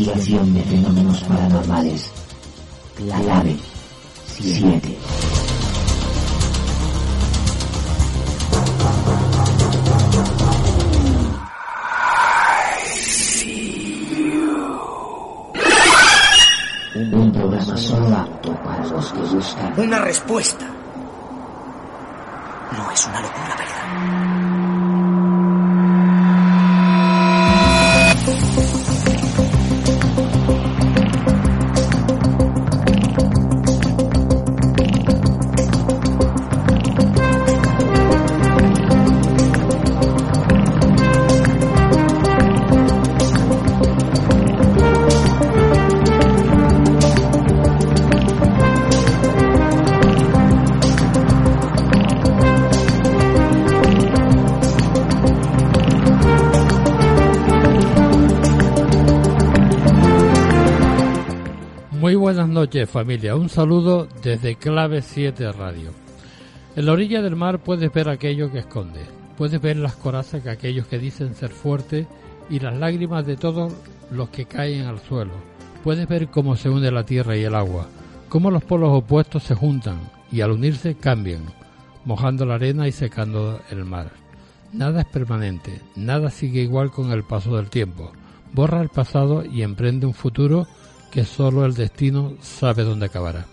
Investigación de fenómenos paranormales. Clave 7. Un programa solo apto para los que buscan Una respuesta. Noches familia, un saludo desde Clave 7 Radio. En la orilla del mar puedes ver aquello que esconde, puedes ver las corazas de aquellos que dicen ser fuertes y las lágrimas de todos los que caen al suelo. Puedes ver cómo se une la tierra y el agua, cómo los polos opuestos se juntan y al unirse cambian, mojando la arena y secando el mar. Nada es permanente, nada sigue igual con el paso del tiempo. Borra el pasado y emprende un futuro que solo el destino sabe dónde acabará.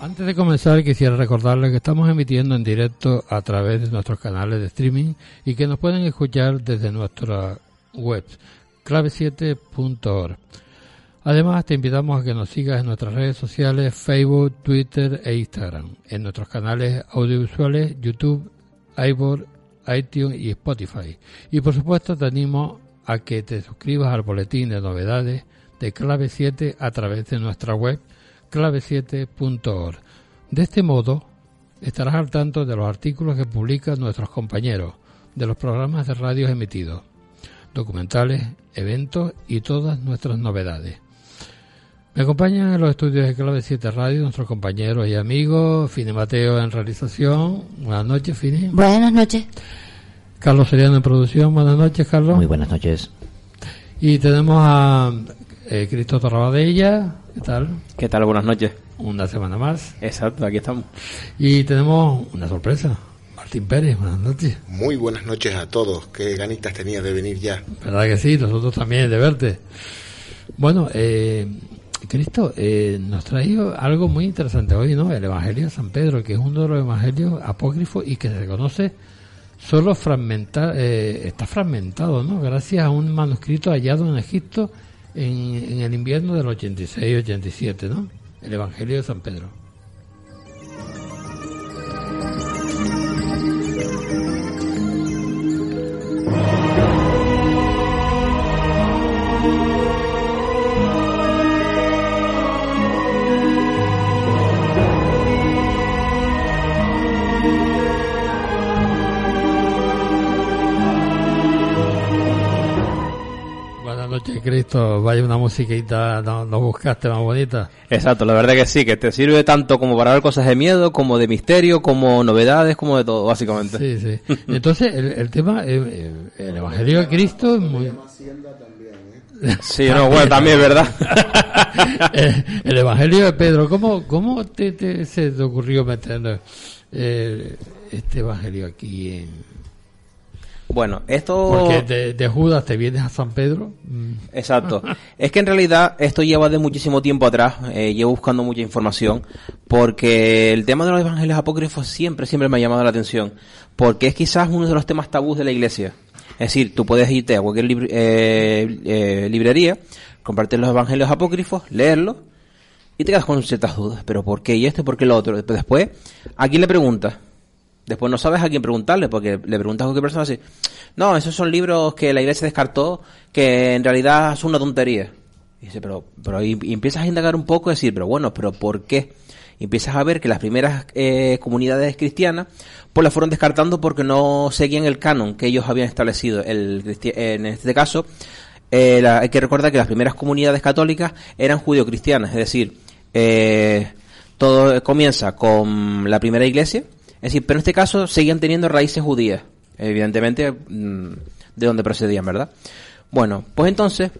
Antes de comenzar quisiera recordarles que estamos emitiendo en directo a través de nuestros canales de streaming y que nos pueden escuchar desde nuestra web clave7.org. Además, te invitamos a que nos sigas en nuestras redes sociales, Facebook, Twitter e Instagram, en nuestros canales audiovisuales, YouTube, iVoox, iTunes y Spotify. Y por supuesto, te animo a que te suscribas al boletín de novedades de Clave 7 a través de nuestra web clave7.org. De este modo, estarás al tanto de los artículos que publican nuestros compañeros, de los programas de radio emitidos, documentales, eventos y todas nuestras novedades. Me acompañan en los estudios de Clave 7 Radio nuestros compañeros y amigos, Fini Mateo en realización. Buenas noches, Fini. Buenas noches. Carlos Seriano en producción. Buenas noches, Carlos. Muy buenas noches. Y tenemos a eh, Cristóbal Rabadella. ¿Qué tal? ¿Qué tal? Buenas noches. Una semana más. Exacto, aquí estamos. Y tenemos una sorpresa. Martín Pérez, buenas noches. Muy buenas noches a todos. Qué ganitas tenía de venir ya. ¿Verdad que sí? Nosotros también de verte. Bueno, eh, Cristo, eh, nos traído algo muy interesante hoy, ¿no? El Evangelio de San Pedro, que es uno de los evangelios apócrifos y que se conoce solo fragmenta, eh, está fragmentado, ¿no? Gracias a un manuscrito hallado en Egipto en, en el invierno del 86-87, ¿no? El Evangelio de San Pedro. Cristo, vaya una musiquita, no, no buscaste más bonita. Exacto, la verdad que sí, que te sirve tanto como para ver cosas de miedo, como de misterio, como novedades, como de todo, básicamente. Sí, sí. Entonces, el, el tema, eh, eh, el Evangelio de Cristo es muy... Sí, no, bueno, también verdad. Eh, el Evangelio de Pedro, ¿cómo, cómo te, te- se te ocurrió meter eh, este Evangelio aquí? En... Bueno, esto... Porque de, de Judas te vienes a San Pedro. Mm. Exacto. Es que en realidad esto lleva de muchísimo tiempo atrás, eh, llevo buscando mucha información, porque el tema de los evangelios apócrifos siempre, siempre me ha llamado la atención, porque es quizás uno de los temas tabús de la iglesia. Es decir, tú puedes irte a cualquier libr- eh, eh, librería, comprarte los evangelios apócrifos, leerlos, y te quedas con ciertas dudas. ¿Pero por qué? ¿Y esto por qué lo otro? Después, ¿a quién le preguntas? Después no sabes a quién preguntarle, porque le preguntas a cualquier persona así, no, esos son libros que la iglesia descartó, que en realidad son una tontería. Y dice, pero, pero y, empiezas a indagar un poco y decir, pero bueno, pero ¿por qué? Y empiezas a ver que las primeras eh, comunidades cristianas, pues las fueron descartando porque no seguían el canon que ellos habían establecido. El, en este caso, eh, la- hay que recordar que las primeras comunidades católicas eran judio-cristianas, es decir, eh, todo comienza con la primera iglesia, es decir, pero en este caso seguían teniendo raíces judías, evidentemente mm, de donde procedían, ¿verdad? Bueno, pues entonces,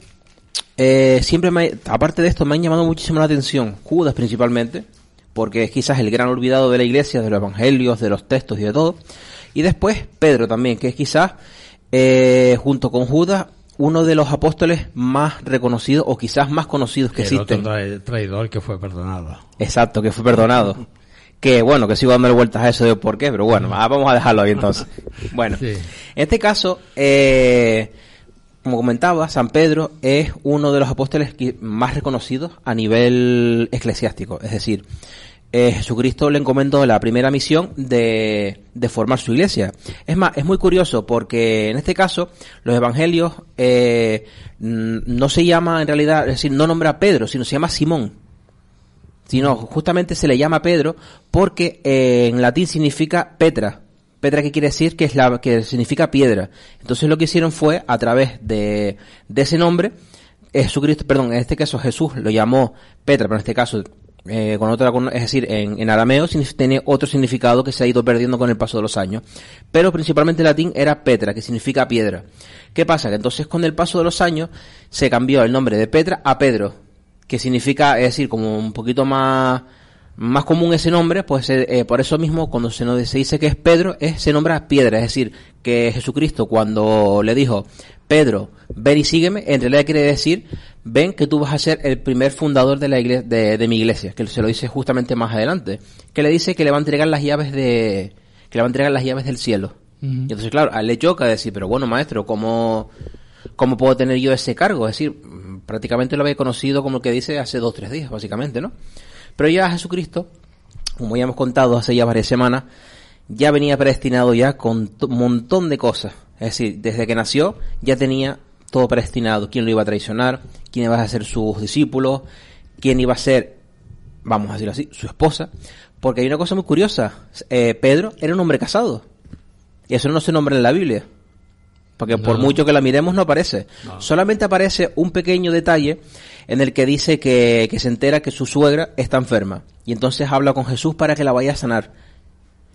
eh, siempre me, aparte de esto, me han llamado muchísimo la atención, Judas principalmente, porque es quizás el gran olvidado de la iglesia, de los evangelios, de los textos y de todo, y después Pedro también, que es quizás, eh, junto con Judas, uno de los apóstoles más reconocidos o quizás más conocidos que el otro existen. trai- traidor que fue perdonado. Exacto, que fue perdonado. Que bueno, que sigo dándole vueltas a eso de por qué, pero bueno, ah, vamos a dejarlo ahí entonces. Bueno, Sí. en este caso, eh, como comentaba, San Pedro es uno de los apóstoles más reconocidos a nivel eclesiástico. Es decir, eh, Jesucristo le encomendó la primera misión de, de formar su iglesia. Es más, es muy curioso porque en este caso los evangelios eh, no se llama en realidad, es decir, no nombra a Pedro, sino se llama Simón sino justamente se le llama Pedro porque eh, en latín significa Petra. Petra que quiere decir que es la que significa piedra. Entonces lo que hicieron fue a través de, ese nombre Jesucristo, perdón, en este caso Jesús lo llamó Petra, pero en este caso eh, con otra, con- es decir, en, en arameo tiene otro significado que se ha ido perdiendo con el paso de los años. Pero principalmente en latín era Petra, que significa piedra. ¿Qué pasa? Que entonces con el paso de los años se cambió el nombre de Petra a Pedro, que significa, es decir, como un poquito más más común ese nombre, pues eh, eh, por eso mismo cuando se, nos, se dice que es Pedro, es, se nombra piedra, es decir, que Jesucristo cuando le dijo, Pedro, ven y sígueme, en realidad quiere decir, ven que tú vas a ser el primer fundador de la iglesia, de, de mi iglesia, que se lo dice justamente más adelante, que le dice que le va a entregar las llaves de, que le va a entregar las llaves del cielo. Y entonces, claro, a él le choca decir, pero bueno, maestro, ¿cómo, ¿cómo puedo tener yo ese cargo? Es decir, prácticamente lo había conocido como el que dice hace dos o tres días, básicamente, ¿no? Pero ya Jesucristo, como ya hemos contado hace ya varias semanas, ya venía predestinado ya con un montón de cosas. Es decir, desde que nació ya tenía todo predestinado. Quién lo iba a traicionar, quién iba a ser sus discípulos, quién iba a ser, vamos a decirlo así, su esposa. Porque hay una cosa muy curiosa. Eh, Pedro era un hombre casado. Y eso no se nombra en la Biblia. Porque por No. mucho que la miremos no aparece. Solamente aparece un pequeño detalle en el que dice que, que se entera que su suegra está enferma. Y entonces habla con Jesús para que la vaya a sanar.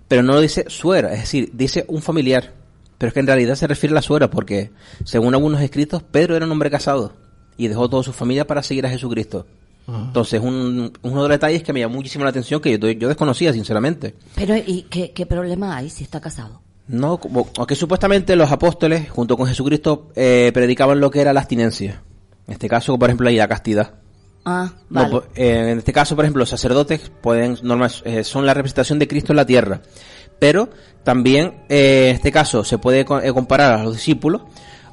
Pero no dice suegra, es decir, dice un familiar. Pero es que en realidad se refiere a la suegra porque, según algunos escritos, Pedro era un hombre casado. Y dejó toda su familia para seguir a Jesucristo. Entonces, un, uno de los detalles que me llamó muchísimo la atención que yo, yo desconocía, sinceramente. Pero, ¿y qué, qué problema hay si está casado? No, como, aunque supuestamente los apóstoles, junto con Jesucristo, eh, predicaban lo que era la abstinencia. En este caso, por ejemplo, y la castidad. Ah, vale. eh, en este caso, por ejemplo, los sacerdotes pueden normas, eh, son la representación de Cristo en la tierra. Pero también, eh, en este caso, se puede co- comparar a los discípulos,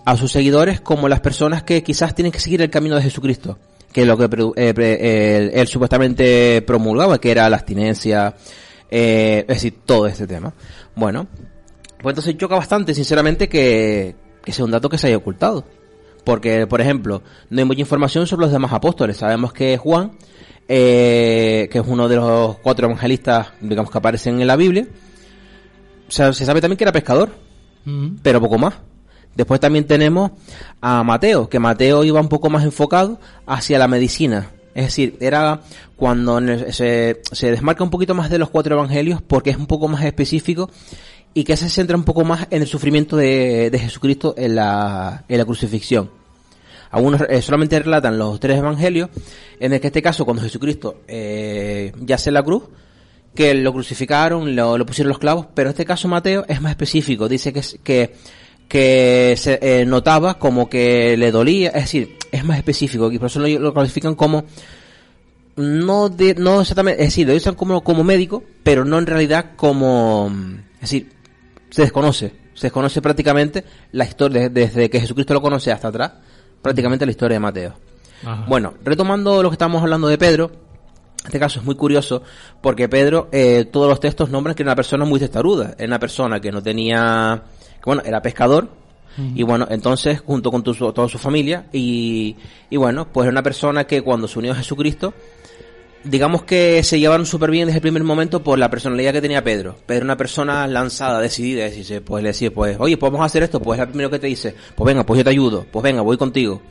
a sus seguidores, como las personas que quizás tienen que seguir el camino de Jesucristo. Que es lo que eh, pre- eh, él, él supuestamente promulgaba, que era la abstinencia, eh, es decir, todo este tema. Bueno, pues entonces choca bastante, sinceramente, que, que sea un dato que se haya ocultado. Porque, por ejemplo, no hay mucha información sobre los demás apóstoles. Sabemos que Juan, eh, que es uno de los cuatro evangelistas, digamos, que aparecen en la Biblia, o sea, se sabe también que era pescador, Mm. pero poco más. Después también tenemos a Mateo, que Mateo iba un poco más enfocado hacia la medicina. Es decir, era cuando se, se desmarca un poquito más de los cuatro evangelios porque es un poco más específico y que se centra un poco más en el sufrimiento de, de Jesucristo en la, en la crucifixión. Algunos eh, solamente relatan los tres evangelios, en el que este caso cuando Jesucristo eh, yace en la cruz, que lo crucificaron, lo, pusieron los clavos, pero este caso Mateo es más específico, dice que, que, se eh, notaba como que le dolía, es decir, es más específico, y por eso lo, lo califican como no de, no exactamente, es decir, lo dicen como, como médico, pero no en realidad como, es decir, se desconoce, se desconoce prácticamente la historia, desde que Jesucristo lo conoce hasta atrás, prácticamente la historia de Mateo. Ajá. Bueno, retomando lo que estamos hablando de Pedro, este caso es muy curioso porque Pedro, eh, todos los textos nombran que era una persona muy testaruda, era una persona que no tenía, que bueno, era pescador, y bueno, entonces junto con tu- su- toda su familia, y, y bueno, pues era una persona que cuando se unió a Jesucristo, digamos que se llevaron súper bien desde el primer momento por la personalidad que tenía Pedro. Pedro era una persona lanzada, decidida, pues le decía, pues, oye, pues vamos a hacer esto, pues es lo primero que te dice, pues venga, pues yo te ayudo, pues venga, voy contigo.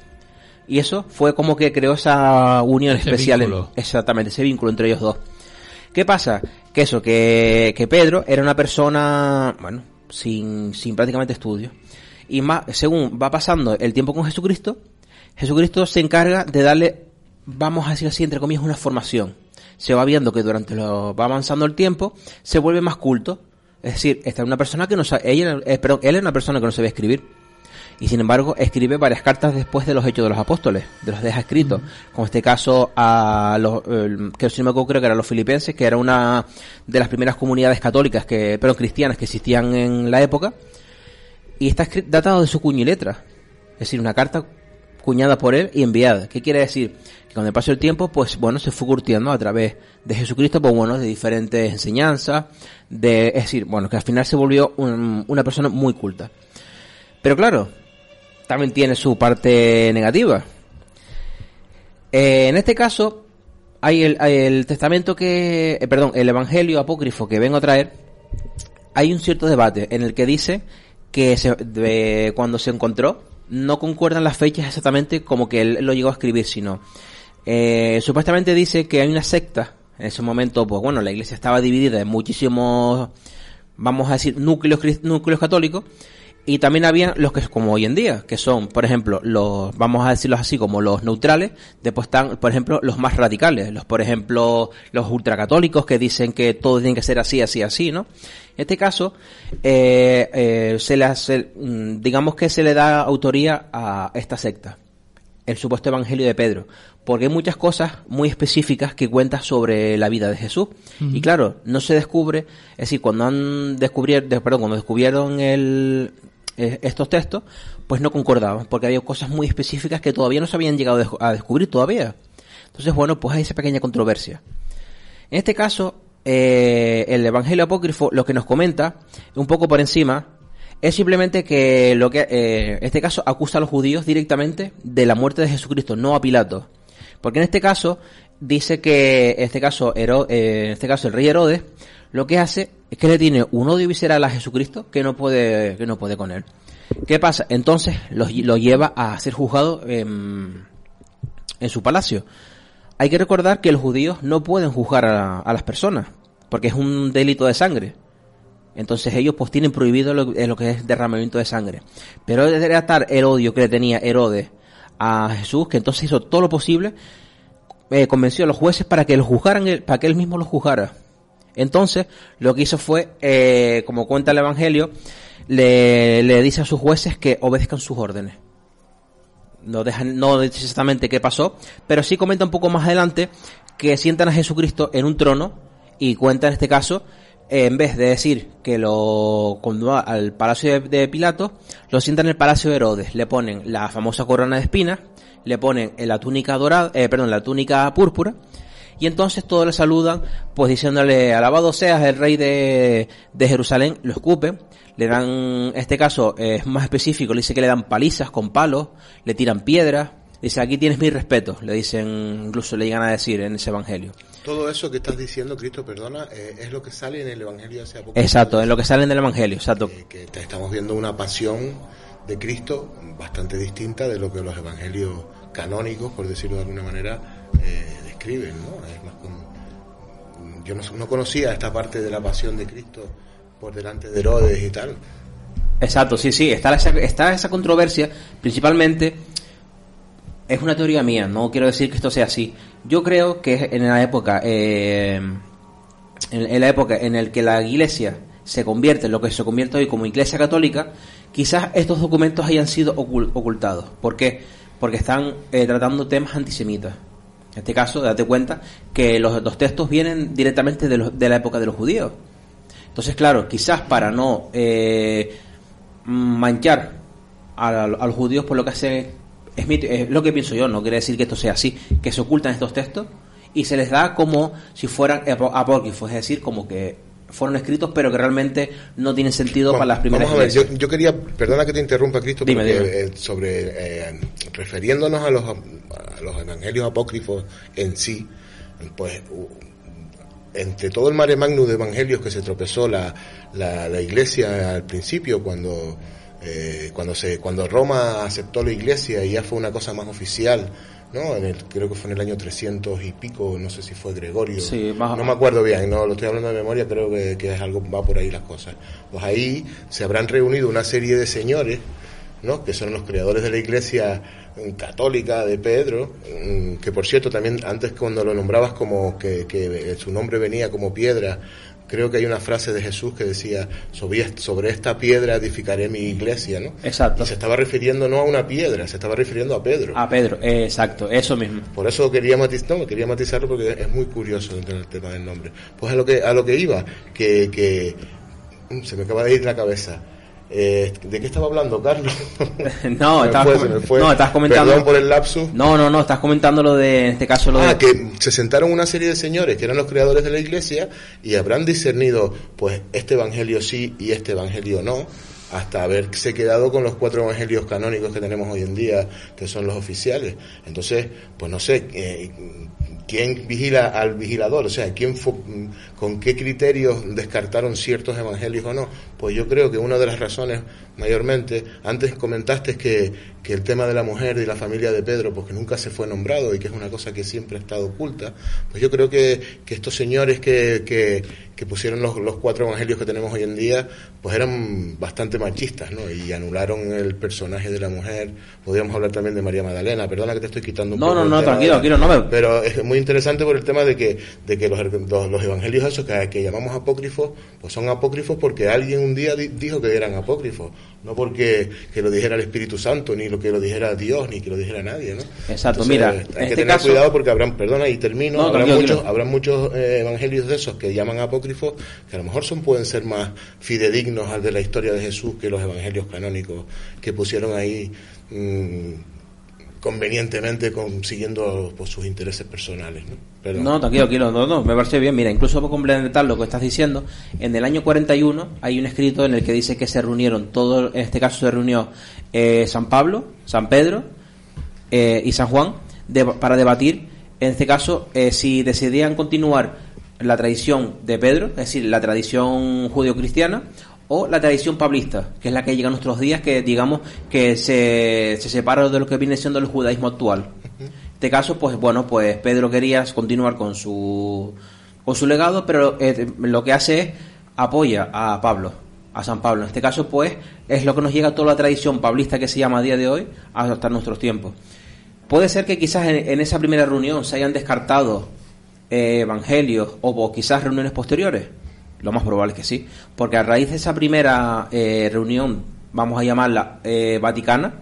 Y eso fue como que creó esa unión Ese especial, vínculo. exactamente, ese vínculo entre ellos dos. ¿Qué pasa? Que eso, que, que Pedro era una persona, bueno, sin, sin prácticamente estudios. Y más, según va pasando el tiempo con Jesucristo, Jesucristo se encarga de darle, vamos a decir así, entre comillas, una formación. Se va viendo que durante lo, va avanzando el tiempo, se vuelve más culto. Es decir, esta es una persona que no sabe, ella, eh, perdón, él es una persona que no sabe escribir. Y sin embargo, escribe varias cartas después de los hechos de los apóstoles, de los deja escritos. Como este caso a los, que si no me equivoco creo que eran los filipenses, que era una de las primeras comunidades católicas que, pero cristianas que existían en la época. Y está datado de su cuño y letra. Es decir, una carta cuñada por él y enviada. ¿Qué quiere decir? Que con el tiempo, pues bueno, se fue curtiendo a través de Jesucristo, pues bueno, de diferentes enseñanzas, de, es decir, bueno, que al final se volvió un- una persona muy culta. Pero claro, también tiene su parte negativa. Eh, en este caso, hay el, testamento que, eh, perdón, el evangelio apócrifo que vengo a traer, hay un cierto debate en el que dice que cuando se encontró no concuerdan las fechas exactamente como que él lo llegó a escribir, sino eh, supuestamente dice que hay una secta en ese momento, pues bueno, la iglesia estaba dividida en muchísimos, vamos a decir, núcleos, núcleos católicos y también había los que como hoy en día, que son, por ejemplo, los, vamos a decirlos así, como los neutrales, después están, por ejemplo, los más radicales, los, por ejemplo, los ultracatólicos que dicen que todo tiene que ser así, así, así, ¿no? En este caso, eh, eh, se le hace, mm, digamos que se le da autoría a esta secta, el supuesto evangelio de Pedro, porque hay muchas cosas muy específicas que cuentan sobre la vida de Jesús. Y claro, no se descubre, es decir, cuando han descubierto, perdón, cuando descubrieron el, eh, estos textos, pues no concordaban, porque había cosas muy específicas que todavía no se habían llegado a descu- a descubrir todavía. Entonces, bueno, pues hay esa pequeña controversia. En este caso, eh, el Evangelio apócrifo lo que nos comenta, un poco por encima, es simplemente que lo que, eh, en este caso, acusa a los judíos directamente de la muerte de Jesucristo, no a Pilato. Porque en este caso, dice que, en este caso, eh, en este caso el rey Herodes, lo que hace es que le tiene un odio visceral a Jesucristo que no puede, que no puede con él. ¿Qué pasa? Entonces lo, lleva a ser juzgado en, su palacio. Hay que recordar que los judíos no pueden juzgar a, las personas, porque es un delito de sangre. Entonces ellos pues tienen prohibido lo, eh, que es derramamiento de sangre. Pero era estar el odio que le tenía Herodes a Jesús, que entonces hizo todo lo posible, eh, convenció a los jueces para que lo juzgaran, él- para que él mismo lo juzgara. Entonces, lo que hizo fue, eh, como cuenta el Evangelio, le, le dice a sus jueces que obedezcan sus órdenes. No dejan, no dice exactamente qué pasó, pero sí comenta un poco más adelante que sientan a Jesucristo en un trono y cuenta en este caso, eh, en vez de decir que lo va al palacio de, Pilato, lo sientan en el palacio de Herodes. Le ponen la famosa corona de espinas, le ponen la túnica dorada, eh, perdón, la túnica púrpura, y entonces todos le saludan, pues diciéndole, alabado seas el rey de, de Jerusalén, lo escupen, le dan, en este caso es más específico, le dice que le dan palizas con palos, le tiran piedras, dice, aquí tienes mi respeto, le dicen, incluso le llegan a decir en ese evangelio. Todo eso que estás diciendo, Cristo, perdona, eh, es lo que sale en el Evangelio hace poco. Exacto, en lo que sale en el evangelio, exacto. Que, que estamos viendo una pasión de Cristo bastante distinta de lo que los evangelios canónicos, por decirlo de alguna manera, eh, describen, ¿no? Es más con- yo no, no conocía esta parte de la pasión de Cristo por delante de Herodes y tal. Exacto, sí, sí, está esa, está esa controversia, principalmente, es una teoría mía, no quiero decir que esto sea así. Yo creo que en la época, eh, en, la época en el que la iglesia se convierte lo que se convierte hoy como iglesia católica, quizás estos documentos hayan sido ocul- ocultados. ¿Por qué? Porque están eh, tratando temas antisemitas. En este caso, date cuenta que los, los textos vienen directamente de, la época de los judíos. Entonces, claro, quizás para no eh, manchar a, a los judíos por lo que hace es, mi- es lo que pienso yo, no quiere decir que esto sea así, que se ocultan estos textos y se les da como si fueran apócrifos, es decir, como que fueron escritos pero que realmente no tienen sentido Bueno, para las primeras Vamos a ver, yo, yo quería, perdona que te interrumpa, Cristo, Dime, porque, dime. eh, sobre, eh, refiriéndonos a los, a los evangelios apócrifos en sí, pues entre todo el mare magnum de evangelios que se tropezó la, la, la iglesia al principio cuando eh, cuando se cuando Roma aceptó la iglesia y ya fue una cosa más oficial no en el, creo que fue en el año 300 y pico no sé si fue Gregorio. Sí, más- no me acuerdo bien no lo estoy hablando de memoria creo que, que es algo va por ahí las cosas. Pues ahí se habrán reunido una serie de señores ¿no? que son los creadores de la iglesia mm, católica de Pedro, mm, que por cierto también antes cuando lo nombrabas como que, que su nombre venía como piedra, creo que hay una frase de Jesús que decía, sobre, est- sobre esta piedra edificaré mi iglesia, ¿no? Exacto. Y se estaba refiriendo no a una piedra, se estaba refiriendo a Pedro. A Pedro, eh, exacto, eso mismo. Por eso quería matizar, no, quería matizarlo porque es muy curioso dentro del tema del nombre. Pues a lo que, a lo que iba, que, que mm, se me acaba de ir la cabeza. Eh, ¿De qué estaba hablando, Carlos? No, estás fue. no, estás comentando- Perdón por el lapsus. No, no, no, estás comentando lo de, en este caso, lo Ah, de... que se sentaron una serie de señores que eran los creadores de la iglesia y habrán discernido, pues, este evangelio sí y este evangelio no, hasta haberse quedado con los cuatro evangelios canónicos que tenemos hoy en día, que son los oficiales. Entonces, pues no sé, eh, ¿quién vigila al vigilador? O sea, ¿quién fo- ¿con qué criterios descartaron ciertos evangelios o no? Pues yo creo que una de las razones, mayormente, antes comentaste que, que el tema de la mujer y la familia de Pedro, pues que nunca se fue nombrado y que es una cosa que siempre ha estado oculta, pues yo creo que, que estos señores que, que pusieron los, los cuatro evangelios que tenemos hoy en día, pues eran bastante machistas, ¿no? Y anularon el personaje de la mujer. Podríamos hablar también de María Magdalena, perdona que te estoy quitando un No, poco no, no, tema tranquilo, tranquilo, no me- Pero es muy interesante por el tema de que, de que los, los, los evangelios esos que, que llamamos apócrifos, pues son apócrifos porque alguien un día di- dijo que eran apócrifos, no porque que lo dijera el Espíritu Santo, ni lo que lo dijera Dios, ni que lo dijera nadie, ¿no? Exacto, Entonces, mira, hay en que este tener caso- cuidado porque habrán, perdona y termino, No, habrá tranquilo, muchos, habrán muchos eh, evangelios de esos que llaman apócrifos que a lo mejor son pueden ser más fidedignos al de la historia de Jesús que los evangelios canónicos que pusieron ahí mm, convenientemente consiguiendo pues, sus intereses personales. ¿no? No, tranquilo, tranquilo, no, no, me parece bien. Mira, incluso para complementar lo que estás diciendo, en el año 41 hay un escrito en el que dice que se reunieron, todo, en este caso se reunió eh, San Pablo, San Pedro eh, y San Juan para debatir, en este caso, eh, si decidían continuar la tradición de Pedro, es decir, la tradición judío-cristiana, o la tradición pablista, que es la que llega a nuestros días, que digamos que se separa de lo que viene siendo el judaísmo actual. Este caso, pues bueno, pues Pedro quería continuar con su con su legado, pero eh, lo que hace es apoya a Pablo, a San Pablo. En este caso, pues es lo que nos llega toda la tradición pablista que se llama a día de hoy hasta nuestros tiempos. Puede ser que quizás en, en esa primera reunión se hayan descartado eh, evangelios o, o quizás reuniones posteriores. Lo más probable es que sí, porque a raíz de esa primera eh, reunión, vamos a llamarla eh, vaticana,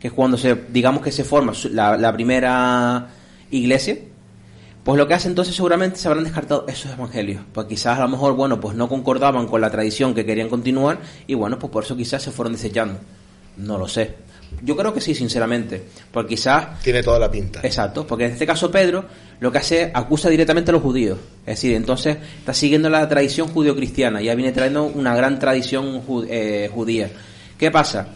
que es cuando se, digamos que se forma la, la primera iglesia, pues lo que hace entonces seguramente se habrán descartado esos evangelios, pues quizás a lo mejor, bueno, pues no concordaban con la tradición que querían continuar y bueno, pues por eso quizás se fueron desechando. No lo sé. Yo creo que sí, sinceramente, porque quizás Tiene toda la pinta. Exacto, porque en este caso Pedro lo que hace es acusa directamente a los judíos. Es decir, entonces está siguiendo la tradición judío-cristiana, ya viene trayendo una gran tradición eh, judía. ¿Qué pasa?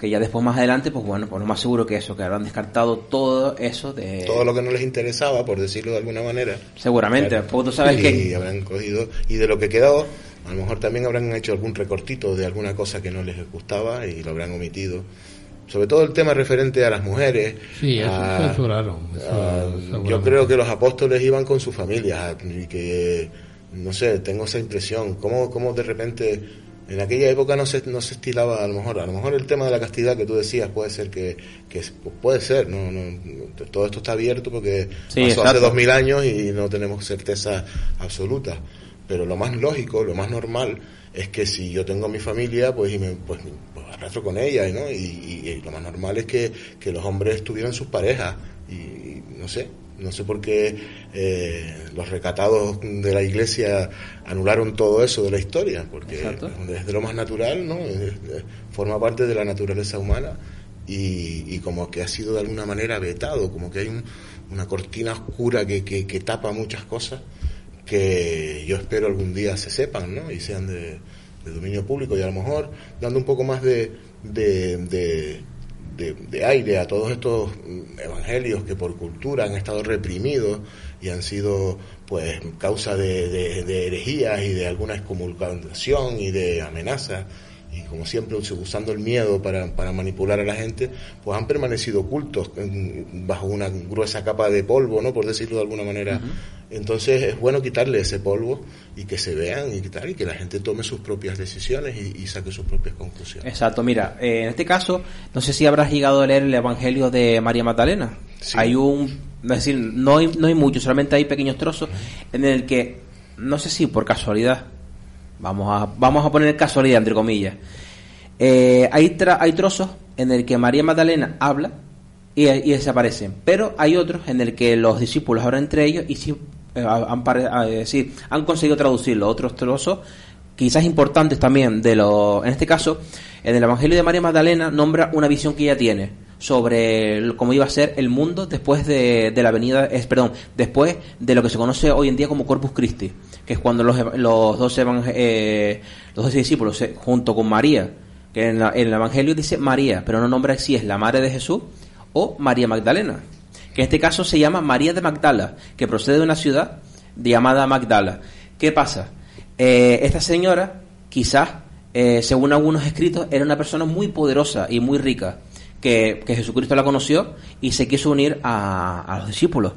Que ya después más adelante, pues bueno, pues lo más seguro que eso, que habrán descartado todo eso de... Todo lo que no les interesaba, por decirlo de alguna manera. Seguramente, Claro. tú sabes y que... habrán cogido y de lo que quedó A lo mejor también habrán hecho algún recortito de alguna cosa que no les gustaba y lo habrán omitido. Sobre todo el tema referente a las mujeres. Sí, eso a- censuraron. eso a- yo creo que los apóstoles iban con sus familias y que, no sé, tengo esa impresión. ¿Cómo, cómo de repente, en aquella época no se, no se estilaba, a lo mejor, a lo mejor el tema de la castidad que tú decías puede ser que, que puede ser, no, no, todo esto está abierto porque Sí, pasó hace dos mil años y no tenemos certeza absoluta. Pero lo más lógico, lo más normal, es que si yo tengo mi familia, pues, y me, pues, pues arrastro con ella, ¿no? Y, y- y lo más normal es que, que los hombres tuvieran sus parejas. Y, y no sé, no sé por qué eh, los recatados de la iglesia anularon todo eso de la historia, porque Exacto. es de lo más natural, ¿no? Es- es- forma parte de la naturaleza humana y, y como que ha sido de alguna manera vetado, como que hay un- una cortina oscura que, que, que tapa muchas cosas que yo espero algún día se sepan, ¿no? Y sean de, de dominio público y a lo mejor dando un poco más de, de, de, de- aire a todos estos mm, evangelios que por cultura han estado reprimidos y han sido pues causa de, de, de herejías y de alguna excomulgación y de amenazas y como siempre usando el miedo para, para manipular a la gente, pues han permanecido ocultos en- bajo una gruesa capa de polvo, ¿no? Por decirlo de alguna manera. Entonces es bueno quitarle ese polvo y que se vean y quitar y que la gente tome sus propias decisiones y, y saque sus propias conclusiones. Exacto, mira, eh, en este caso, no sé si habrás llegado a leer el Evangelio de María Magdalena. Sí. Hay un, es decir, no hay, no hay mucho, solamente hay pequeños trozos en el que, no sé si por casualidad, vamos a, vamos a poner casualidad entre comillas, eh, hay, tra- hay trozos en el que María Magdalena habla y, y desaparecen, pero hay otros en el que los discípulos hablan entre ellos y sí, eh, han, eh, han conseguido traducirlo. Otros trozos, quizás importantes también, de lo, en este caso, en el Evangelio de María Magdalena nombra una visión que ella tiene sobre cómo iba a ser el mundo después de, de la venida, es, perdón, después de lo que se conoce hoy en día como Corpus Christi, que es cuando los, los dos evang- eh, los dos discípulos se- junto con María, que en, la- en el Evangelio dice María, pero no nombra si es la madre de Jesús o María Magdalena, que en este caso se llama María de Magdala, que procede de una ciudad llamada Magdala. ¿Qué pasa? Eh, esta señora, quizás, eh, según algunos escritos, era una persona muy poderosa y muy rica, que, que Jesucristo la conoció y se quiso unir a, a los discípulos.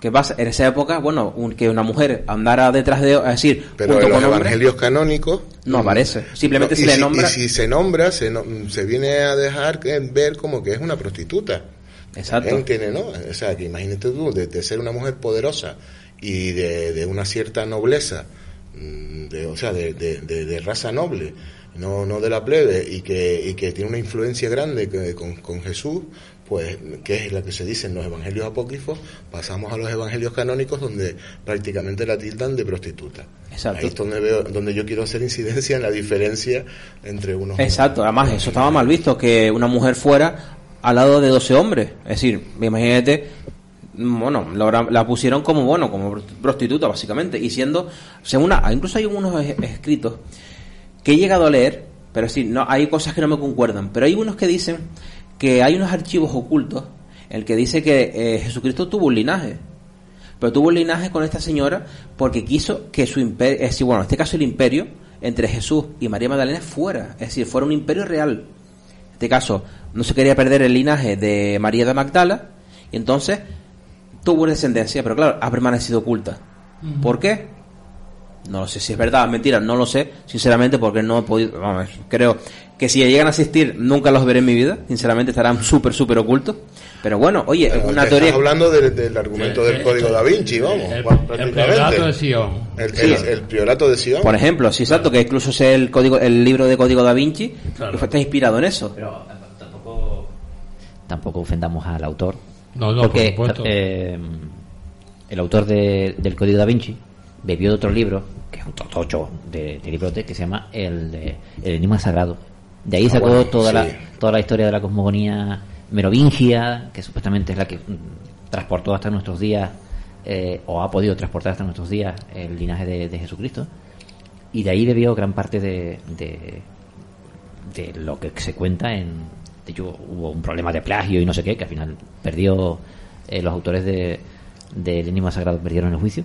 ¿Qué pasa? En esa época, bueno, un- que una mujer andara detrás de, es decir, Pero junto en los con evangelios canónicos no aparece. Simplemente No, se y le si- nombra. Y si se nombra, se, no- se viene a dejar ver como que es una prostituta. Exacto. ¿Entiendes, no? O sea, que imagínate tú, de, de ser una mujer poderosa y de, de una cierta nobleza, mm, de, o sea, de- de raza noble, no, no de la plebe, y que, y que tiene una influencia grande que- con, con Jesús, pues, que es la que se dice en los evangelios apócrifos, pasamos a los evangelios canónicos donde prácticamente la tildan de prostituta. Exacto. Ahí es donde, veo, donde yo quiero hacer incidencia en la diferencia entre unos Exacto, además eso estaba mal visto, que una mujer fuera al lado de 12 hombres. Es decir, imagínate, bueno, la, la pusieron como, bueno, como prostituta básicamente, y siendo, según una, incluso hay unos es- escritos que he llegado a leer, pero sí, no, hay cosas que no me concuerdan, pero hay unos que dicen que hay unos archivos ocultos, el que dice que eh, Jesucristo tuvo un linaje, pero tuvo un linaje con esta señora porque quiso que su imperio, es decir, bueno, en este caso el imperio entre Jesús y María Magdalena fuera, es decir, fuera un imperio real. En este caso, no se quería perder el linaje de María de Magdala, y entonces tuvo descendencia, pero claro, ha permanecido oculta. ¿Por qué? No lo sé si es verdad, mentira, no lo sé, sinceramente, porque no he podido. Vamos, creo que si llegan a asistir, nunca los veré en mi vida, sinceramente estarán súper, súper ocultos. Pero bueno, oye, es una te teoría. Estás hablando del, del argumento del código da Vinci, vamos. El, priorato de Sion. El, Sí. el- el priorato de Sion. Por ejemplo, sí, exacto, que incluso es el código, el libro de código da Vinci, Claro. que fue está inspirado en eso. Pero eh, tampoco, tampoco ofendamos al autor. No, no, porque por supuesto. eh, el autor de- del Código da Vinci bebió de otro libro, que es un totocho de, de librote, que se llama El, de- el Enigma Sagrado. De ahí Ah, sacó bueno, toda, sí. la, toda la historia de la cosmogonía merovingia, que supuestamente es la que mm, transportó hasta nuestros días, eh, o ha podido transportar hasta nuestros días, el linaje de, de Jesucristo. Y de ahí bebió gran parte de, de, de lo que se cuenta en de hecho hubo un problema de plagio y no sé qué que al final perdió eh, los autores de del enigma sagrado perdieron el juicio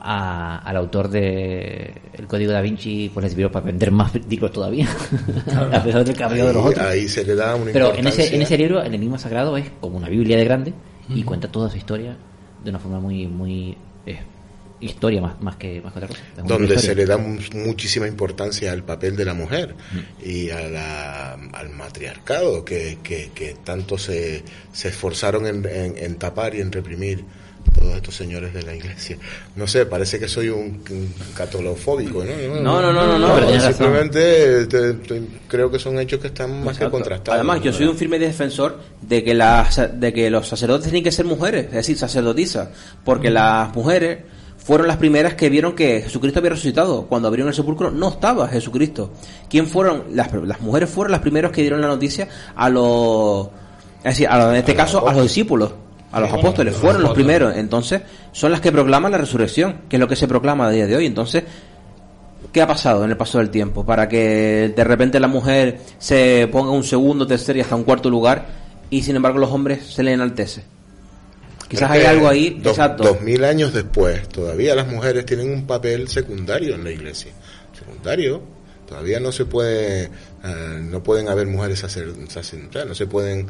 a- al autor de El Código da Vinci pues le sirvió para vender más libros todavía, a pesar del cambio de los otros. ahí se le da una Pero en ese, en ese libro, el Enigma Sagrado es como una Biblia de grande y cuenta toda su historia de una forma muy, muy eh, historia más, más que más que otra cosa. Donde se le da mu- muchísima importancia al papel de la mujer Mm. y a la- al matriarcado que, que, que tanto se, se esforzaron en, en- en tapar y en reprimir todos estos señores de la iglesia. No sé, parece que soy un, un catolofóbico, ¿no? No, no, no, no, no, simplemente te- te- creo que son hechos que están más que contrastados. Además, yo soy un firme defensor de que, las, de que los sacerdotes tienen que ser mujeres, es decir, sacerdotisas, porque las mujeres fueron las primeras que vieron que Jesucristo había resucitado. Cuando abrieron el sepulcro no estaba Jesucristo. ¿Quién fueron? Las, las mujeres fueron las primeras que dieron la noticia a los... Es decir, a los- en este caso a los discípulos, a los apóstoles, fueron los primeros. Entonces, son las que proclaman la resurrección, que es lo que se proclama a día de hoy. Entonces, ¿Qué ha pasado en el paso del tiempo? Para que de repente la mujer se ponga un segundo, tercer y hasta un cuarto lugar y sin embargo los hombres se le enaltece. Quizás hay algo ahí, dos, exacto. Dos mil años después, todavía las mujeres tienen un papel secundario en la iglesia. Secundario. Todavía no se puede, eh, no pueden haber mujeres sacer, sacer- o sea, no se pueden,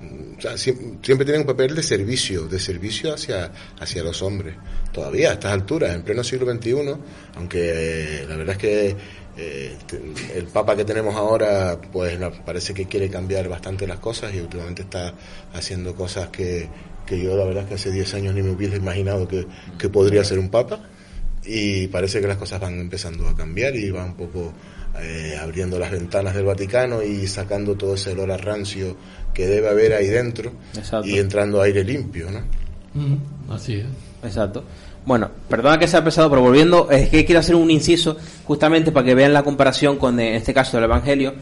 o sea, siem- siempre tienen un papel de servicio, de servicio hacia, hacia los hombres. Todavía a estas alturas, en pleno siglo XXI, aunque eh, la verdad es que eh, el Papa que tenemos ahora, pues parece que quiere cambiar bastante las cosas y últimamente está haciendo cosas que, que yo la verdad es que hace 10 años ni me hubiese imaginado que, que podría ser un Papa y parece que las cosas van empezando a cambiar y va un poco eh, abriendo las ventanas del Vaticano y sacando todo ese olor a rancio que debe haber ahí dentro Exacto. y entrando aire limpio, ¿no? Mm, Así es. Exacto. Bueno, perdona que sea pesado, pero volviendo, es que quiero hacer un inciso justamente para que vean la comparación con, eh, en este caso, el Evangelio.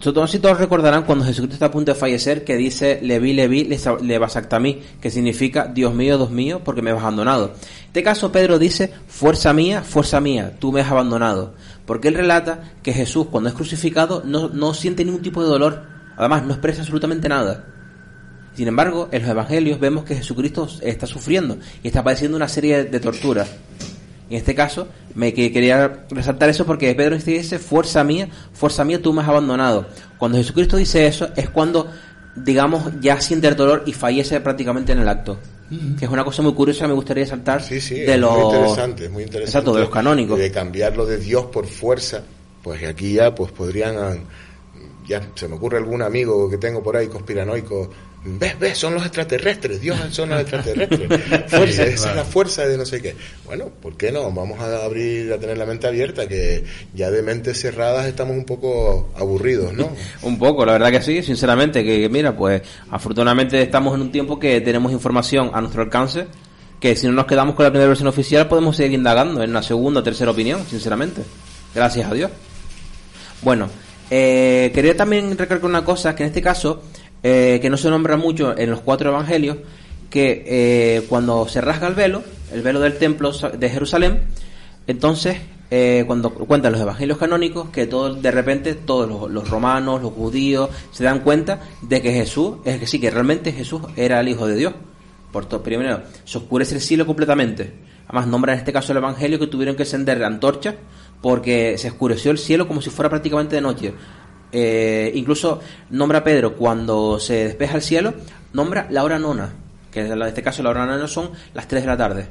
Todos y todos recordarán cuando Jesucristo está a punto de fallecer que dice Levi, Levi, le mí que significa Dios mío, Dios mío, porque me has abandonado. En este caso Pedro dice, fuerza mía, fuerza mía, tú me has abandonado. Porque él relata que Jesús cuando es crucificado no, no siente ningún tipo de dolor, además no expresa absolutamente nada. Sin embargo, en los evangelios vemos que Jesucristo está sufriendo y está padeciendo una serie de torturas. En este caso, me que- quería resaltar eso porque Pedro dice, fuerza mía, fuerza mía, tú me has abandonado. Cuando Jesucristo dice eso es cuando, digamos, ya siente el dolor y fallece prácticamente en el acto. Que es una cosa muy curiosa, me gustaría saltar Sí, sí, de los... muy interesante, es muy interesante. Exacto, de los canónicos. De cambiarlo de Dios por fuerza, pues aquí ya pues podrían, ya se me ocurre algún amigo que tengo por ahí conspiranoico, ves, ves, son los extraterrestres, Dios son los extraterrestres, fuerza, esa es la fuerza de no sé qué. Bueno, ¿por qué no? Vamos a abrir, a tener la mente abierta, que ya de mentes cerradas estamos un poco aburridos, ¿no? Un poco, la verdad que sí, sinceramente, que mira, pues afortunadamente estamos en un tiempo que tenemos información a nuestro alcance, que si no nos quedamos con la primera versión oficial podemos seguir indagando en una segunda o tercera opinión, sinceramente. Gracias a Dios. Bueno, eh, quería también recalcar una cosa, que en este caso, eh, que no se nombra mucho en los cuatro evangelios, que eh, cuando se rasga el velo, el velo del templo de Jerusalén, entonces, eh, cuando cuentan los evangelios canónicos, que todo, de repente todos los, los romanos, los judíos, se dan cuenta de que Jesús, es que sí, que realmente Jesús era el Hijo de Dios. Por todo, primero, se oscurece el cielo completamente. Además, nombra en este caso el evangelio que tuvieron que encender antorchas porque se oscureció el cielo como si fuera prácticamente de noche. Eh, incluso nombra a Pedro cuando se despeja el cielo, nombra la hora nona, que en este caso la hora nona son las 3 de la tarde.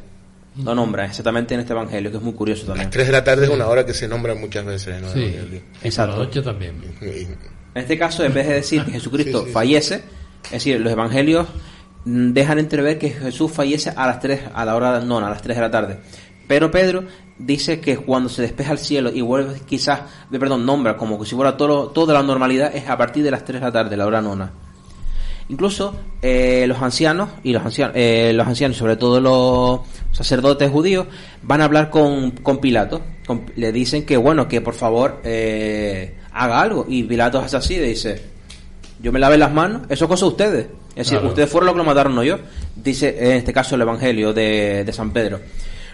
Lo nombra exactamente en este evangelio, que es muy curioso también. Las 3 de la tarde es una hora que se nombra muchas veces, ¿no? Sí, la Exacto. noche también. En este caso, en vez de decir que Jesucristo Sí, sí, sí. fallece, es decir, los evangelios dejan entrever que Jesús fallece a las 3, a la hora nona, a las 3 de la tarde. Pero Pedro dice que cuando se despeja el cielo y vuelve quizás, de perdón, nombra como que si fuera todo, toda la normalidad, es a partir de las 3 de la tarde, la hora nona. Incluso eh, los ancianos y los ancianos, eh, los ancianos, sobre todo los sacerdotes judíos, van a hablar con, con Pilato. Con- le dicen que bueno, que por favor eh, haga algo. Y Pilato hace así, le dice, yo me lavé las manos, eso es cosa de ustedes. Es decir, ustedes fueron los que lo mataron, no yo. Dice en este caso el Evangelio de, de San Pedro.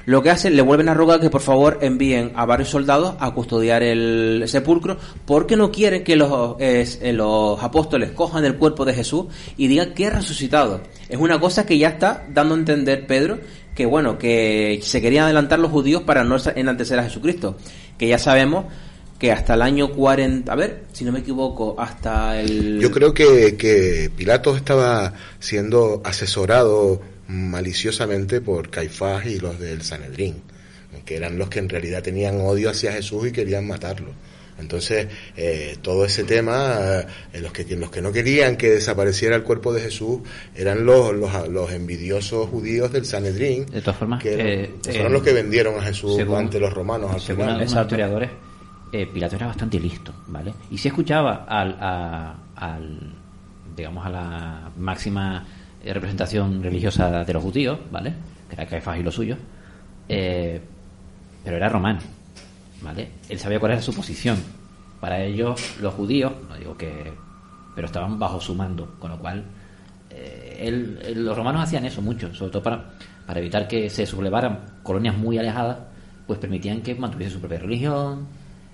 Lo que hacen, le vuelven a rogar que por favor envíen a varios soldados a custodiar el sepulcro porque no quieren que los, eh, los apóstoles cojan el cuerpo de Jesús y digan que es resucitado. Es una cosa que ya está dando a entender Pedro que bueno, que se querían adelantar los judíos para no enaltecer a Jesucristo. Que ya sabemos que hasta el año 40, a ver, si no me equivoco, hasta el... Yo creo que, que Pilatos estaba siendo asesorado maliciosamente por Caifás y los del Sanedrín, que eran los que en realidad tenían odio hacia Jesús y querían matarlo. Entonces, eh, todo ese tema, eh, los, que, los que no querían que desapareciera el cuerpo de Jesús eran los, los, los envidiosos judíos del Sanedrín, De todas formas, que eran- eh, fueron eh, los que vendieron a Jesús según- ante los romanos al Según final. algunos historiadores, eh, Pilato era bastante listo, ¿vale? Y si escuchaba al, a- al, digamos, a la máxima representación religiosa de los judíos, ¿vale? Que era Caifás y los suyos, eh, pero era romano, ¿vale? Él sabía cuál era su posición. Para ellos, los judíos, no digo que, pero estaban bajo su mando, con lo cual eh, él- él- los romanos hacían eso mucho, sobre todo para, para evitar que se sublevaran colonias muy alejadas, pues permitían que mantuviese su propia religión,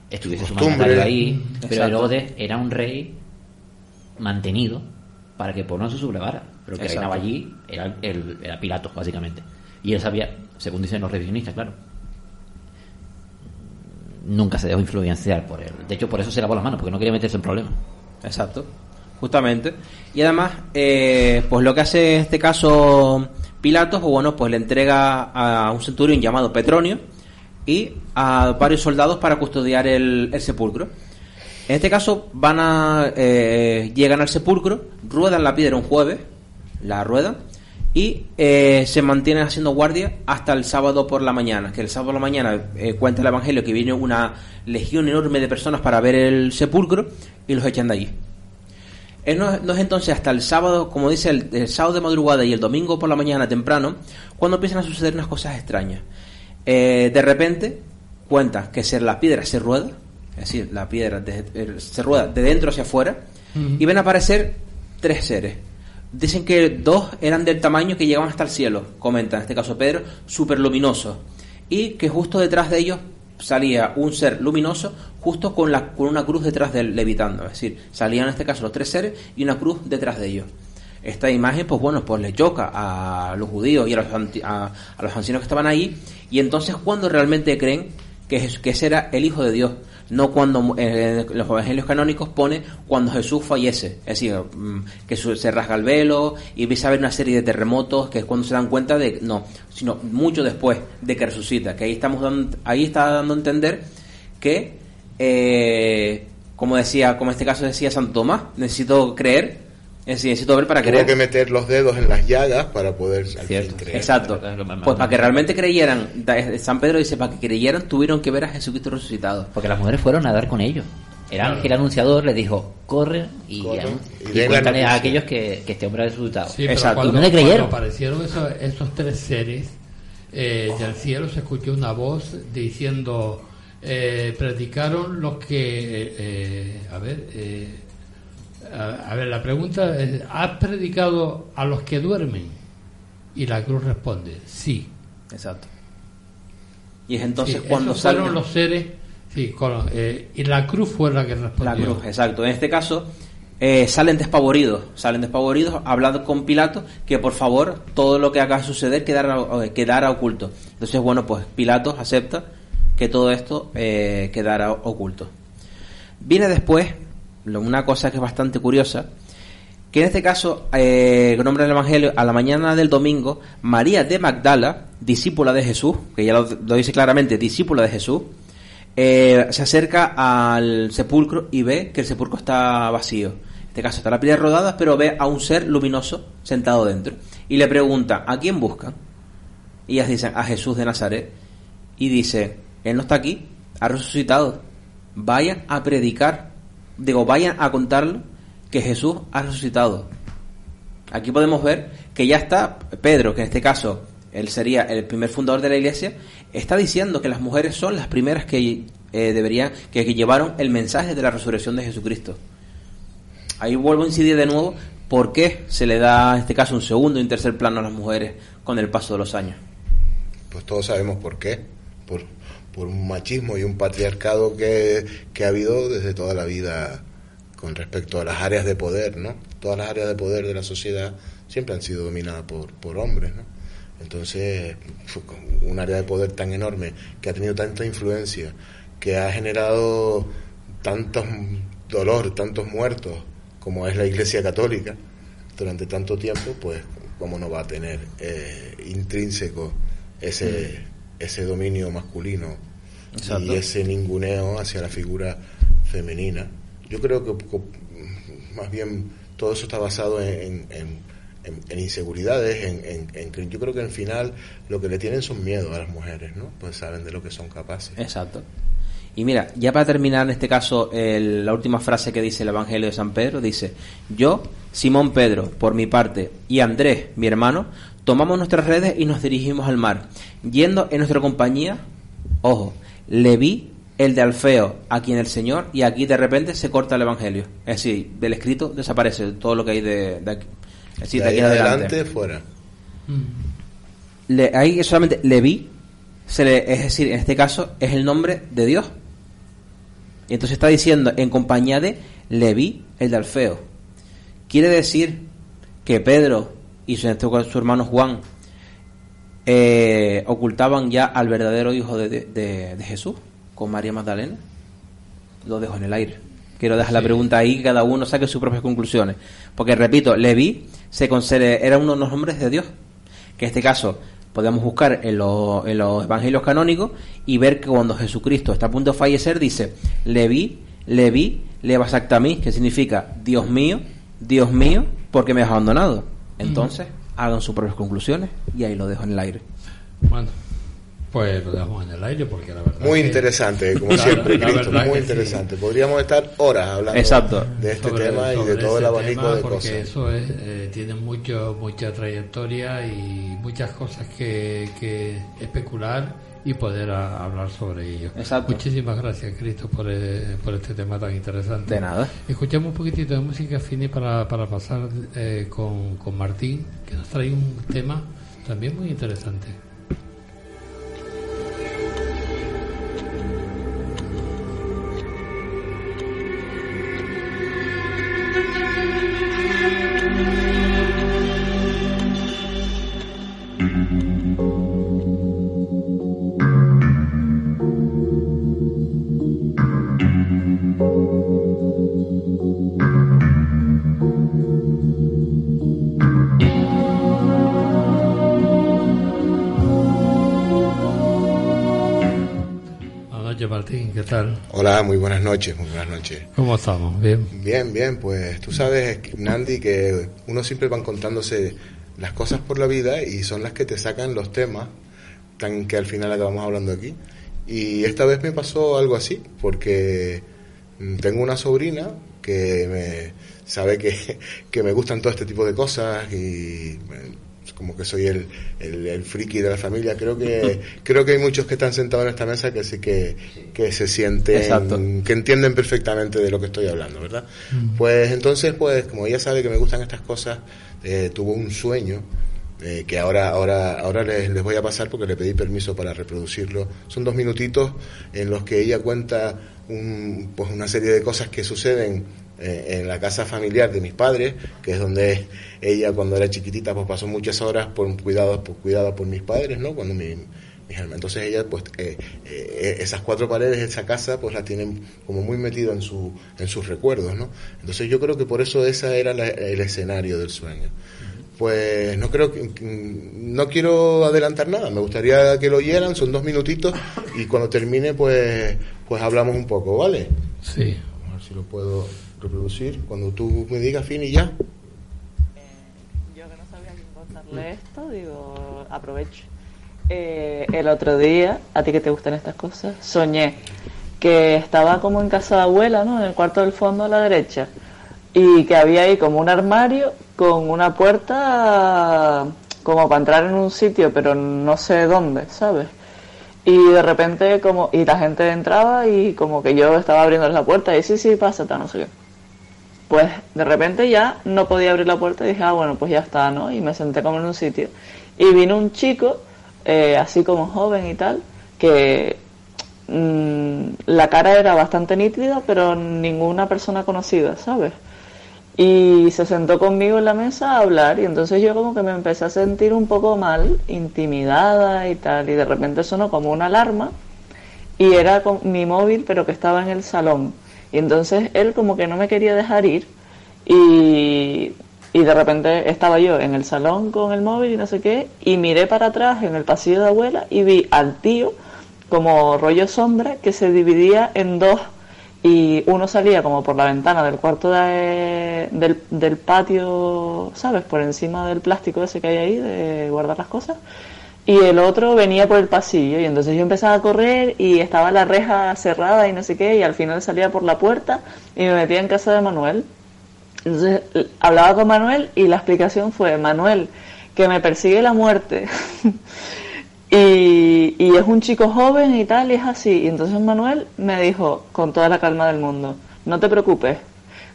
estuviese su mandatario ahí, pero. Herodes era un rey mantenido para que pueblo no se sublevara, pero que Exacto. reinaba allí era, el, era Pilato, básicamente. Y él sabía, según dicen los revisionistas, claro, nunca se dejó influenciar por él. De hecho, por eso se lavó las manos, porque no quería meterse en problemas. Exacto, justamente. Y además, eh, pues lo que hace en este caso Pilatos, pues bueno, pues le entrega a un centurión llamado Petronio y a varios soldados para custodiar el, el sepulcro. En este caso van a eh, llegan al sepulcro, ruedan la piedra un jueves, la ruedan y eh, se mantienen haciendo guardia hasta el sábado por la mañana. Que el sábado por la mañana eh, cuenta el evangelio que viene una legión enorme de personas para ver el sepulcro y los echan de allí. Eh, No, no es entonces hasta el sábado, como dice, el, el sábado de madrugada y el domingo por la mañana temprano, cuando empiezan a suceder unas cosas extrañas. De repente, cuenta que se, la piedra se rueda, es decir, la piedra de- se rueda de dentro hacia afuera, y ven a aparecer tres seres. Dicen que dos eran del tamaño que llegaban hasta el cielo, comenta en este caso Pedro, super luminosos. Y que justo detrás de ellos salía un ser luminoso justo con, la, con una cruz detrás de él levitando. Es decir, salían en este caso los tres seres y una cruz detrás de ellos. Esta imagen, pues bueno, pues le choca a los judíos y a los, a, los ancianos que estaban ahí. Y entonces, cuando realmente creen que, que ese era el Hijo de Dios? No cuando eh, los evangelios canónicos pone cuando Jesús fallece. Es decir, mm, que se rasga el velo y empieza a haber una serie de terremotos que es cuando se dan cuenta de no, sino mucho después de que resucita. Que ahí estamos dando, ahí está dando a entender que eh, como decía, como en este caso decía Santo Tomás, necesito creer, es decir, necesito ver para Tuvo creer. que meter los dedos en las llagas para poder al Cierto. fin creer. Exacto. Pues para que realmente creyeran, San Pedro dice, para que creyeran tuvieron que ver a Jesucristo resucitado. Porque las mujeres fueron a dar con ellos. El ángel anunciador les dijo, corre y, Corre, y y cuéntale a noticia". aquellos que, que este hombre ha resucitado. Sí, pero Exacto. cuando, ¿Y no le creyeron? cuando aparecieron esos, esos tres seres, eh, del cielo se escuchó una voz diciendo, eh, predicaron los que, eh, eh, a ver, eh, a, a ver, la pregunta es, ¿has predicado a los que duermen? Y la cruz responde, sí. Exacto. Y es entonces Sí, cuando esos fueron salen los seres, sí, con- eh, y la cruz fue la que respondió. la cruz, exacto. En este caso eh, salen despavoridos, salen despavoridos, hablando con Pilato que por favor todo lo que haga suceder quedara, eh, quedara oculto. Entonces bueno, pues Pilato acepta que todo esto eh, quedara oculto. Viene después una cosa que es bastante curiosa, que en este caso, eh, con nombre del Evangelio, a la mañana del domingo, María de Magdala, discípula de Jesús, que ya lo, lo dice claramente, discípula de Jesús, eh, se acerca al sepulcro y ve que el sepulcro está vacío. En este caso está la piedra rodada, pero ve a un ser luminoso sentado dentro. Y le pregunta, ¿a quién buscan? Y ellas dicen, a Jesús de Nazaret. Y dice, Él no está aquí, ha resucitado. Vayan a predicar, digo, vayan a contarlo que Jesús ha resucitado. Aquí podemos ver que ya está Pedro, que en este caso él sería el primer fundador de la iglesia, está diciendo que las mujeres son las primeras que eh, deberían, que, llevaron el mensaje de la resurrección de Jesucristo. Ahí vuelvo a incidir de nuevo por qué se le da en este caso un segundo y un tercer plano a las mujeres con el paso de los años. Pues todos sabemos por qué. Por, por un machismo y un patriarcado que, que ha habido desde toda la vida con respecto a las áreas de poder, ¿no? Todas las áreas de poder de la sociedad siempre han sido dominadas por, por hombres, ¿no? Entonces, un área de poder tan enorme, que ha tenido tanta influencia, que ha generado tantos dolor, tantos muertos, como es la Iglesia Católica, durante tanto tiempo, pues, ¿cómo no va a tener eh, intrínseco ese, ese dominio masculino Exacto. y ese ninguneo hacia la figura femenina? Yo creo que más bien todo eso está basado en, en- en- en inseguridades, en, en- en que yo creo que al final lo que le tienen son miedo a las mujeres, ¿no? Pues saben de lo que son capaces. Exacto. Y mira, ya para terminar en este caso, el- la última frase que dice el Evangelio de San Pedro dice, yo, Simón Pedro, por mi parte, y Andrés, mi hermano, tomamos nuestras redes y nos dirigimos al mar, yendo en nuestra compañía, ojo, Leví, el de Alfeo, a quien el Señor, y aquí de repente se corta el Evangelio. Es decir, del escrito desaparece todo lo que hay de, de aquí. Es decir, de aquí adelante. adelante, fuera. Le, ahí solamente Leví, se le, es decir, en este caso es el nombre de Dios. Y entonces está diciendo en compañía de Leví, el de Alfeo. Quiere decir que Pedro y su, su hermano Juan eh, ocultaban ya al verdadero hijo de, de- de- de Jesús con María Magdalena. Lo dejo en el aire. Quiero dejar la pregunta ahí que cada uno saque sus propias conclusiones. Porque repito, Leví se considera, era uno de los nombres de Dios que en este caso podemos buscar en, los- en los evangelios canónicos y ver que cuando Jesucristo está a punto de fallecer dice, Leví, Leví, levas acta a mí, que significa, Dios mío, Dios mío, porque me has abandonado. Entonces, hagan sus propias conclusiones y ahí lo dejo en el aire. Bueno, pues lo dejamos en el aire porque la verdad. Muy que- interesante, como La- siempre, la Cristo, verdad muy sí. interesante. Podríamos estar horas hablando Exacto. de este sobre- tema y de todo el abanico de porque cosas. eso es, eh, tiene mucho, mucha trayectoria y muchas cosas que, que especular y poder a- hablar sobre ello. Exacto. Muchísimas gracias, Cristo, por, eh, por este tema tan interesante. De nada. Escuchemos un poquitito de música Fini para, para pasar eh, con, con Martín, que nos trae un tema también muy interesante. Tal? Hola, muy buenas noches, muy buenas noches. ¿Cómo estamos? ¿Bien? Bien, bien, pues tú sabes, Nandi, que uno siempre va contándose las cosas por la vida y son las que te sacan los temas tan que al final acabamos hablando aquí. Y esta vez me pasó algo así, porque mm, tengo una sobrina que me sabe que, que me gustan todo este tipo de cosas y como que soy el, el, el friki de la familia. Creo que creo que hay muchos que están sentados en esta mesa que sí que, que se sienten, Exacto. que entienden perfectamente de lo que estoy hablando, ¿verdad? Pues entonces, pues como ella sabe que me gustan estas cosas, eh, tuvo un sueño eh, que ahora ahora ahora les, les voy a pasar porque le pedí permiso para reproducirlo. Son dos minutitos en los que ella cuenta un, pues una serie de cosas que suceden en la casa familiar de mis padres, que es donde ella cuando era chiquitita pues pasó muchas horas por cuidados por cuidada por mis padres, ¿no? Cuando mi, mis hermanos. Entonces ella pues eh, eh, esas cuatro paredes de esa casa pues la tienen como muy metida en su en sus recuerdos, ¿no? Entonces yo creo que por eso esa era la- el escenario del sueño. Pues no creo que no quiero adelantar nada, me gustaría que lo oyeran, son dos minutitos y cuando termine pues pues hablamos un poco, ¿vale? Sí. A ver si lo puedo reproducir cuando tú me digas fin y ya. Yo que no sabía quién contarle esto, digo, aprovecho. Eh, el otro día, a ti que te gustan estas cosas, soñé que estaba como en casa de abuela, ¿no? En el cuarto del fondo a la derecha. Y que había ahí como un armario con una puerta como para entrar en un sitio, pero no sé dónde, ¿sabes? Y de repente como, y la gente entraba y como que yo estaba abriendo la puerta y sí, sí, pasa, no sé qué. Pues de repente ya no podía abrir la puerta y dije, ah, bueno, pues ya está, ¿no? Y me senté como en un sitio. Y vino un chico eh, así como joven y tal, que mm, la cara era bastante nítida, pero ninguna persona conocida, ¿sabes? Y se sentó conmigo en la mesa a hablar y entonces yo como que me empecé a sentir un poco mal, intimidada y tal, y de repente sonó como una alarma y era con mi móvil pero que estaba en el salón. Y entonces él como que no me quería dejar ir y, y de repente estaba yo en el salón con el móvil y no sé qué y miré para atrás en el pasillo de abuela y vi al tío como rollo sombra que se dividía en dos y uno salía como por la ventana del cuarto de- del, del patio, ¿sabes? Por encima del plástico ese que hay ahí de guardar las cosas. Y el otro venía por el pasillo y entonces yo empezaba a correr y estaba la reja cerrada y no sé qué y al final salía por la puerta y me metía en casa de Manuel. Entonces hablaba con Manuel y la explicación fue, Manuel, que me persigue la muerte. y, y es un chico joven y tal, y es así. Y entonces Manuel me dijo, con toda la calma del mundo, no te preocupes,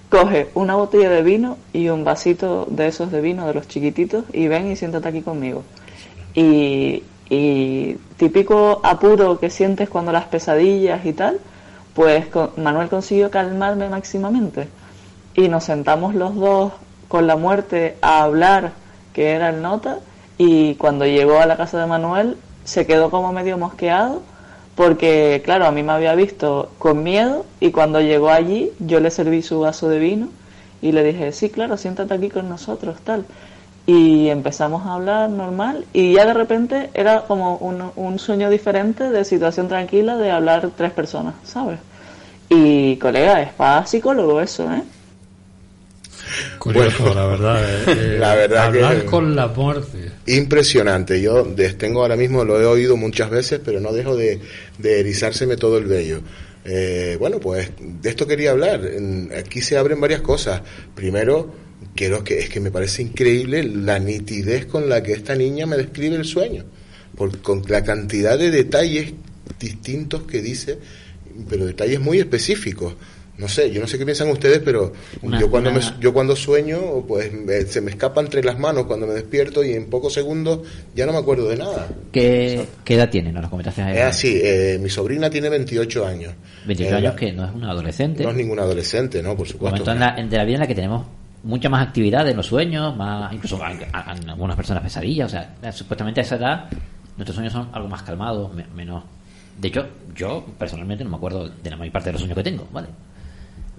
coge una botella de vino y un vasito de esos de vino, de los chiquititos, y ven y siéntate aquí conmigo. Y, y típico apuro que sientes cuando las pesadillas y tal, pues Manuel consiguió calmarme máximamente. Y nos sentamos los dos con la muerte a hablar, que era el nota, y cuando llegó a la casa de Manuel se quedó como medio mosqueado, porque claro, a mí me había visto con miedo y cuando llegó allí yo le serví su vaso de vino y le dije, sí, claro, siéntate aquí con nosotros, tal. Y empezamos a hablar normal y ya de repente era como un, un sueño diferente de situación tranquila de hablar tres personas, ¿sabes? Y colega, es para psicólogo eso, ¿eh? Curioso, Bueno, la verdad. eh, eh, la verdad hablar que- con la muerte. Impresionante. Yo tengo ahora mismo, lo he oído muchas veces, pero no dejo de, de erizárseme todo el vello. Eh, bueno, pues de esto quería hablar. Aquí se abren varias cosas. Primero, quiero que es que me parece increíble la nitidez con la que esta niña me describe el sueño, por, con la cantidad de detalles distintos que dice, pero detalles muy específicos. No sé, yo no sé qué piensan ustedes, pero Una- yo cuando una- me, yo cuando sueño, pues me- se me escapa entre las manos cuando me despierto y en pocos segundos ya no me acuerdo de nada. ¿Qué, qué edad tiene? Nos lo comentaste ayer. Es así, eh, mi sobrina tiene 28 años. 28 Eh, años que no es una adolescente. No es ninguna adolescente, ¿no? Por supuesto. momento en la, en- la vida en la que tenemos mucha más actividad en los sueños, más incluso a- a- a algunas personas pesadillas, o sea, supuestamente a esa edad nuestros sueños son algo más calmados, me- menos... De hecho, yo personalmente no me acuerdo de la mayor parte de los sueños que tengo, ¿vale?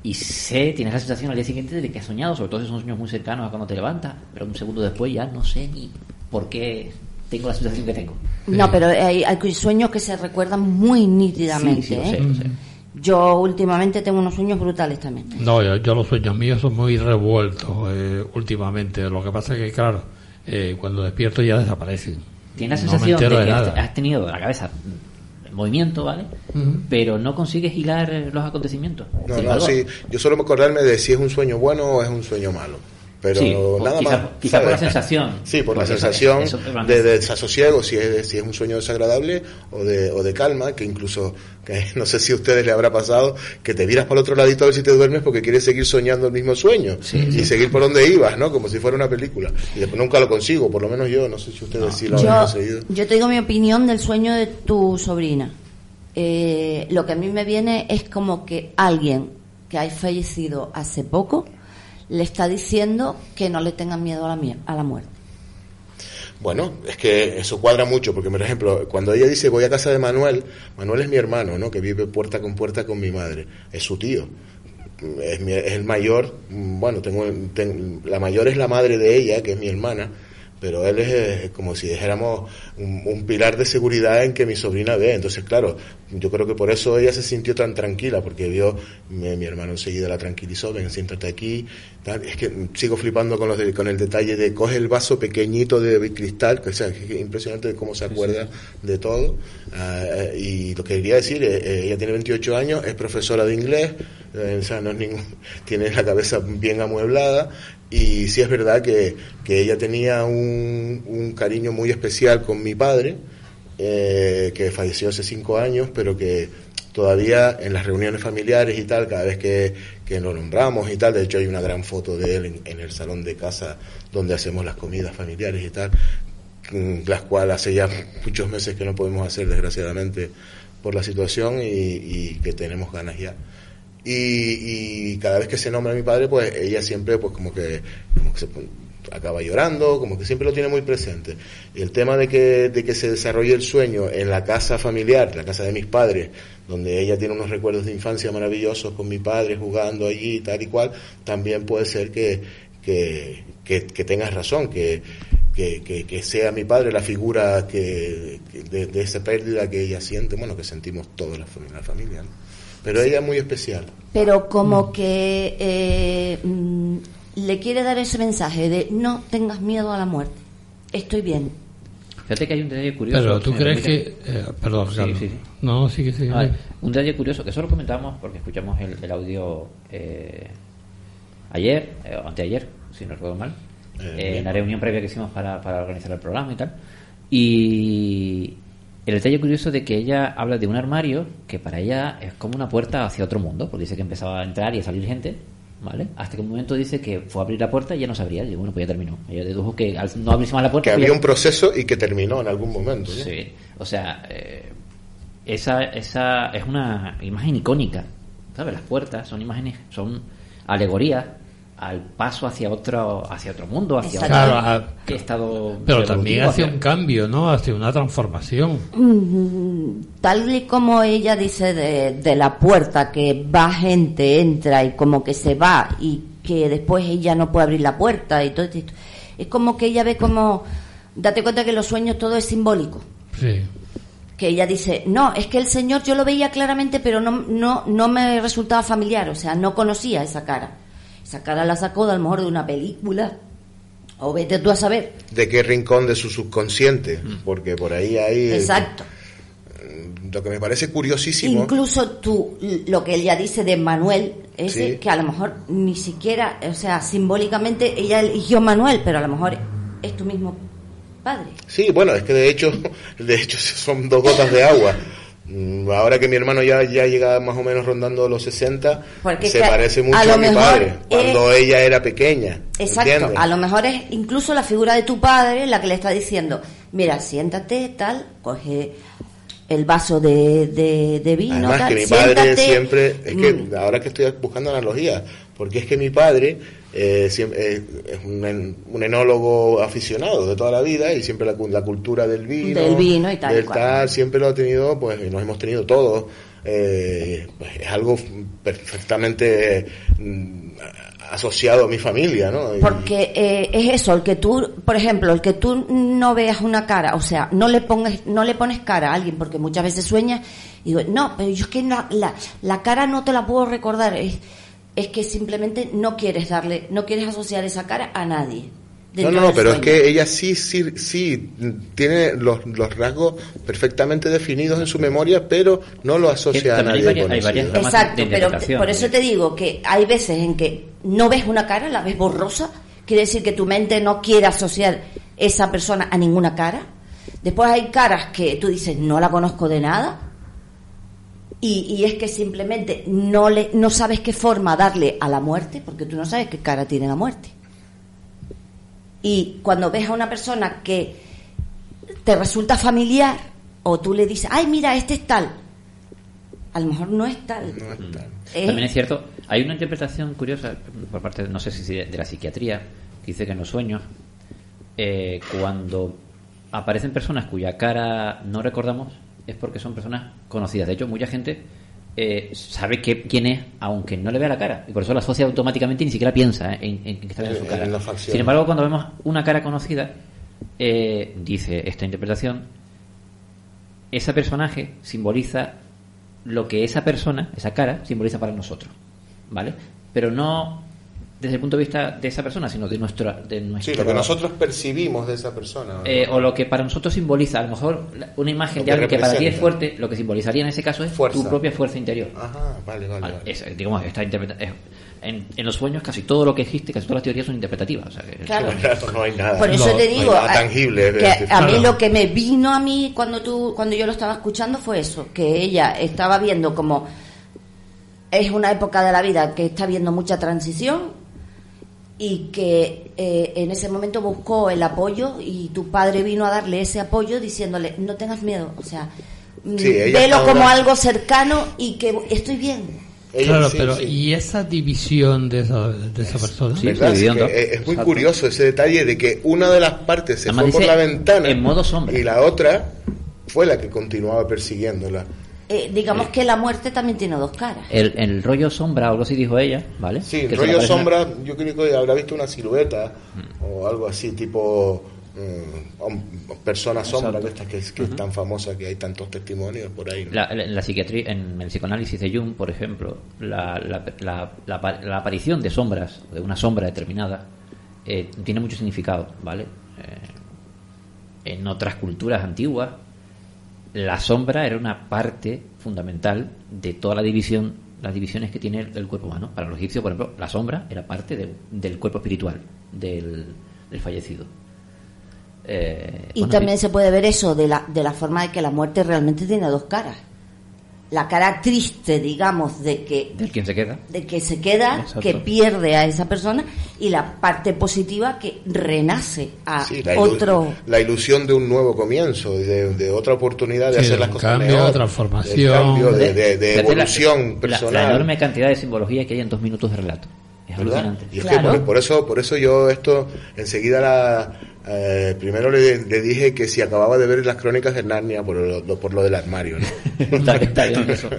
Y sé, tienes la sensación al día siguiente de que has soñado, sobre todo si son sueños muy cercanos a cuando te levantas, pero un segundo después ya no sé ni por qué tengo la sensación que tengo. No, pero hay, hay sueños que se recuerdan muy nítidamente. Sí, sí, lo ¿eh? sé, lo sé. Yo últimamente tengo unos sueños brutales también. No, yo, yo los sueños míos son muy revueltos eh, últimamente. Lo que pasa es que, claro, eh, cuando despierto ya desaparecen. Tienes la sensación de que nada. has- tenido la cabeza en movimiento, ¿vale? Pero no consigues hilar los acontecimientos. No, no, sí. Yo solo me acordarme de si es un sueño bueno o es un sueño malo. Pero Sí, nada quizá- más. quizá por la sensación. Sí, por la sensación eso- eso- de, de desasosiego, si es, si es un sueño desagradable o de, o de calma, que incluso, que no sé si a ustedes les habrá pasado, que te miras para el otro ladito a ver si te duermes porque quieres seguir soñando el mismo sueño y seguir por donde ibas, ¿no? Como si fuera una película. Y después nunca lo consigo, por lo menos yo, no sé si ustedes sí lo habrán Yo, conseguido. yo te digo mi opinión del sueño de tu sobrina. Eh, lo que a mí me viene es como que alguien que ha fallecido hace poco le está diciendo que no le tengan miedo a la, a la muerte. Bueno, es que eso cuadra mucho, porque por ejemplo, cuando ella dice voy a casa de Manuel, Manuel es mi hermano, ¿no? Que vive puerta con puerta con mi madre, es su tío, es, mi- es el mayor, mm, bueno, tengo, ten- la mayor es la madre de ella, que es mi hermana, pero él es eh, como si dijéramos un, un pilar de seguridad en que mi sobrina ve. Entonces, claro, yo creo que por eso ella se sintió tan tranquila, porque vio, mi, mi hermano enseguida la tranquilizó, ven, siéntate aquí. tal. Es que sigo flipando con, los de- con el detalle de coge el vaso pequeñito de cristal, que, o sea, es impresionante cómo se acuerda de todo. Eh, y lo que quería decir, eh, eh, ella tiene 28 años, es profesora de inglés, eh, o sea, no es ningún, tiene la cabeza bien amueblada y sí es verdad que, que ella tenía un, un cariño muy especial con mi padre, eh, que falleció hace cinco años, pero que todavía en las reuniones familiares y tal, cada vez que, que lo nombramos y tal, de hecho hay una gran foto de él en, el salón de casa donde hacemos las comidas familiares y tal, mm, las cuales hace ya muchos meses que no podemos hacer, desgraciadamente, por la situación y, y que tenemos ganas ya. Y, y cada vez que se nombra a mi padre, pues ella siempre, pues como que, como que se acaba llorando, como que siempre lo tiene muy presente. El tema de que, de que se desarrolle el sueño en la casa familiar, la casa de mis padres, donde ella tiene unos recuerdos de infancia maravillosos con mi padre jugando allí, tal y cual, también puede ser que, que, que, tengas razón, que, que, que, sea mi padre la figura que, de, esa pérdida que ella siente, bueno, que sentimos toda la la familia ¿no? Pero ella es muy especial. Pero como que eh, mm, le quiere dar ese mensaje de no tengas miedo a la muerte. Estoy bien. Fíjate que hay un detalle curioso. Pero tú me crees que... eh, perdón, Sí, sí, sí. No, sí que sí. Vale, Un detalle curioso, que solo comentamos porque escuchamos el, el audio eh, ayer, eh, o anteayer, si no recuerdo mal, Eh, eh, en la reunión previa que hicimos para, para organizar el programa y tal. Y el detalle curioso de que ella habla de un armario que para ella es como una puerta hacia otro mundo, porque dice que empezaba a entrar y a salir gente, ¿vale? Hasta que un momento dice que fue a abrir la puerta y ya no sabría. Y bueno, pues ya terminó. Ella dedujo que al no abrirse más la puerta... Que había ya- un proceso y que terminó en algún momento. ¿no? Sí, o sea, eh, esa, esa es una imagen icónica, ¿sabes? Las puertas son imágenes, son alegorías al paso hacia otro hacia otro mundo, hacia otro Claro, a- estado Pero también hacia hacia- un cambio, ¿no? Hacia una transformación. Mm, Tal y como ella dice de, de la puerta, que va gente, entra y como que se va y que después ella no puede abrir la puerta y todo esto. Es como que ella ve como, date cuenta que los sueños todo es simbólico. Sí. que ella dice, no, es que el señor yo lo veía claramente, pero no, no, no me resultaba familiar, o sea, no conocía esa cara. Esa cara la sacó de, a lo mejor de una película, o vete tú a saber. de qué rincón de su subconsciente, porque por ahí hay... Exacto. Lo que me parece curiosísimo... Incluso tú, lo que ella dice de Manuel, ese Sí. que a lo mejor ni siquiera, o sea, simbólicamente ella eligió Manuel, pero a lo mejor es tu mismo padre. Sí, bueno, es que de hecho, de hecho son dos gotas de agua. Mm, Ahora que mi hermano ya, ya llega más o menos rondando los 60, Porque se parece mucho a, lo mi padre, cuando ella era pequeña. Exacto, ¿entiendes? a lo mejor es incluso la figura de tu padre la que le está diciendo, mira, siéntate, tal, coge el vaso de, de, de vino, Además tal, que mi padre siéntate. siempre, es que Mm, ahora que estoy buscando analogías, porque es que mi padre eh, siempre, eh, es un, un enólogo aficionado de toda la vida y siempre la, la cultura del vino, Del vino y tal del tal, siempre lo ha tenido, pues y nos hemos tenido todos. Eh, pues, es algo perfectamente mm, asociado a mi familia, ¿no? Y- Porque eh, es eso, el que tú, por ejemplo, el que tú no veas una cara, o sea, no le pongas, no le pones cara a alguien, porque muchas veces sueñas y digo, no, pero yo es que la, la, la cara no te la puedo recordar, es, es que simplemente no quieres darle, no quieres asociar esa cara a nadie. No, no, no, pero es que ella sí, sí, sí, tiene los, los rasgos perfectamente definidos en su memoria, pero no lo asocia a hay nadie varias- hay varias Exacto, de pero por eso te digo que hay veces en que no ves una cara, la ves borrosa, quiere decir que tu mente no quiere asociar esa persona a ninguna cara. Después hay caras que tú dices, no la conozco de nada, y, y es que simplemente no, le, no sabes qué forma darle a la muerte, porque tú no sabes qué cara tiene la muerte. Y cuando ves a una persona que te resulta familiar, o tú le dices, ay, mira, este es tal, a lo mejor no es tal. No es tal. ¿eh? También es cierto, hay una interpretación curiosa por parte, no sé si de, de la psiquiatría, que dice que en los sueños, eh, cuando aparecen personas cuya cara no recordamos, es porque son personas conocidas. De hecho, mucha gente eh, sabe que, quién es, aunque no le vea la cara, y por eso la asocia automáticamente y ni siquiera piensa eh, en, en que está viendo su En- cara. en. Sin embargo, cuando vemos una cara conocida, eh, dice esta interpretación, ese personaje simboliza lo que esa persona, esa cara, simboliza para nosotros, ¿vale? Pero no desde el punto de vista de esa persona, sino de nuestra, de nuestro Sí, lo que nosotros percibimos de esa persona. ¿no? eh, o lo que para nosotros simboliza, a lo mejor una imagen Lo de que algo que para ti es fuerte, lo que simbolizaría en ese caso es Fuerza. tu propia fuerza interior. Ajá, vale, vale. Vale, es, digamos, está interpreta- es- en, en los sueños casi todo lo que existe, casi todas las teorías son interpretativas. o sea, que- Claro. Claro, no hay nada. Por eso no, te digo, a- tangible. que decir, a mí lo que me vino a mí cuando tú, cuando yo lo estaba escuchando fue eso, que ella estaba viendo como es una época de la vida que está viendo mucha transición y que eh, en ese momento buscó el apoyo y tu padre vino a darle ese apoyo diciéndole no tengas miedo, o sea, mm, Sí, velo como ahora- algo cercano y que estoy bien. Claro, sí, pero sí. ¿y esa división de esa, de esa persona? Sí, es, muy Exacto. curioso ese detalle de que una de las partes se Además fue por la ventana en modo sombra. y la otra fue la que continuaba persiguiéndola. Eh, digamos que la muerte también tiene dos caras. El, el rollo sombra, algo así dijo ella, ¿vale? Sí, le rollo una- sombra, yo creo que habrá visto una silueta o algo así, tipo mm, persona sombra, de estas que, es- que es tan famosa que hay tantos testimonios por ahí. ¿no? La, en la psiquiatría, en el psicoanálisis de Jung, por ejemplo, la, la, la- la apa- la aparición de sombras, de una sombra determinada, eh, tiene mucho significado, ¿vale? Eh, en otras culturas antiguas, la sombra era una parte fundamental de toda la división, las divisiones que tiene el, cuerpo humano. Para los egipcios, por ejemplo, la sombra era parte de- del cuerpo espiritual del, del fallecido. Eh, Y bueno, también se puede ver eso de la, de la forma de que la muerte realmente tiene dos caras. La cara triste, digamos, de que del quien se queda. de que se queda, Exacto. que pierde a esa persona, y la parte positiva que renace a Sí, la, otro. la ilusión de un nuevo comienzo, de, de otra oportunidad de Sí, hacer de las cosas cambio, mejor, transformación. de cambio, de, de- de la- evolución la- personal. La, enorme cantidad de simbología que hay en dos minutos de relato. Es ¿verdad? alucinante. Y es Claro. que por, por eso, por eso yo esto enseguida la, eh, primero le, le dije que si acababa de ver las crónicas de Narnia por lo, lo- por lo del armario, ¿no? Está- está bien eso.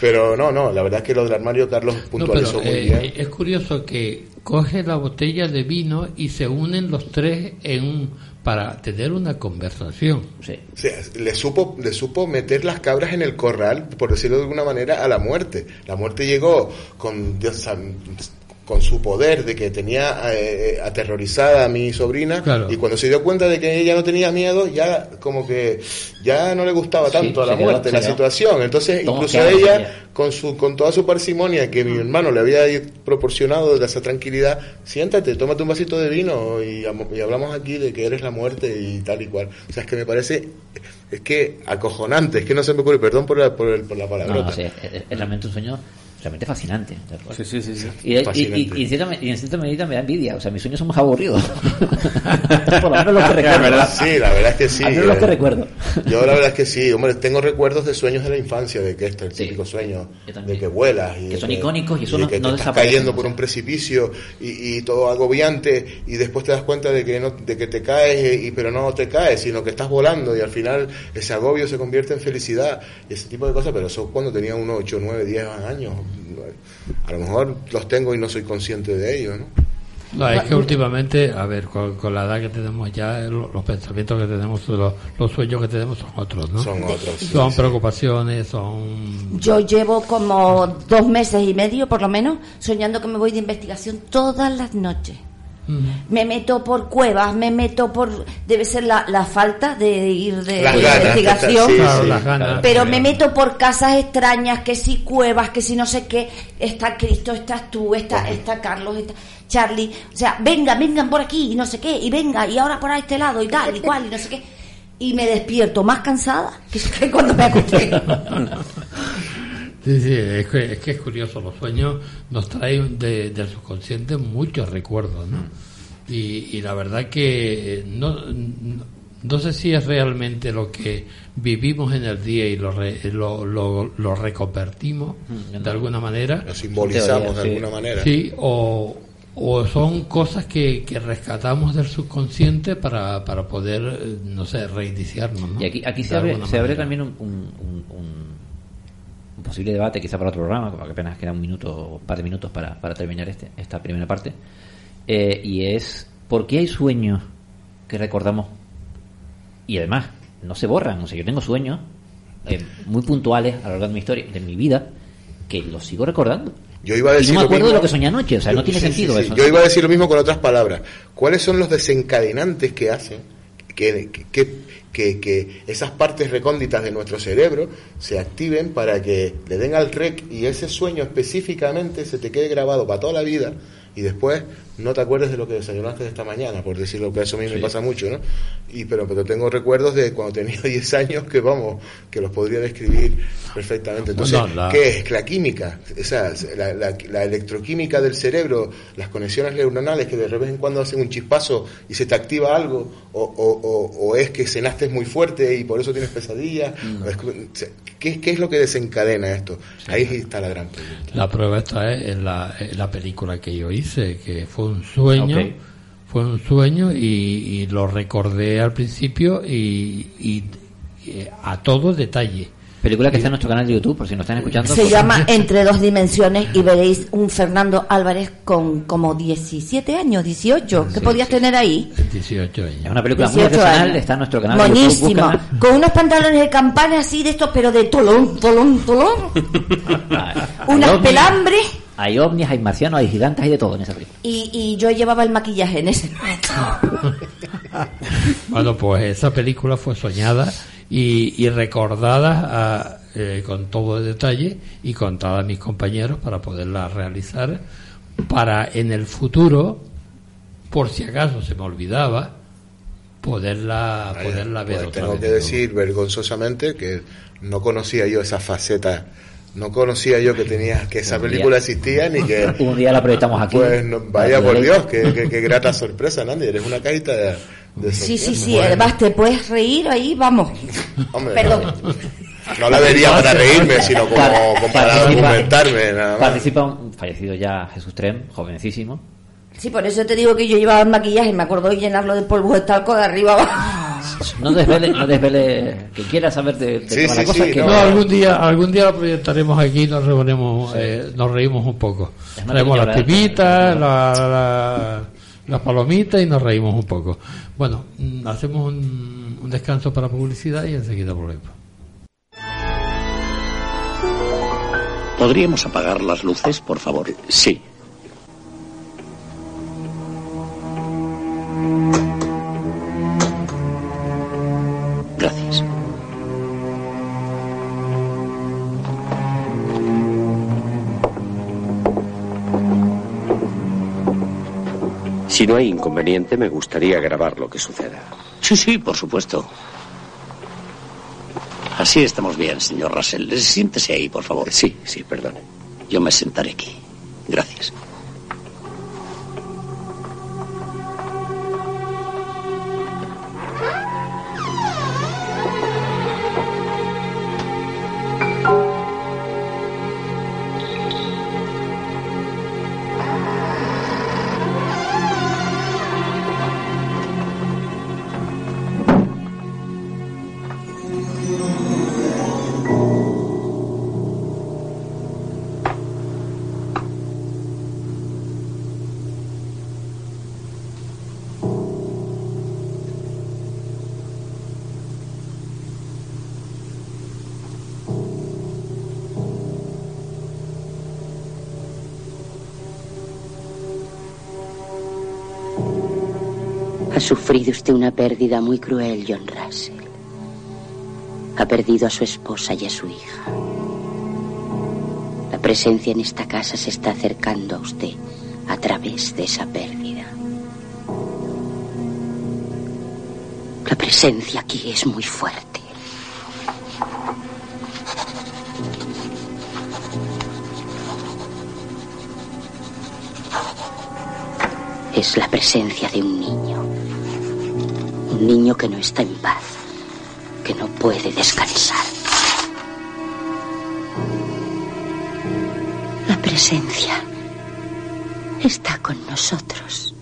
pero no, no, la verdad es que lo del armario Carlos No, puntualizó pero muy eh, bien. es curioso que coge la botella de vino y se unen los tres en un, para tener una conversación. Sí. O sea, le supo, le supo meter las cabras en el corral, por decirlo de alguna manera, a la muerte. La muerte llegó con, Dios con su poder de que tenía eh, aterrorizada a mi sobrina Claro. y cuando se dio cuenta de que ella no tenía miedo, ya como que ya no le gustaba Sí, tanto a la quedó- muerte la situación. Entonces, Todos incluso ella, con su con toda su parsimonia que mi hermano le había proporcionado de esa tranquilidad, siéntate, tómate un vasito de vino y, y hablamos aquí de que eres la muerte y tal y cual. O sea, es que me parece, es que acojonante, es que no se me ocurre, perdón por la, por el- por la No, palabrota. no, sí, es, es- es realmente un sueño realmente fascinante. Sí, sí, sí. sí. Y, y- en cierta, me- y en cierta medida me da envidia. O sea, mis sueños son más aburridos. Por lo menos los que recuerdo. Sí, la verdad es que sí. Al menos los eh, que recuerdo. Yo la verdad es que sí, hombre, tengo recuerdos de sueños de la infancia, de que este es el típico sueño, de que vuelas. Y Que son icónicos y eso no- que no te estás cayendo por un precipicio y, y todo agobiante y después te das cuenta de que no, de que te caes eh, y pero no te caes, sino que estás volando y al final ese agobio se convierte en felicidad y ese tipo de cosas, pero eso cuando tenía unos 8, 9, 10 años. A lo mejor los tengo y no soy consciente de ello, ¿no? No, es que últimamente, a ver, con, con la edad que tenemos ya, lo- los, pensamientos que tenemos, los, los sueños que tenemos son otros, ¿no? Son otros. sí, Son sí. preocupaciones, son... Yo llevo como dos meses y medio, por lo menos, soñando que me voy de investigación todas las noches. Me meto por cuevas, me meto por... Debe ser la, la falta de ir de, Las de ganas, investigación. sí, Claro, sí. las ganas. Pero me meto por casas extrañas, que si cuevas, que si no sé qué, está Cristo, estás tú, está, está Carlos, está Charlie, o sea, venga, vengan por aquí y no sé qué, y venga, y ahora por a este lado y tal y cual y no sé qué. Y me despierto más cansada que que cuando me acosté. Sí, sí, es que, es que es curioso, los sueños nos traen de- del subconsciente muchos recuerdos, ¿no? Y, y la verdad que eh, no, no, no sé si es realmente lo que vivimos en el día y lo, re- lo, lo, lo reconvertimos de alguna manera, Lo simbolizamos de sí. alguna manera. sí, o, o son cosas que, que rescatamos del subconsciente para, para poder, eh, no sé, reiniciarnos, ¿no? Y aquí, aquí se abre, se abre también un, un- un- un- un posible debate, quizá para otro programa, porque apenas queda un minuto, un par de minutos para, para terminar este, esta primera parte. Eh, y es, ¿por qué hay sueños que recordamos? Y además, no se borran. O sea, yo tengo sueños eh, muy puntuales a lo largo de mi historia, de mi vida, que los sigo recordando. Yo iba a Y decir no me lo acuerdo de lo que soñé anoche, o sea, no tiene Sí, sí, sentido sí. eso. Yo iba a decir lo mismo con otras palabras. ¿Cuáles son los desencadenantes que hacen que, que, que, que esas partes recónditas de nuestro cerebro se activen para que le den al rec y ese sueño específicamente se te quede grabado para toda la vida y después no te acuerdes de lo que desayunaste esta mañana, por decirlo que eso a mí me pasa mucho, ¿no? Y pero, pero tengo recuerdos de cuando tenía 10 años que vamos, que los podría describir perfectamente. Entonces, Bueno, la- ¿qué es? La química, esa, la, la- la electroquímica del cerebro, las conexiones neuronales que de vez en cuando hacen un chispazo y se te activa algo, o, o- o- o es que cenaste muy fuerte y por eso tienes pesadillas, o es que- ¿qué, qué es lo que desencadena esto? Ahí está la gran pregunta. La prueba está es en la, en la película que yo hice, que fue un sueño, Ok. fue un sueño y, y lo recordé al principio y, y- y a todo detalle. Película que está en nuestro canal de YouTube, por si nos están escuchando. Se llama Entre dos dimensiones y veréis un Fernando Álvarez con como 17 años, 18. ¿Qué podías tener ahí? 18 años. Es una película muy 18 artesanal, años. está en nuestro canal de YouTube. Buenísimo. búscala. Con unos pantalones de campana así de estos, pero de tolón, tolón, tolón. Unas pelambres. Hay ovnis, hay marcianos, hay gigantes, hay de todo en esa película. Y, y yo llevaba el maquillaje en ese momento. Bueno, pues esa película fue soñada y, y recordada a- eh, con todo detalle y contada a mis compañeros para poderla realizar para en el futuro, por si acaso se me olvidaba, poderla, poderla ver Pues otra tengo vez. que decir vergonzosamente que no conocía yo esa faceta, no conocía yo que tenía que esa Un día- película existía ni que Un día la proyectamos aquí. pues no- vaya por Dios, qué, qué- qué grata sorpresa, Nandi, eres una cajita de, de Sí, sí, sí. Bueno, Además, te puedes reír ahí, vamos. hombre, Perdón. No, no la vería para reírme, sino como, Par- como para participa- documentarme, nada más. Participa un fallecido ya Jesús Trem, jovencísimo. Sí, por eso te digo que yo llevaba el maquillaje, me acuerdo de llenarlo de polvo de talco de arriba abajo. No desvele, no desvele, que quiera saber de, de Sí, sí, cosa sí, que No, algún día, algún día lo proyectaremos aquí y nos reunimos, eh, nos reímos un poco. Traemos las pipitas, la- la- las palomitas y nos reímos un poco. Bueno, mm, hacemos un, un descanso para publicidad y enseguida volvemos. ¿Podríamos apagar las luces, por favor? Sí. Si no hay inconveniente, me gustaría grabar lo que suceda. Sí, sí, por supuesto. Así estamos bien, señor Russell. Siéntese ahí, por favor. Sí, sí, perdone. Yo me sentaré aquí. Gracias. Una pérdida muy cruel, John Russell. Ha perdido a su esposa y a su hija. La presencia en esta casa se está acercando a usted a través de esa pérdida. La presencia aquí es muy fuerte. Es la presencia de. Niño que no está en paz, que no puede descansar. La presencia está con nosotros.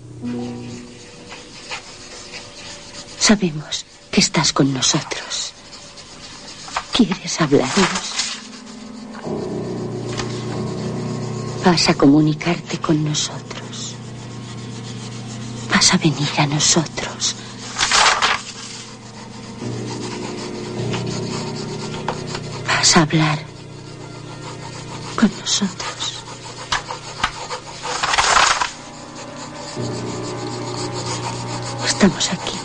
Sabemos que estás con nosotros. ¿Quieres hablarnos? Vas a comunicarte con nosotros. Vas a venir a nosotros. hablar con nosotros. Estamos aquí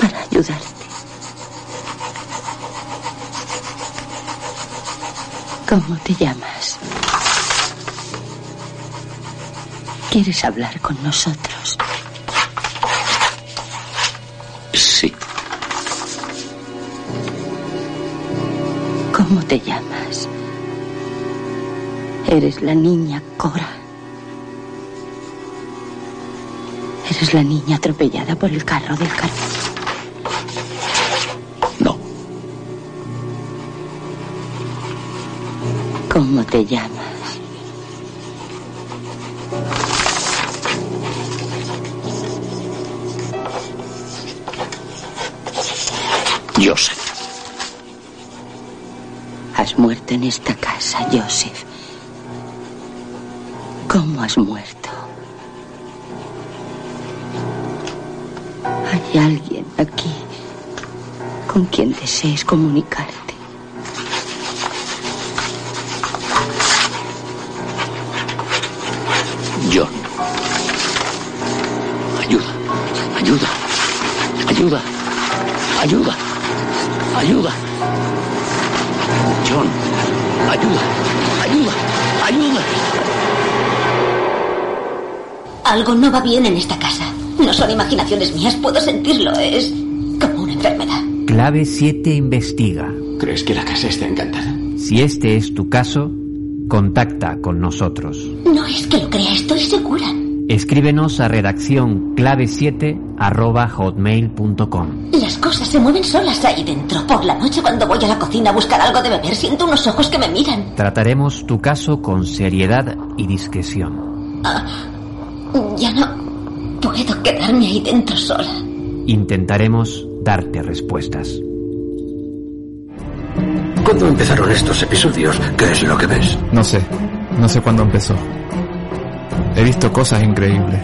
para ayudarte. ¿Cómo te llamas? ¿Quieres hablar con nosotros? Eres la niña Cora. Eres la niña atropellada por el carro del carro. No. ¿Cómo te llamas? Joseph. Has muerto en esta casa, Joseph. ¿Cómo has muerto? Hay alguien aquí con quien desees comunicarte. John. Ayuda. Ayuda. Ayuda. Algo no va bien en esta casa. No son imaginaciones mías, puedo sentirlo. Es como una enfermedad. Clave 7 investiga. ¿Crees que la casa está encantada? Si este es tu caso, contacta con nosotros. No es que lo crea, estoy segura. Escríbenos a redacción clave7 arroba hotmail.com. Las cosas se mueven solas ahí dentro. Por la noche cuando voy a la cocina a buscar algo de beber, siento unos ojos que me miran. Trataremos tu caso con seriedad y discreción. Ah, ya no puedo quedarme ahí dentro sola. Intentaremos darte respuestas. ¿Cuándo empezaron estos episodios? ¿Qué es lo que ves? No sé, no sé cuándo empezó. He visto cosas increíbles.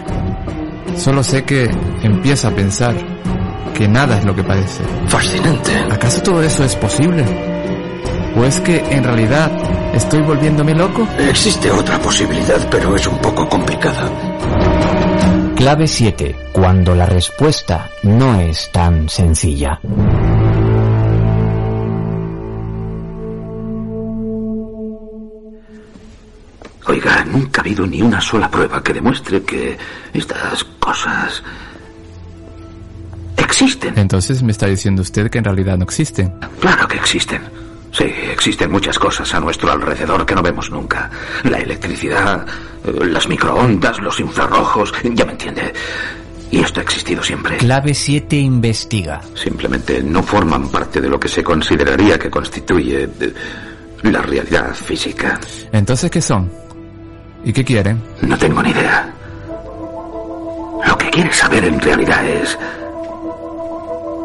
Solo sé que empiezo a pensar que nada es lo que parece. Fascinante. ¿Acaso todo eso es posible? ¿O es que en realidad estoy volviéndome loco? Existe otra posibilidad, pero es un poco complicada. Clave 7. Cuando la respuesta no es tan sencilla. Oiga, nunca ha habido ni una sola prueba que demuestre que estas cosas existen. Entonces me está diciendo usted que en realidad no existen. Claro que existen. Sí, existen muchas cosas a nuestro alrededor que no vemos nunca. La electricidad, eh, las microondas, los infrarrojos, ya me entiende. Y esto ha existido siempre. Clave 7 investiga. Simplemente no forman parte de lo que se consideraría que constituye eh, la realidad física. Entonces, ¿qué son? ¿Y qué quieren? No tengo ni idea. Lo que quiere saber en realidad es...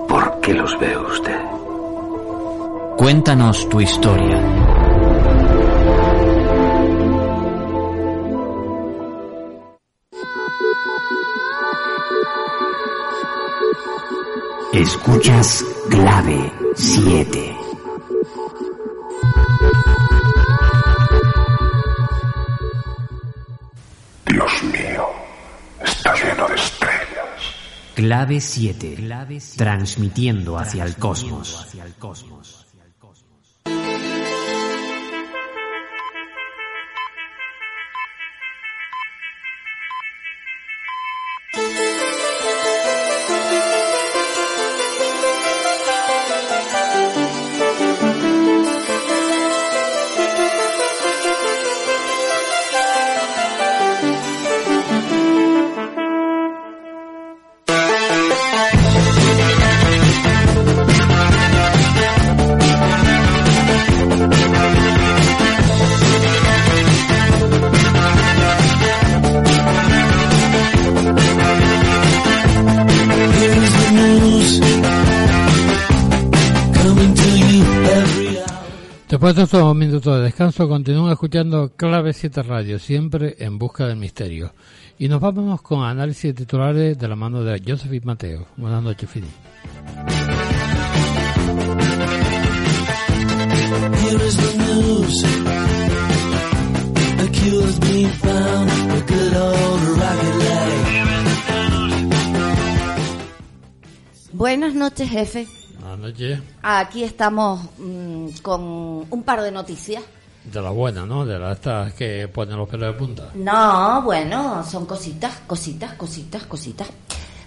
¿Por qué los ve usted? Cuéntanos tu historia. Escuchas clave 7. Dios mío, está lleno de estrellas. Clave 7. Transmitiendo hacia el cosmos. Después de estos minutos de descanso, continúan escuchando Clave 7 Radio, siempre en busca del misterio. Y nos vamos con análisis de titulares de la mano de Joseph Mateo. Buenas noches, Fini. Buenas noches, jefe. Buenas noches. Aquí estamos mm, con un par de noticias De la buena, ¿no? De las estas que ponen los pelos de punta. No, bueno, son cositas, cositas, cositas, cositas.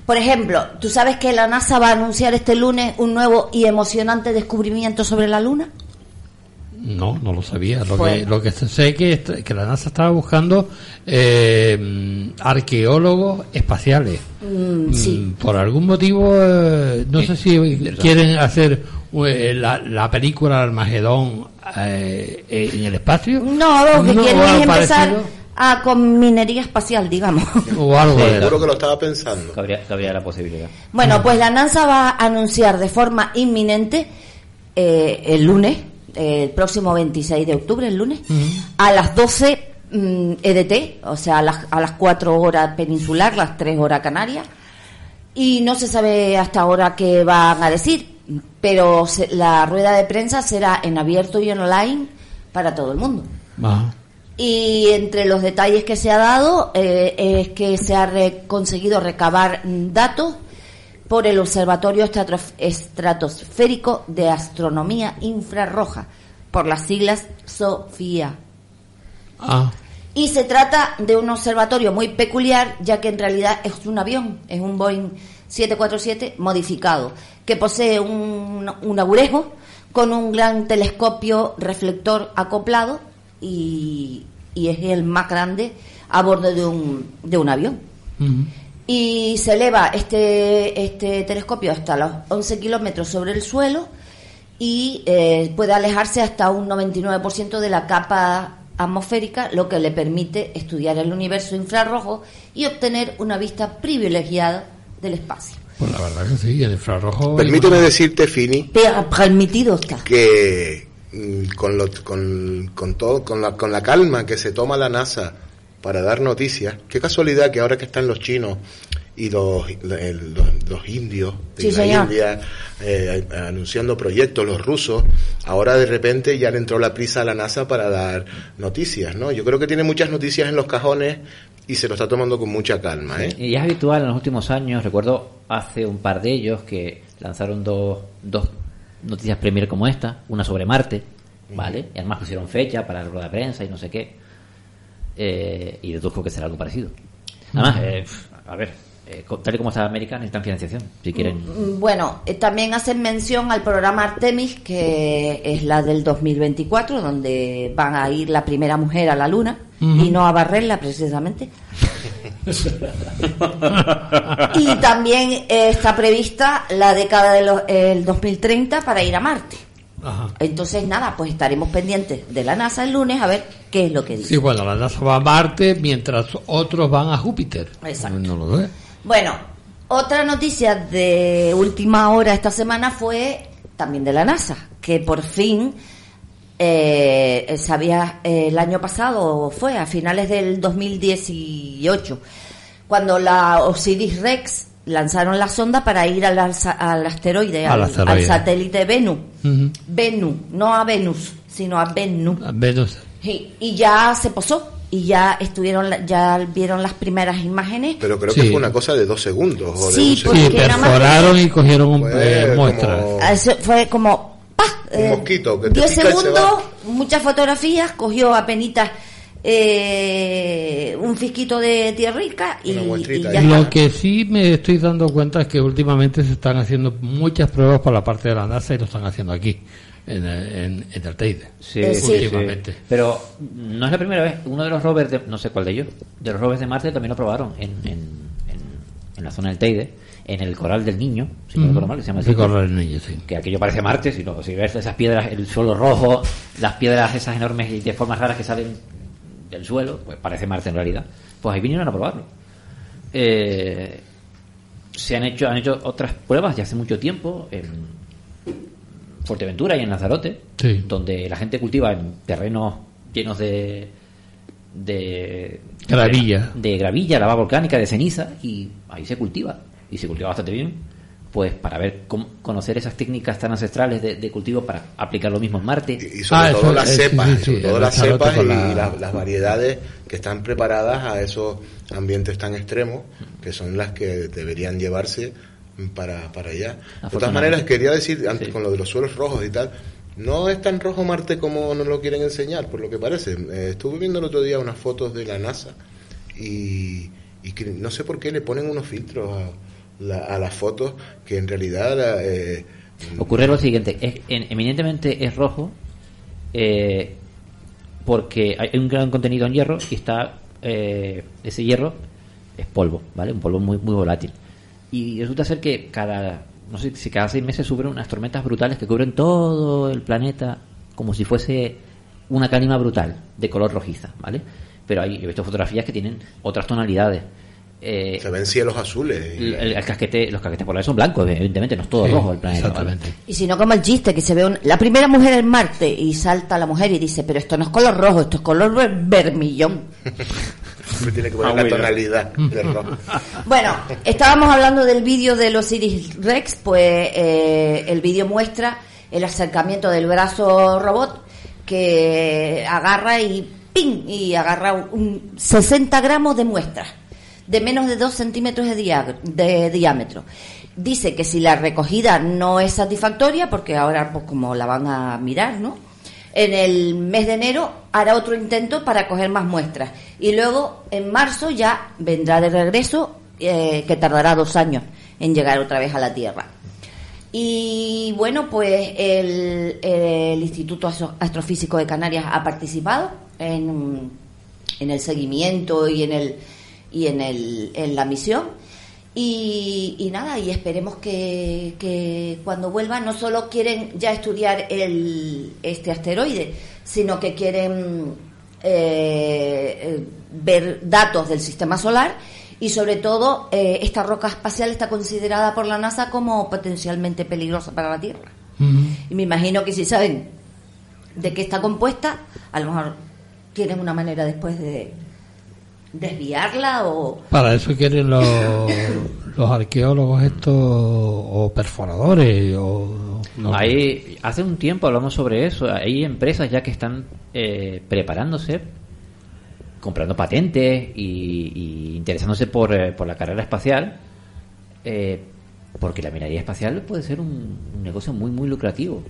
Por ejemplo, ¿tú sabes que la NASA va a anunciar este lunes un nuevo y emocionante descubrimiento sobre la Luna? No, no lo sabía. Lo, que, lo que sé es que, que la NASA estaba buscando eh, arqueólogos espaciales. Mm, sí. Mm, Por algún motivo, eh, no sé si quieren hacer eh, la, la película Armagedón eh, eh, en el espacio. No, lo que No, quieren es empezar parecido. a, con minería espacial, digamos. O algo de Seguro que lo estaba pensando. Cabría, cabría la posibilidad. Bueno, pues la NASA va a anunciar de forma inminente eh, el lunes, el próximo 26 de octubre, el lunes, a las 12 mm, EDT, o sea, a las, a las 4 horas peninsular, las 3 horas canarias, y no se sabe hasta ahora qué van a decir, pero se- la rueda de prensa será en abierto y online para todo el mundo. Y entre los detalles que se ha dado eh, es que se ha re- conseguido recabar datos por el Observatorio Estratosférico de Astronomía Infrarroja, por las siglas SOFIA. Ah, Y se trata de un observatorio muy peculiar, ya que en realidad es un avión, es un Boeing 747 modificado, que posee un, un agurejo con un gran telescopio reflector acoplado y, y es el más grande a bordo de un, de un avión. Y se eleva este, este telescopio hasta los 11 kilómetros sobre el suelo y eh, puede alejarse hasta un 99% de la capa atmosférica, lo que le permite estudiar el universo infrarrojo y obtener una vista privilegiada del espacio. pues la verdad que sí, el infrarrojo. Permíteme decirte, Fini, permitido está. que mm, con, lo- con, con todo, con la, con la calma que se toma la NASA para dar noticias, qué casualidad que ahora que están los chinos y los, los, los indios de Sí, la señor. India eh, anunciando proyectos, los rusos, ahora de repente ya le entró la prisa a la NASA para dar noticias, ¿no? Yo creo que tiene muchas noticias en los cajones y se lo está tomando con mucha calma, ¿eh? Y es habitual en los últimos años, recuerdo hace un par de ellos que lanzaron dos, dos noticias premier como esta, una sobre Marte, ¿vale? Y además pusieron fecha para la rueda de prensa y no sé qué. Eh, y deduzco que será algo parecido. Además, Ujú. eh, a ver, eh, tal y como está América, necesitan financiación, si quieren. Mm, Bueno, eh, también hacen mención al programa Artemis, que es la del 2024, donde van a ir la primera mujer a la Luna y no a barrerla precisamente. Y también eh, está prevista la década del 2030 para ir a Marte. Ajá. Entonces, nada, pues estaremos pendientes de la NASA el lunes a ver qué es lo que dice. Sí, bueno, la NASA va a Marte mientras otros van a Júpiter. Exacto. No lo sé. Bueno, otra noticia de última hora esta semana fue también de la NASA, que por fin eh, sabía eh, el año pasado fue a finales del 2018 cuando la Osiris Rex lanzaron la sonda para ir al, al asteroide, Al al, asteroide. al satélite Venus. Ujú. Venus, no a Venus, sino a Venus. Venus. Y, y ya se posó y ya estuvieron, la- ya vieron las primeras imágenes. Pero creo Sí. que fue una cosa de dos segundos o de Sí, un porque Sí, perforaron y cogieron un, Fue eh, como- muestras. Ah, eso fue como ¡pah! Un Eh, mosquito que te 10 pica y se segundos, va. muchas fotografías, cogió apenitas eh, un fisquito de tierrica y, y ya. Lo está. que sí me estoy dando cuenta es que últimamente se están haciendo muchas pruebas por la parte de la NASA y lo están haciendo aquí, en, en, en el Teide. Sí, Eh, sí. Pero no es la primera vez. Uno de los rovers, de, no sé cuál de ellos, de los rovers de Marte también lo probaron en, en, en, en la zona del Teide, en el Coral del Niño, si no Ujú. recuerdo mal, que se llama así. El Coral del Niño, sí. Que aquello parece Marte, si, no, si ves esas piedras, el suelo rojo, las piedras esas enormes y de formas raras que salen del suelo, pues parece Marte en realidad. Pues ahí vinieron a probarlo. Eh, se han hecho, han hecho otras pruebas ya hace mucho tiempo en Fuerteventura y en Lanzarote, Sí. donde la gente cultiva en terrenos llenos de de Gravilla. de, de gravilla, lava volcánica, de ceniza y ahí se cultiva y se cultiva bastante bien. Pues para ver cómo conocer esas técnicas tan ancestrales de, de cultivo para aplicar lo mismo en Marte. Y sobre Ah, todo eso, las cepas, sí, sobre sí, todo las cepas y la- las, las variedades que están preparadas a esos ambientes tan extremos, que son las que deberían llevarse para, para allá. De todas maneras, quería decir, antes Sí. con lo de los suelos rojos y tal, No es tan rojo Marte como nos lo quieren enseñar, por lo que parece. Eh, estuve viendo el otro día unas fotos de la NASA y, y que no sé por qué le ponen unos filtros a, la- a las fotos que en realidad eh, Ocurre lo siguiente, es, en- eminentemente es rojo eh, porque hay un gran contenido en hierro y está eh, ese hierro es polvo, ¿vale? Un polvo muy muy volátil. Y resulta ser que cada no sé si cada seis meses suben unas tormentas brutales que cubren todo el planeta como si fuese una calima brutal de color rojiza, ¿vale? Pero hay, he visto fotografías que tienen otras tonalidades. Eh, se ven cielos azules. el, el- casquete, los casquetes polares son blancos, evidentemente, no es todo Sí, rojo el planeta. ¿vale? exactamente. Y si no, como el chiste, que se ve un- la primera mujer en Marte y salta la mujer y dice, pero esto no es color rojo, esto es color ver- vermillón. Tiene que poner Ah, la tonalidad de rojo. Bueno, estábamos hablando del vídeo de los Iris Rex, pues eh, el vídeo muestra el acercamiento del brazo robot que agarra y ¡ping! y agarra un 60 gramos de muestra de menos de 2 centímetros de, de diámetro. Dice que si la recogida no es satisfactoria, porque ahora pues como la van a mirar, ¿no? En el mes de enero hará otro intento para coger más muestras. Y luego en marzo ya vendrá de regreso, eh, que tardará dos años en llegar otra vez a la Tierra. Y bueno, pues el, el Instituto Astro- Astrofísico de Canarias ha participado en, en el seguimiento y en el y en el en la misión. Y, y nada y esperemos que, que cuando vuelva no solo quieren ya estudiar el este asteroide sino que quieren eh, eh, ver datos del sistema solar y sobre todo eh, esta roca espacial está considerada por la NASA como potencialmente peligrosa para la Tierra. Y me imagino que si saben de qué está compuesta, a lo mejor tienen una manera después de desviarla o... Para eso quieren los, los arqueólogos estos o perforadores o... no. Hay, hace un tiempo hablamos sobre eso. Hay empresas ya que están eh, preparándose, comprando patentes y, y interesándose por, eh, por la carrera espacial, eh, porque la minería espacial puede ser un, un negocio muy, muy lucrativo.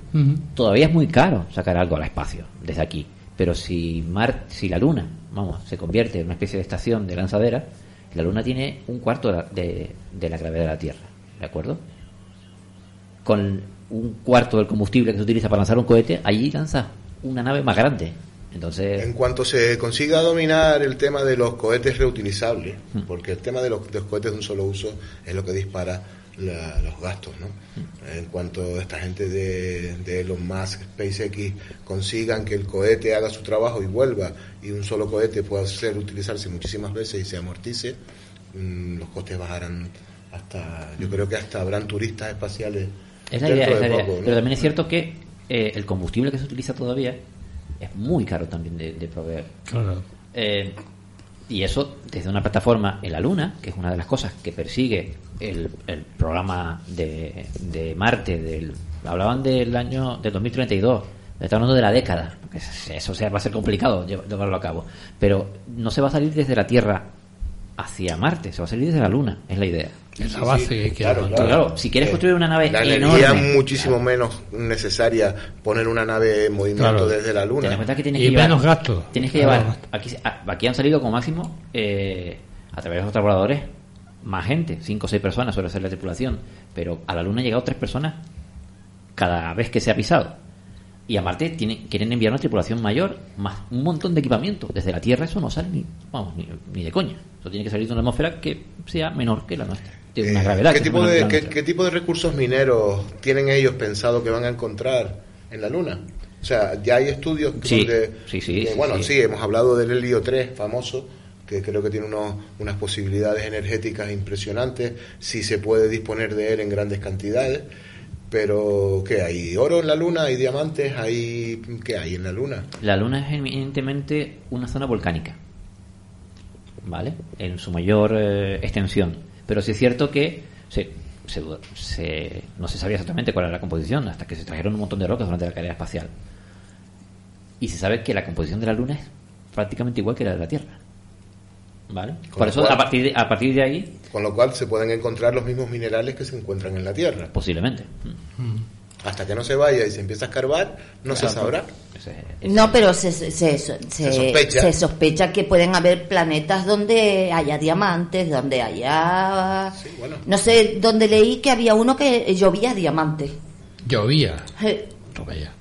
Todavía es muy caro sacar algo al espacio desde aquí. Pero si Mar, si la Luna, vamos, se convierte en una especie de estación de lanzadera, la Luna tiene un cuarto de la, de- de la gravedad de la Tierra, ¿de acuerdo? Con un cuarto del combustible que se utiliza para lanzar un cohete, allí lanza una nave más grande. Entonces, En cuanto se consiga dominar el tema de los cohetes reutilizables, porque el tema de los, de los cohetes de un solo uso es lo que dispara la- los gastos, ¿no? En cuanto esta gente de, de Elon Musk, SpaceX consigan que el cohete haga su trabajo y vuelva y un solo cohete pueda ser utilizarse muchísimas veces y se amortice, mm, los costes bajarán hasta, yo creo que hasta habrán turistas espaciales es la dentro idea, es la idea. poco, ¿no? Pero también es cierto que eh, el combustible que se utiliza todavía es muy caro también de, de proveer. Claro. Eh, y eso desde una plataforma en la Luna, que es una de las cosas que persigue el, el programa de, de Marte. Del, hablaban del año del 2032. Está hablando de la década. Eso sea, va a ser complicado llev- llevarlo a cabo. Pero no se va a salir desde la Tierra hacia Marte, se va a salir desde la Luna, es la idea. Es la base que claro. Claro, si quieres construir una nave La enorme, energía muchísimo menos necesaria poner una nave en movimiento Claro. desde la Ten en Luna. cuenta que tienes Y que llevar, menos gastos. Tienes que llevar. Aquí, aquí han salido como máximo, eh, a través de los transbordadores, más gente, 5 o 6 personas suele ser la tripulación. Pero a la Luna han llegado 3 personas cada vez que se ha pisado. Y a Marte tiene, quieren enviar una tripulación mayor, más un montón de equipamiento. Desde la Tierra eso no sale ni, vamos, ni, ni de coña. Eso tiene que salir de una atmósfera que sea menor que la nuestra. Tiene una Eh, gravedad. ¿qué, tipo de, qué, tipo de recursos mineros tienen ellos pensado que van a encontrar en la Luna? O sea, ya hay estudios Sí, porque- sí, sí, bueno, sí. sí. hemos hablado del helio 3 famoso, que creo que tiene unos, unas posibilidades energéticas impresionantes si se puede disponer de él en grandes cantidades. Pero, ¿qué hay? ¿Oro en la Luna? ¿Hay diamantes? ¿Hay qué hay en la Luna? La Luna es eminentemente una zona volcánica, ¿vale? En su mayor eh, extensión. Pero sí es cierto que se, se no se sabía exactamente cuál era la composición hasta que se trajeron un montón de rocas durante la carrera espacial. Y se sabe que la composición de la Luna es prácticamente igual que la de la Tierra. ¿Vale? Por eso, cual- a partir, de, a partir de ahí, Con lo cual se pueden encontrar los mismos minerales que se encuentran en la Tierra. posiblemente. Hasta que no se vaya y se empieza a escarbar, no se sabrá. No, pero se, se, se- se- sospecha. se sospecha que pueden haber planetas donde haya diamantes, donde haya... No sé, donde leí que había uno que llovía diamantes. Llovía. Ya.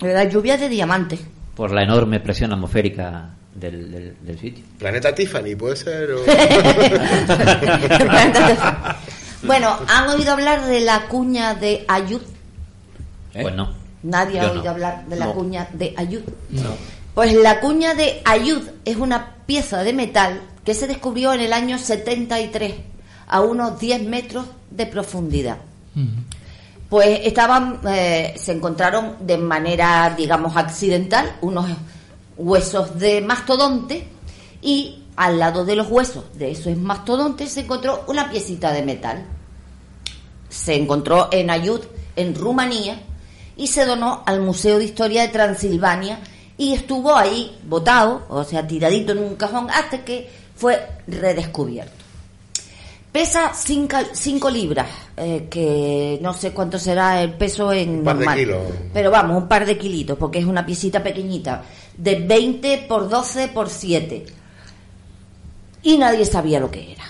¿Verdad? Lluvia de diamantes. Por la enorme presión atmosférica del, del, del sitio. Planeta Tiffany, puede ser. o- Bueno, ¿han oído hablar de la cuña de Ayud? Pues no. Nadie ha oído no. hablar de la No. cuña de Ayud. No. Pues la cuña de Ayud es una pieza de metal que se descubrió en el año 73 a unos 10 metros de profundidad. Pues estaban, eh, se encontraron de manera, digamos, accidental unos huesos de mastodonte y al lado de los huesos de esos mastodontes se encontró una piecita de metal. Se encontró en Ayud, en Rumanía, y se donó al Museo de Historia de Transilvania y estuvo ahí botado, o sea, tiradito en un cajón hasta que fue redescubierto. Pesa 5 libras, eh, que no sé cuánto será el peso en par de normal. kilos. Pero vamos, un par de kilitos, porque es una piecita pequeñita, de 20 por 12 por 7. Y nadie sabía lo que era.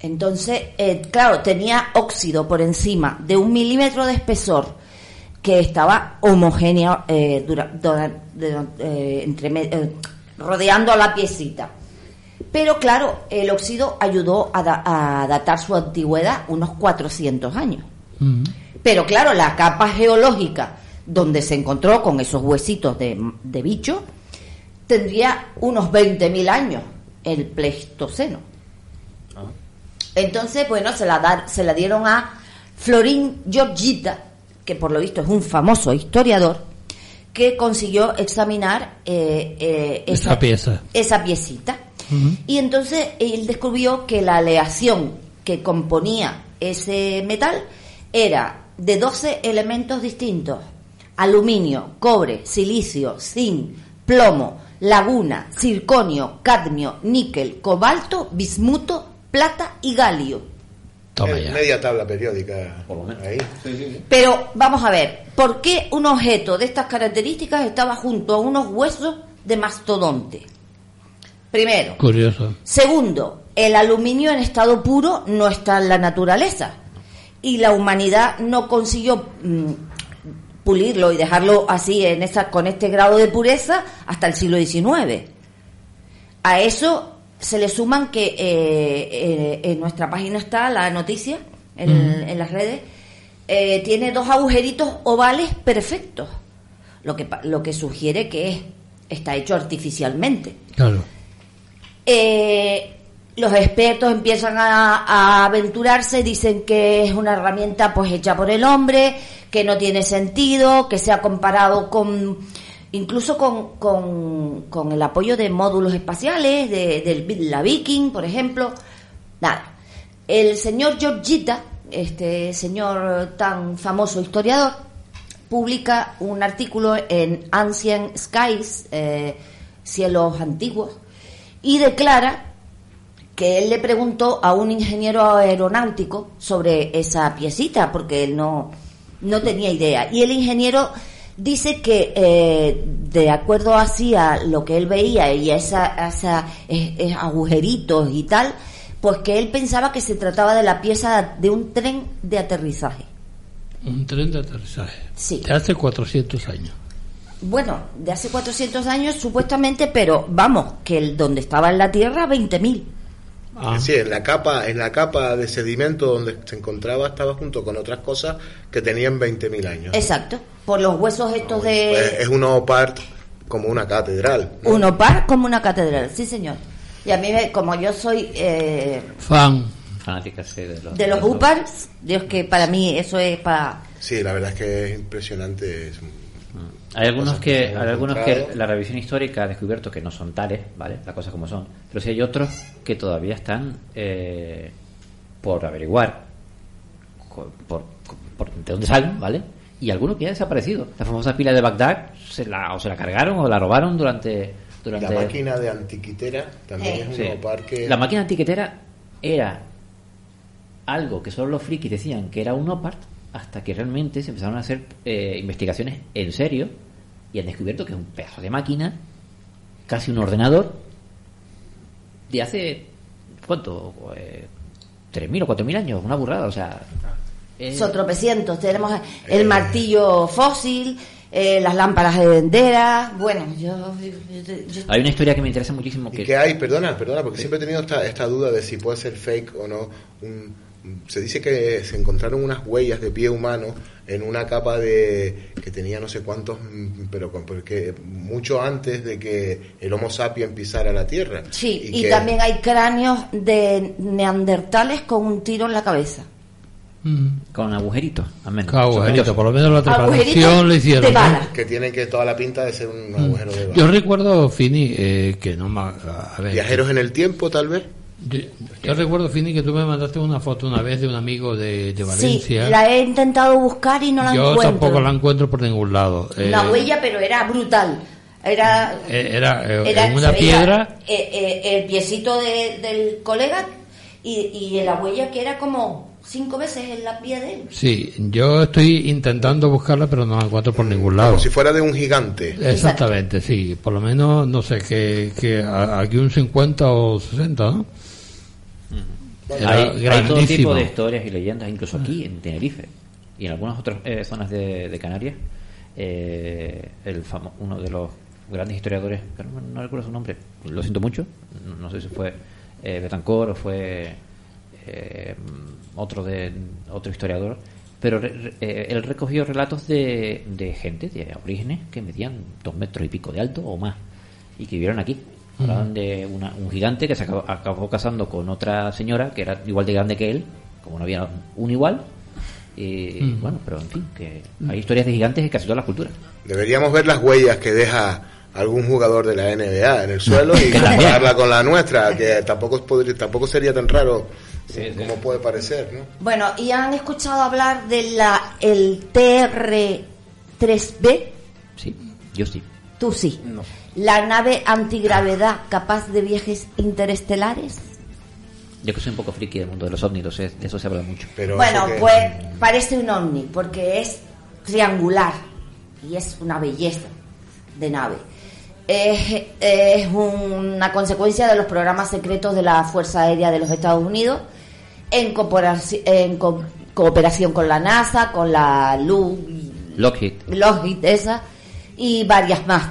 Entonces, eh, claro, tenía óxido por encima de un milímetro de espesor que estaba homogéneo eh, dura- dura- de- eh, entre eh, rodeando a la piecita. Pero claro, el óxido ayudó a, da- a datar su antigüedad unos 400 años. Pero claro, la capa geológica donde se encontró con esos huesitos de, de bicho tendría unos 20.000 años, el Pleistoceno. Entonces, bueno, se la, dar- se la dieron a Florín Giorgita, que por lo visto es un famoso historiador, que consiguió examinar eh, eh, Esa pieza. esa piecita. Y entonces él descubrió que la aleación que componía ese metal era de 12 elementos distintos. Aluminio, cobre, silicio, zinc, plomo, laguna, circonio, cadmio, níquel, cobalto, bismuto, plata y galio. Eh, Media tabla periódica. Ahí. Pero vamos a ver, ¿por qué un objeto de estas características estaba junto a unos huesos de mastodonte? Primero. Curioso. Segundo, el aluminio en estado puro no está en la naturaleza y la humanidad no consiguió mm, pulirlo y dejarlo así en esa con este grado de pureza hasta el siglo XIX. A eso se le suman que eh, eh, en nuestra página está la noticia en, Mm. en las redes eh, tiene dos agujeritos ovales perfectos, lo que lo que sugiere que es, está hecho artificialmente. Claro. Los expertos empiezan a, a aventurarse, dicen que es una herramienta pues hecha por el hombre, que no tiene sentido, que se ha comparado con incluso con, con, con el apoyo de módulos espaciales, de, del- la Viking, por ejemplo. Nada. El señor Giorgita, este señor tan famoso historiador, publica un artículo en Ancient Skies, eh, Cielos Antiguos, y declara que él le preguntó a un ingeniero aeronáutico sobre esa piecita, porque él no, no tenía idea. Y el ingeniero dice que, eh, de acuerdo así a lo que él veía y a esa, esa eh, agujeritos y tal, pues que él pensaba que se trataba de la pieza de un tren de aterrizaje. Un tren de aterrizaje. Sí. De hace 400 años. Bueno, de hace 400 años supuestamente, pero vamos, que el donde estaba en la Tierra, 20.000. Ah. Sí, en la capa, en la capa de sedimento donde se encontraba estaba junto con otras cosas que tenían 20.000 años. Exacto, por los huesos estos de... Pues es un opart como una catedral. ¿no? Un opar como una catedral, sí señor. Y a mí, me- como yo soy eh, Fan. Fanática, sí, de los, de los upars, Dios que para mí eso es para... Sí, la verdad es que es impresionante. es- Hay algunos que, hay algunos que la revisión histórica ha descubierto que no son tales, ¿vale? Las cosas como son. Pero sí hay otros que todavía están eh, por averiguar co- por, por- de dónde salen, ¿vale? Y algunos que ya han desaparecido. La famosa pila de Bagdad se la, o se la cargaron o la robaron durante... durante La máquina de antiquitera también es un Sí. opar que... La máquina antiquetera era algo que solo los frikis decían que era un opart hasta que realmente se empezaron a hacer eh, investigaciones en serio y han descubierto que es un pedazo de máquina, casi un ordenador, de hace, ¿cuánto? Eh, 3.000 o 4.000 años, una burrada, o sea... es- Son tropecientos. Tenemos el martillo fósil, eh, las lámparas de enderas. Bueno, yo, yo- yo- Hay una historia que me interesa muchísimo ¿Y que... qué hay? Perdona, perdona, porque siempre he tenido esta, esta duda de si puede ser fake o no. Un- se dice que se encontraron unas huellas de pie humano en una capa de que tenía no sé cuántos, mm, pero con- porque mucho antes de que el Homo sapiens pisara la Tierra. Sí, y, que- también hay cráneos de neandertales con un tiro en la cabeza. Con agujeritos, al menos. Con agujeritos, por lo menos la preparación le hicieron. de ¿no? bala. que tienen que toda la pinta de ser un agujero de bala. Yo recuerdo, Fini, eh, que no. A ver, Viajeros en el tiempo, tal vez. Yo, yo recuerdo, Fini, que tú me mandaste una foto una vez de un amigo de, de Sí, Valencia. la he intentado buscar y no la yo encuentro. tampoco la encuentro por ningún lado. Una Eh, huella, pero era brutal. Era, eh, Era, eh, era en una piedra. eh, eh, el piecito de- del colega y, y la huella que era como cinco veces en la pie de él. Sí, yo estoy intentando buscarla, pero no la encuentro por ningún lado. Como si fuera de un gigante. Exactamente, sí. Por lo menos, no sé, que, que aquí un 50 o 60, ¿no? Hay, hay todo tipo de historias y leyendas, incluso aquí en Tenerife y en algunas otras eh, zonas de, de Canarias. eh, el famo- uno de los grandes historiadores, no, no recuerdo su nombre, lo siento mucho, no, no sé si fue eh, Betancourt o fue eh, otro de otro historiador, pero re- eh, él recogió relatos de, de gente de orígenes que medían dos metros y pico de alto o más y que vivieron aquí. Hablaban de una- un gigante que se acabó, acabó casando con otra señora que era igual de grande que él, como no había un igual. Y bueno, pero en fin, que hay historias de gigantes en casi todas las culturas. Deberíamos ver las huellas que deja algún jugador de la NBA en el suelo y compararla con la nuestra, que tampoco, podría- tampoco sería tan raro como puede parecer, ¿no? Bueno, ¿y han escuchado hablar de la el TR-3B? Sí, yo sí. Tú sí. La nave antigravedad capaz de viajes interestelares. Yo que soy un poco friki del mundo de los ovnis, lo sé, de eso se habla mucho. Bueno, pues parece un ovni porque es triangular y es una belleza de nave. Es, es una consecuencia de los programas secretos de la Fuerza Aérea de los Estados Unidos en, cooperaci- en co- cooperación con la NASA, con la LU, Lockheed. Lockheed esa y varias más.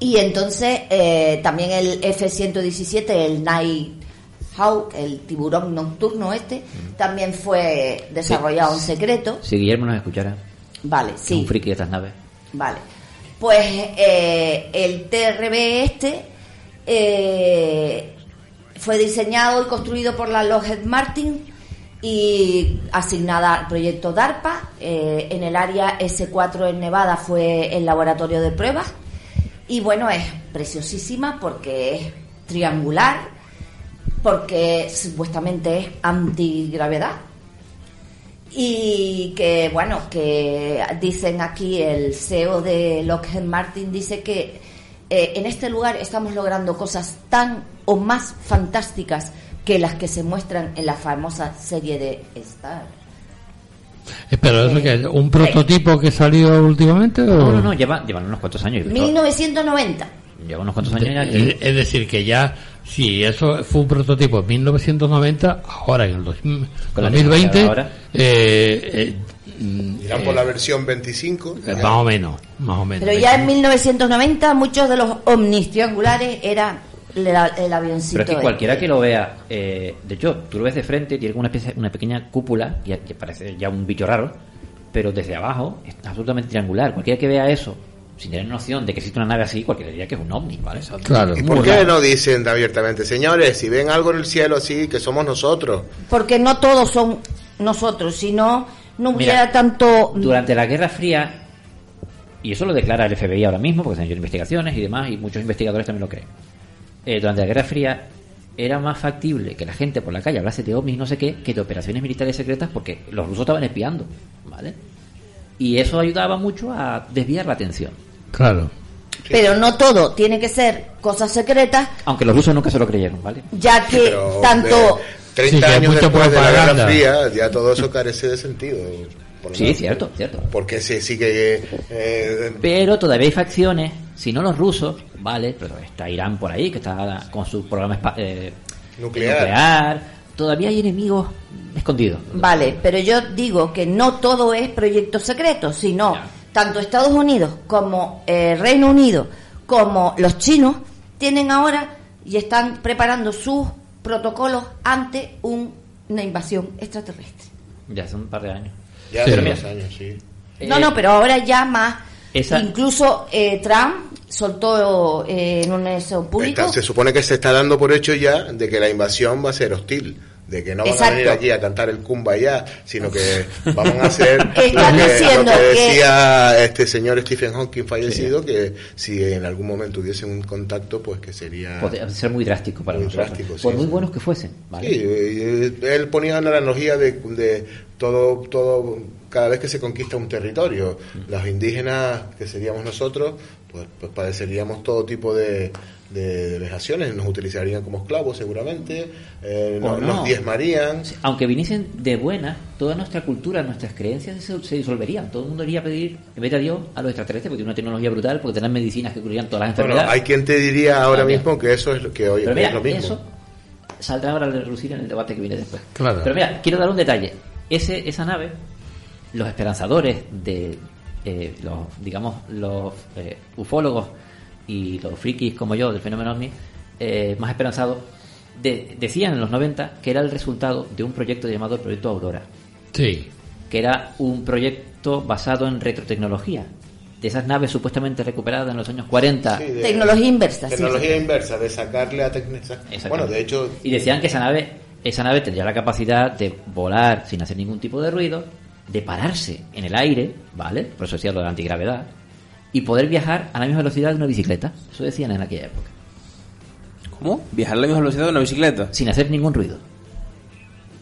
Y entonces eh, también el F-117, el Nighthawk, el tiburón nocturno este, también fue desarrollado en secreto. Si Guillermo nos escuchara, Vale, que es sí. un friki de estas naves. Vale. Pues eh, el TRB este eh, fue diseñado y construido por la Lockheed Martin y asignada al proyecto DARPA. Eh, en el área S4 en Nevada fue el laboratorio de pruebas. Y bueno, es preciosísima porque es triangular, porque supuestamente es antigravedad y que bueno que dicen aquí el CEO de Lockheed Martin dice que eh, en este lugar estamos logrando cosas tan o más fantásticas que las que se muestran en la famosa serie de Star. Eh, Pero eso que es un prototipo que salió últimamente o No, no, no, lleva, llevan unos cuantos años. 1990. Lleva unos cuantos años ya aquí. Es, es decir, que ya, si eso fue un prototipo en 1990, ahora en el dos- Con la 2020, tecnología de ahora. eh, eh, Irán por la versión 25. eh, más o menos, más o menos. Pero ya en 1990 muchos de los ovnis triangulares eran la- el avioncito. Pero es que este. cualquiera que lo vea, eh, de hecho, tú lo ves de frente, tiene una, especie, una pequeña cúpula, que, que parece ya un bicho raro, pero desde abajo es absolutamente triangular. Cualquiera que vea eso, sin tener noción de que existe una nave así, cualquiera diría que es un ovni, ¿vale? ¿Y por qué no dicen abiertamente, señores, si ven algo en el cielo así, que somos nosotros? Porque no todos son nosotros, si no, no hubiera Mira, tanto... Durante la Guerra Fría, y eso lo declara el FBI ahora mismo, porque se han hecho investigaciones y demás, y muchos investigadores también lo creen. Eh, durante la Guerra Fría era más factible que la gente por la calle hablase de ovnis no sé qué, que de operaciones militares secretas, porque los rusos estaban espiando, ¿vale? Y eso ayudaba mucho a desviar la atención. Claro. Pero no todo, tiene que ser cosas secretas, Aunque los rusos nunca se lo creyeron, ¿vale? ya que Pero, tanto... eh, 30 Sí, que años después de la Guerra propaganda. Fría, ya todo eso carece de sentido. por lo Sí, menos. cierto, cierto. Porque se sigue... eh, Pero todavía hay facciones, si no los rusos, vale, pero está Irán por ahí, que está con su programa espa- eh, Nuclear. nuclear. Todavía hay enemigos escondidos. Vale, pero yo digo que no todo es proyecto secreto, sino tanto Estados Unidos como eh, Reino Unido como los chinos tienen ahora y están preparando sus protocolos ante un- una invasión extraterrestre. Ya hace un par de años. ya hace mira, unos años, sí. No, eh, no, pero ahora ya más. Esa- Incluso eh, Trump soltó eh, en un eso público. Está- se supone que se está dando por hecho ya de que la invasión va a ser hostil. De que no van a venir aquí a cantar el Kumbaya, sino que vamos a hacer lo que, Están lo diciendo que que- decía este señor Stephen Hawking fallecido, que si en algún momento hubiese un contacto, pues que sería... Podría ser muy drástico para Muy nosotros. drástico, sí, por muy sí. buenos que fuesen. ¿vale? Sí, eh, él ponía una analogía de, de todo, todo, cada vez que se conquista un territorio, los indígenas, que seríamos nosotros, pues, pues padeceríamos todo tipo de, de, de vejaciones, nos utilizarían como esclavos seguramente, eh, O nos, no. nos diezmarían. Aunque viniesen de buena, toda nuestra cultura, nuestras creencias se, se disolverían. Todo el mundo iría a pedir, en vez de a Dios, a los extraterrestres, porque tiene una tecnología brutal, porque tienen medicinas que curarían todas las Bueno, enfermedades. hay quien te diría ahora También. mismo que eso es lo que hoy Pero mira, es lo mismo. eso saldrá ahora a relucir en el debate que viene después. Claro. Pero mira, quiero dar un detalle. Ese, esa nave, los esperanzadores de, eh, los, digamos, los eh, ufólogos y los frikis como yo del fenómeno ovni, eh, más esperanzados, de- decían en los 90 que era el resultado de un proyecto llamado el Proyecto Aurora Sí. que era un proyecto basado en retrotecnología. De esas naves supuestamente recuperadas en los años 40. Sí, de- Tecnología inversa, Tecnología sí. inversa, de sacarle a técnicas. Bueno, de hecho, Y decían que esa nave, esa nave tendría la capacidad de volar sin hacer ningún tipo de ruido, de pararse en el aire, ¿vale? Por eso decía lo de la antigravedad, y poder viajar a la misma velocidad de una bicicleta. Eso decían en aquella época. ¿Cómo? ¿Viajar a la misma velocidad de una bicicleta? Sin hacer ningún ruido.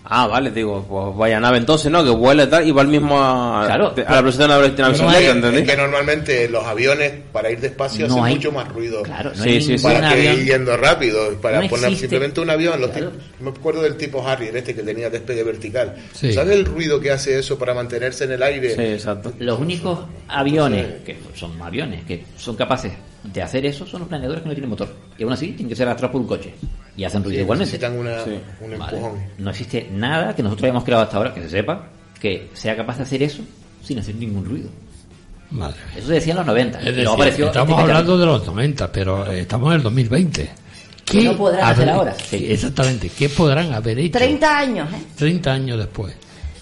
Ah, vale, digo, pues vaya nave entonces, ¿no? Que vuela y tal, y va al mismo a, Claro. a la velocidad de una, una No, bicicleta, es que- ¿entendí? es que normalmente los aviones para ir despacio No hacen hay- mucho más ruido Claro, no Sí, hay sí, sí. para que avión- ir yendo rápido para No poner existe. simplemente un avión los Claro. tipos- me acuerdo del tipo Harrier este que tenía despegue vertical Sí. ¿sabes el ruido que hace eso para mantenerse en el aire? Sí, exacto. Los únicos aviones, que son aviones, que son capaces de hacer eso, son los planeadores que no tienen motor. Y aún así tienen que ser arrastrados por un coche. Y hacen ruido Sí, igualmente. necesitan una- Sí. un Vale. empujón No existe nada que nosotros hayamos creado hasta ahora, que se sepa, que sea capaz de hacer eso sin hacer ningún ruido. Madre. Eso se decía en los 90. Es decir, apareció estamos este hablando de los 90, pero eh, estamos en el 2020. ¿Qué no podrán hacer ahora? Sí, exactamente. ¿Qué podrán haber hecho 30 años, ¿eh? 30 años después?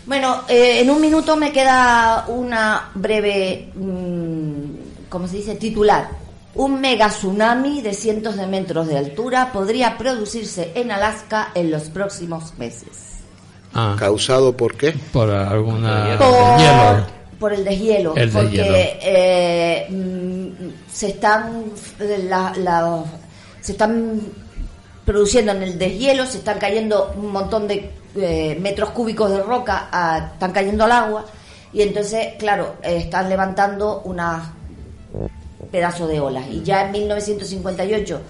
Bueno, eh, en un minuto me queda una breve, mm, ¿cómo se dice? Titular. Un mega tsunami de cientos de metros de altura podría producirse en Alaska en los próximos meses. Ah, ¿causado por qué? por alguna Por, hielo. por el deshielo. El porque deshielo. eh, mm, se están la- la- se están produciendo en el deshielo, se están cayendo un montón de eh, metros cúbicos de roca, a- están cayendo al agua y entonces, claro, eh, están levantando unas pedazos de olas. Y ya en 1958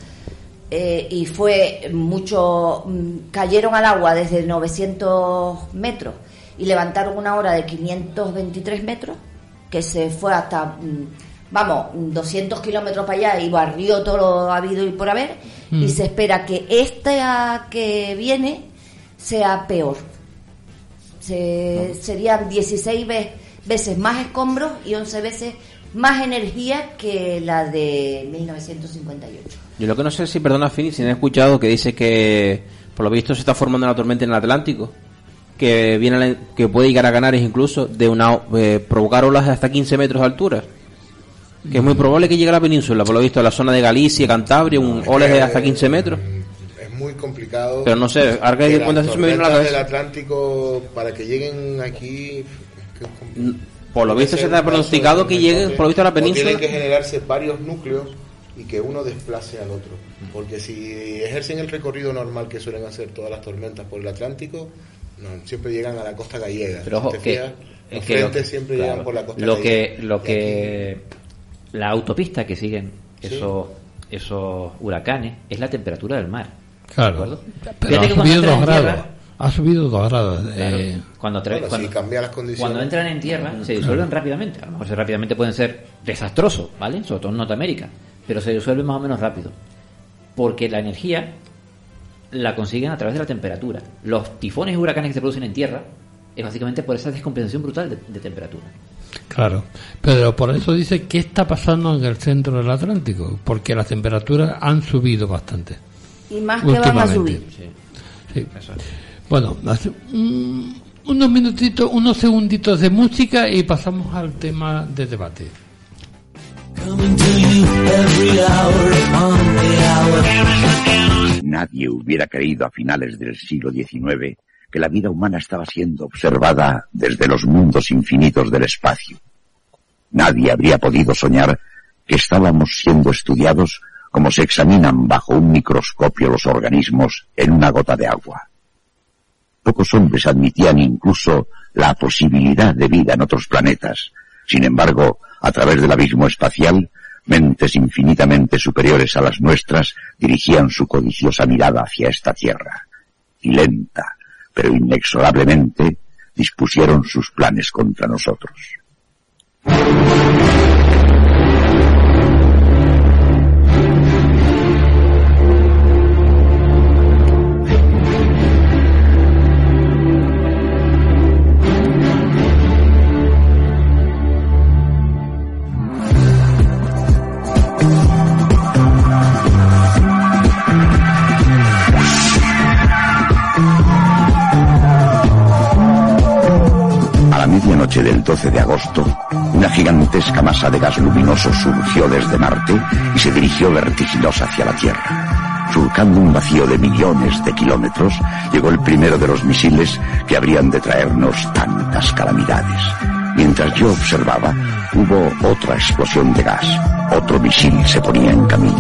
eh, y fue mucho, mm, cayeron al agua desde 900 metros y levantaron una hora de 523 metros, que se fue hasta, mm, vamos, 200 kilómetros para allá y barrió todo lo habido y por haber, Mm. y se espera que esta que viene sea peor. Se, Serían 16 ve- veces más escombros y 11 veces más energía que la de 1958. Yo lo que no sé si, perdona, Fini, si han escuchado que dice que por lo visto se está formando una tormenta en el Atlántico, que viene la- que puede llegar a Canarias incluso de una eh, provocar olas de hasta 15 metros de altura. Que es muy probable que llegue a la península, por lo visto, a la zona de Galicia, Cantabria, un olas de hasta 15 metros. es muy complicado Pero no sé, ahora que eso me viene a la del. Atlántico para que lleguen aquí es que es complicado. Por lo visto se está pronosticado que lleguen, por lo visto, a la O tienen península. que generarse varios núcleos y que uno desplace al otro. Porque si ejercen el recorrido normal que suelen hacer todas las tormentas por el Atlántico, no, siempre llegan a la costa gallega. Pero ojo, que, los que lo, frentes siempre claro, llegan por la costa lo gallega. que lo que la autopista que siguen Sí. esos esos huracanes es la temperatura del mar. Claro. ¿de acuerdo? Pero que dos grados. tierra, Ha subido dos grados. eh, Cuando, atra- Bueno, cuando, si cambia las condiciones. cuando entran en tierra se disuelven rápidamente. A lo mejor se rápidamente pueden ser desastrosos, ¿vale? Sobre todo en Norteamérica. Pero se disuelven más o menos rápido. Porque la energía la consiguen a través de la temperatura. Los tifones y huracanes que se producen en tierra es básicamente por esa descompensación brutal de, de temperatura. Claro, pero por eso dice qué está pasando en el centro del Atlántico, porque las temperaturas han subido bastante. Y más que van a subir. Sí. Bueno, hace un- unos minutitos, unos segunditos de música y pasamos al tema de debate. Nadie hubiera creído a finales del siglo XIX que la vida humana estaba siendo observada desde los mundos infinitos del espacio. Nadie habría podido soñar que estábamos siendo estudiados como se examinan bajo un microscopio los organismos en una gota de agua. Pocos hombres admitían incluso la posibilidad de vida en otros planetas. Sin embargo, a través del abismo espacial, mentes infinitamente superiores a las nuestras dirigían su codiciosa mirada hacia esta Tierra. Y lenta, pero inexorablemente, dispusieron sus planes contra nosotros. Del 12 de agosto, una gigantesca masa de gas luminoso surgió desde Marte y se dirigió vertiginosa hacia la Tierra. Surcando un vacío de millones de kilómetros, llegó el primero de los misiles que habrían de traernos tantas calamidades. Mientras yo observaba, hubo otra explosión de gas. Otro misil se ponía en camino.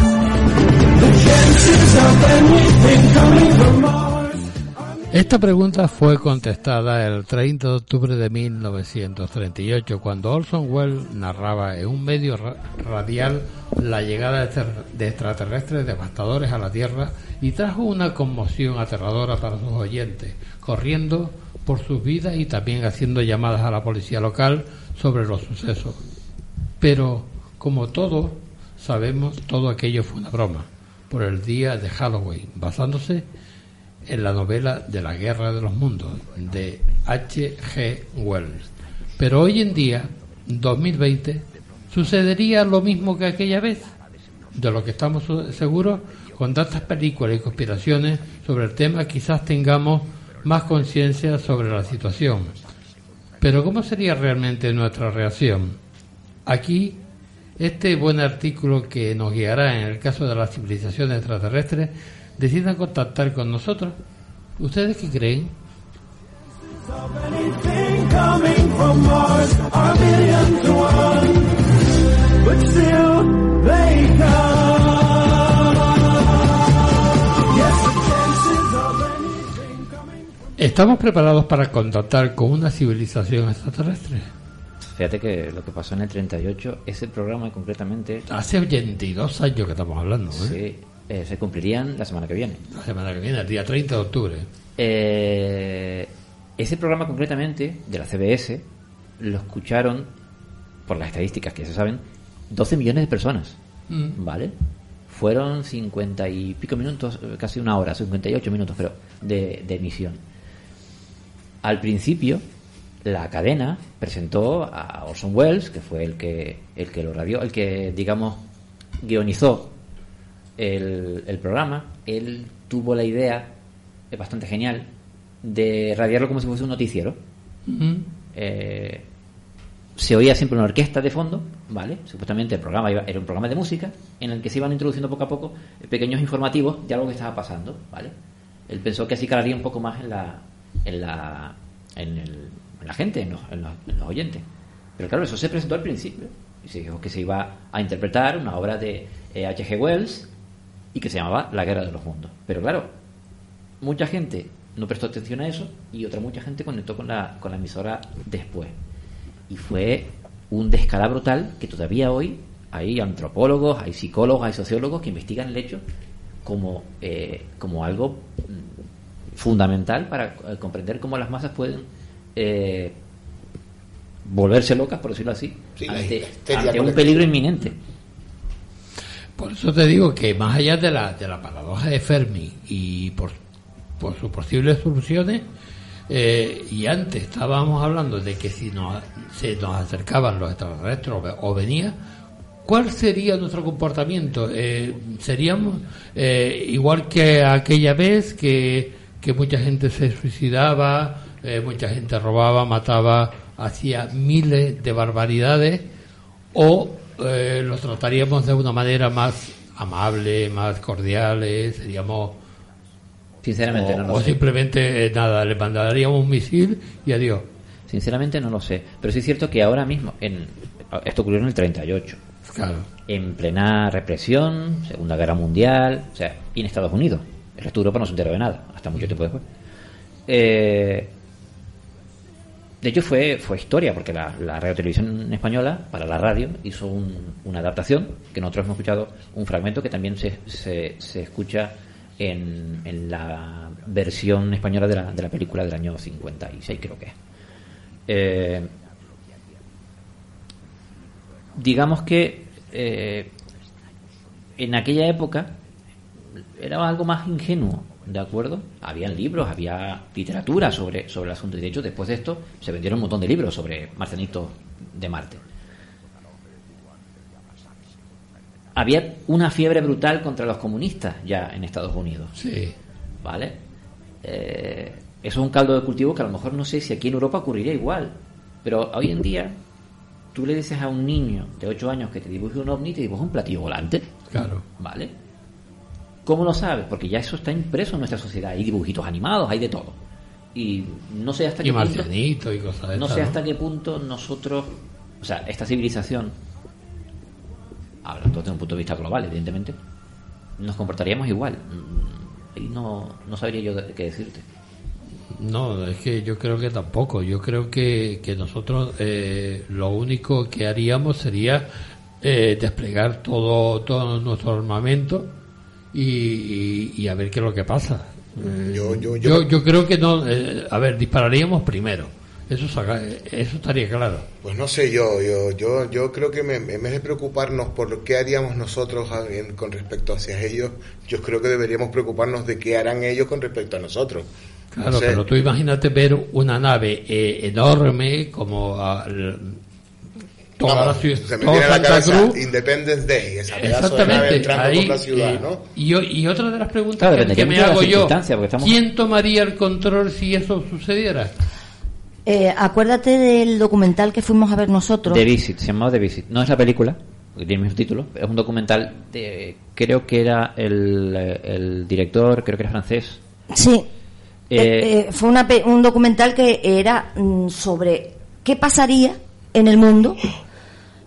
Esta pregunta fue contestada el 30 de octubre de 1938 cuando Orson Welles narraba en un medio ra- radial la llegada de ter- de extraterrestres devastadores a la Tierra y trajo una conmoción aterradora para sus oyentes, corriendo por sus vidas y también haciendo llamadas a la policía local sobre los sucesos. Pero, como todos sabemos, todo aquello fue una broma por el día de Halloween, basándose en la novela de la Guerra de los Mundos de H. G. Wells. Pero hoy en día, 2020, sucedería lo mismo que aquella vez. De lo que estamos seguros, con tantas películas y conspiraciones sobre el tema, quizás tengamos más conciencia sobre la situación. Pero ¿cómo sería realmente nuestra reacción? Aquí, este buen artículo que nos guiará en el caso de las civilizaciones extraterrestres decidan contactar con nosotros. ¿Ustedes qué creen? ¿Estamos preparados para contactar con una civilización extraterrestre? Fíjate que lo que pasó en el 38, ese programa concretamente... Hace 82 años que estamos hablando, ¿eh? Sí, eh, se cumplirían la semana que viene. La semana que viene, el día 30 de octubre. Eh, ese programa concretamente de la CBS lo escucharon, por las estadísticas que se saben, 12 millones de personas. Mm. ¿Vale? Fueron 50 y pico minutos, eh, casi una hora, 58 minutos, pero de, de emisión. Al principio, la cadena presentó a Orson Welles, que fue el que, el que lo radió, el que, digamos, guionizó el, el programa. Él tuvo la idea, es bastante genial, de radiarlo como si fuese un noticiero. Eh, se oía siempre una orquesta de fondo, ¿vale? Supuestamente el programa iba- era un programa de música en el que se iban introduciendo poco a poco pequeños informativos de algo que estaba pasando, ¿vale? Él pensó que así calaría un poco más en la en la en, el- en la gente, en los, en los- en los oyentes. Pero claro, eso se presentó al principio y se dijo que se iba a interpretar una obra de eh, H.G. Wells y que se llamaba La Guerra de los Mundos. Pero claro, mucha gente no prestó atención a eso y otra mucha gente conectó con la, con la emisora después. Y fue un descalabro tal que todavía hoy hay antropólogos, hay psicólogos, hay sociólogos que investigan el hecho como, eh, como algo mm, fundamental para eh, comprender cómo las masas pueden eh, volverse locas, por decirlo así, Sí, ante, un peligro inminente. Por eso te digo que más allá de la, de la paradoja de Fermi y por, por sus posibles soluciones, eh, y antes estábamos hablando de que si nos, se nos acercaban los extraterrestres o, ve- o venía, ¿cuál sería nuestro comportamiento? Eh, ¿Seríamos eh, igual que aquella vez que, que mucha gente se suicidaba, mucha gente robaba, mataba, hacía miles de barbaridades? o eh, los trataríamos de una manera más amable, más cordial, eh, seríamos... Sinceramente, o, no lo o sé. simplemente, eh, nada, le mandaríamos un misil y adiós. Sinceramente no lo sé. Pero sí es cierto que ahora mismo, en, esto ocurrió en el 38. Claro. En plena represión, Segunda Guerra Mundial, o sea, y en Estados Unidos. El resto de Europa no se enteró de nada, hasta mucho tiempo después. Eh, de hecho fue, fue historia, porque la, la Radio Televisión Española, para la radio, hizo un- una adaptación, que nosotros hemos escuchado un fragmento que también se, se, escucha en, en la versión española de la, de la película del año 56, creo que es. Eh, digamos que eh, en aquella época era algo más ingenuo, ¿de acuerdo? Habían libros, había literatura sobre, sobre el asunto. Y de hecho, después de esto, se vendieron un montón de libros sobre marcianitos de Marte. Había una fiebre brutal contra los comunistas ya en Estados Unidos. Sí. ¿Vale? Eh, eso es un caldo de cultivo que a lo mejor no sé si aquí en Europa ocurriría igual. Pero hoy en día, tú le dices a un niño de 8 años que te dibuje un ovni y te dibuja un platillo volante. Claro. ¿Vale? ¿Cómo lo sabes? Porque ya eso está impreso en nuestra sociedad. Hay dibujitos animados, hay de todo. Y no sé hasta Y qué punto. y cosas de No sé ¿no? hasta qué punto nosotros, o sea, esta civilización, hablando desde un punto de vista global, evidentemente, nos comportaría igual. Mm, Y no, no sabría yo qué decirte. No, es que yo creo que tampoco. Yo creo que, que nosotros eh, lo único que haríamos sería eh, desplegar todo, todo nuestro armamento y, y- y a ver qué es lo que pasa. Eh, Yo- yo- yo, yo- yo creo que no. eh, a ver, dispararíamos primero. Eso, saca- eso estaría claro. Pues no sé yo, yo, yo, yo creo que me- en vez de preocuparnos por lo que haríamos nosotros a- en- con respecto hacia ellos, yo creo que deberíamos preocuparnos de qué harán ellos con respecto a nosotros. No Claro, sé. pero tú imagínate ver una nave eh, enorme como a- l- toda Vamos, la ciudad, se me toda viene a la Santa cabeza Cruz. Independence Day, esa pedazo de nave Exactamente. entrando ahí, por la ciudad, eh, ¿no? y, otra de las preguntas Claro, que, me hago yo, estamos- ¿quién tomaría el control si eso sucediera? Eh, acuérdate del documental que fuimos a ver nosotros. The Visit, se llamaba The Visit. No es la película, porque tiene el mismo título, es un documental de, creo que era el, el director, creo que era francés. Sí. Eh, Eh, eh, fue una pe- un documental que era mm, sobre qué pasaría en el mundo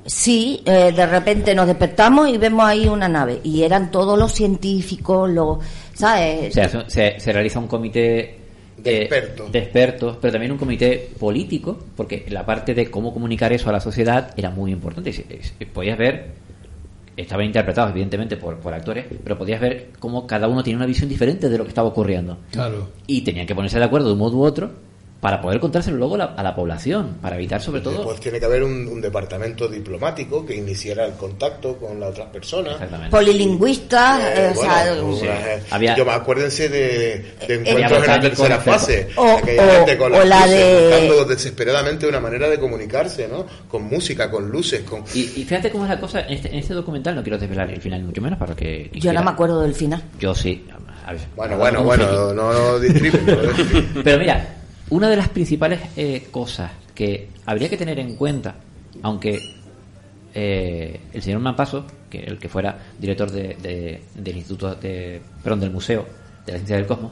si eh, de repente nos despertamos y vemos ahí una nave. Y eran todos los científicos, los. ¿Sabes? O sea, se, se- se realiza un comité De eh, expertos. de expertos, pero también un comité político, porque la parte de cómo comunicar eso a la sociedad era muy importante. Podías ver, estaban interpretados evidentemente por, por actores, pero podías ver cómo cada uno tenía una visión diferente de lo que estaba ocurriendo. Claro. Y tenían que ponerse de acuerdo de un modo u otro para poder contárselo luego a la, a la población, para evitar sobre todo... Pues tiene que haber un, un departamento diplomático que iniciara el contacto con las otras personas. Polilingüistas, eh, o sea, sí. eh, Había- yo me acuérdense de, de Eh, encuentros en la tercera fase, O- gente con o la luces, de- buscando desesperadamente una manera de comunicarse, ¿no? Con música, con luces, con Y, y fíjate cómo es la cosa en este, en este documental, no quiero desvelar el final ni mucho menos para que... Yo quisiera- no me acuerdo del final. Yo sí. A ver, bueno, bueno, bueno, no, no no. Pero mira, una de las principales eh, cosas que habría que tener en cuenta, aunque eh, el señor Mampaso, que el que fuera director de- de- del Instituto de, perdón, del Museo de la Ciencia del Cosmos,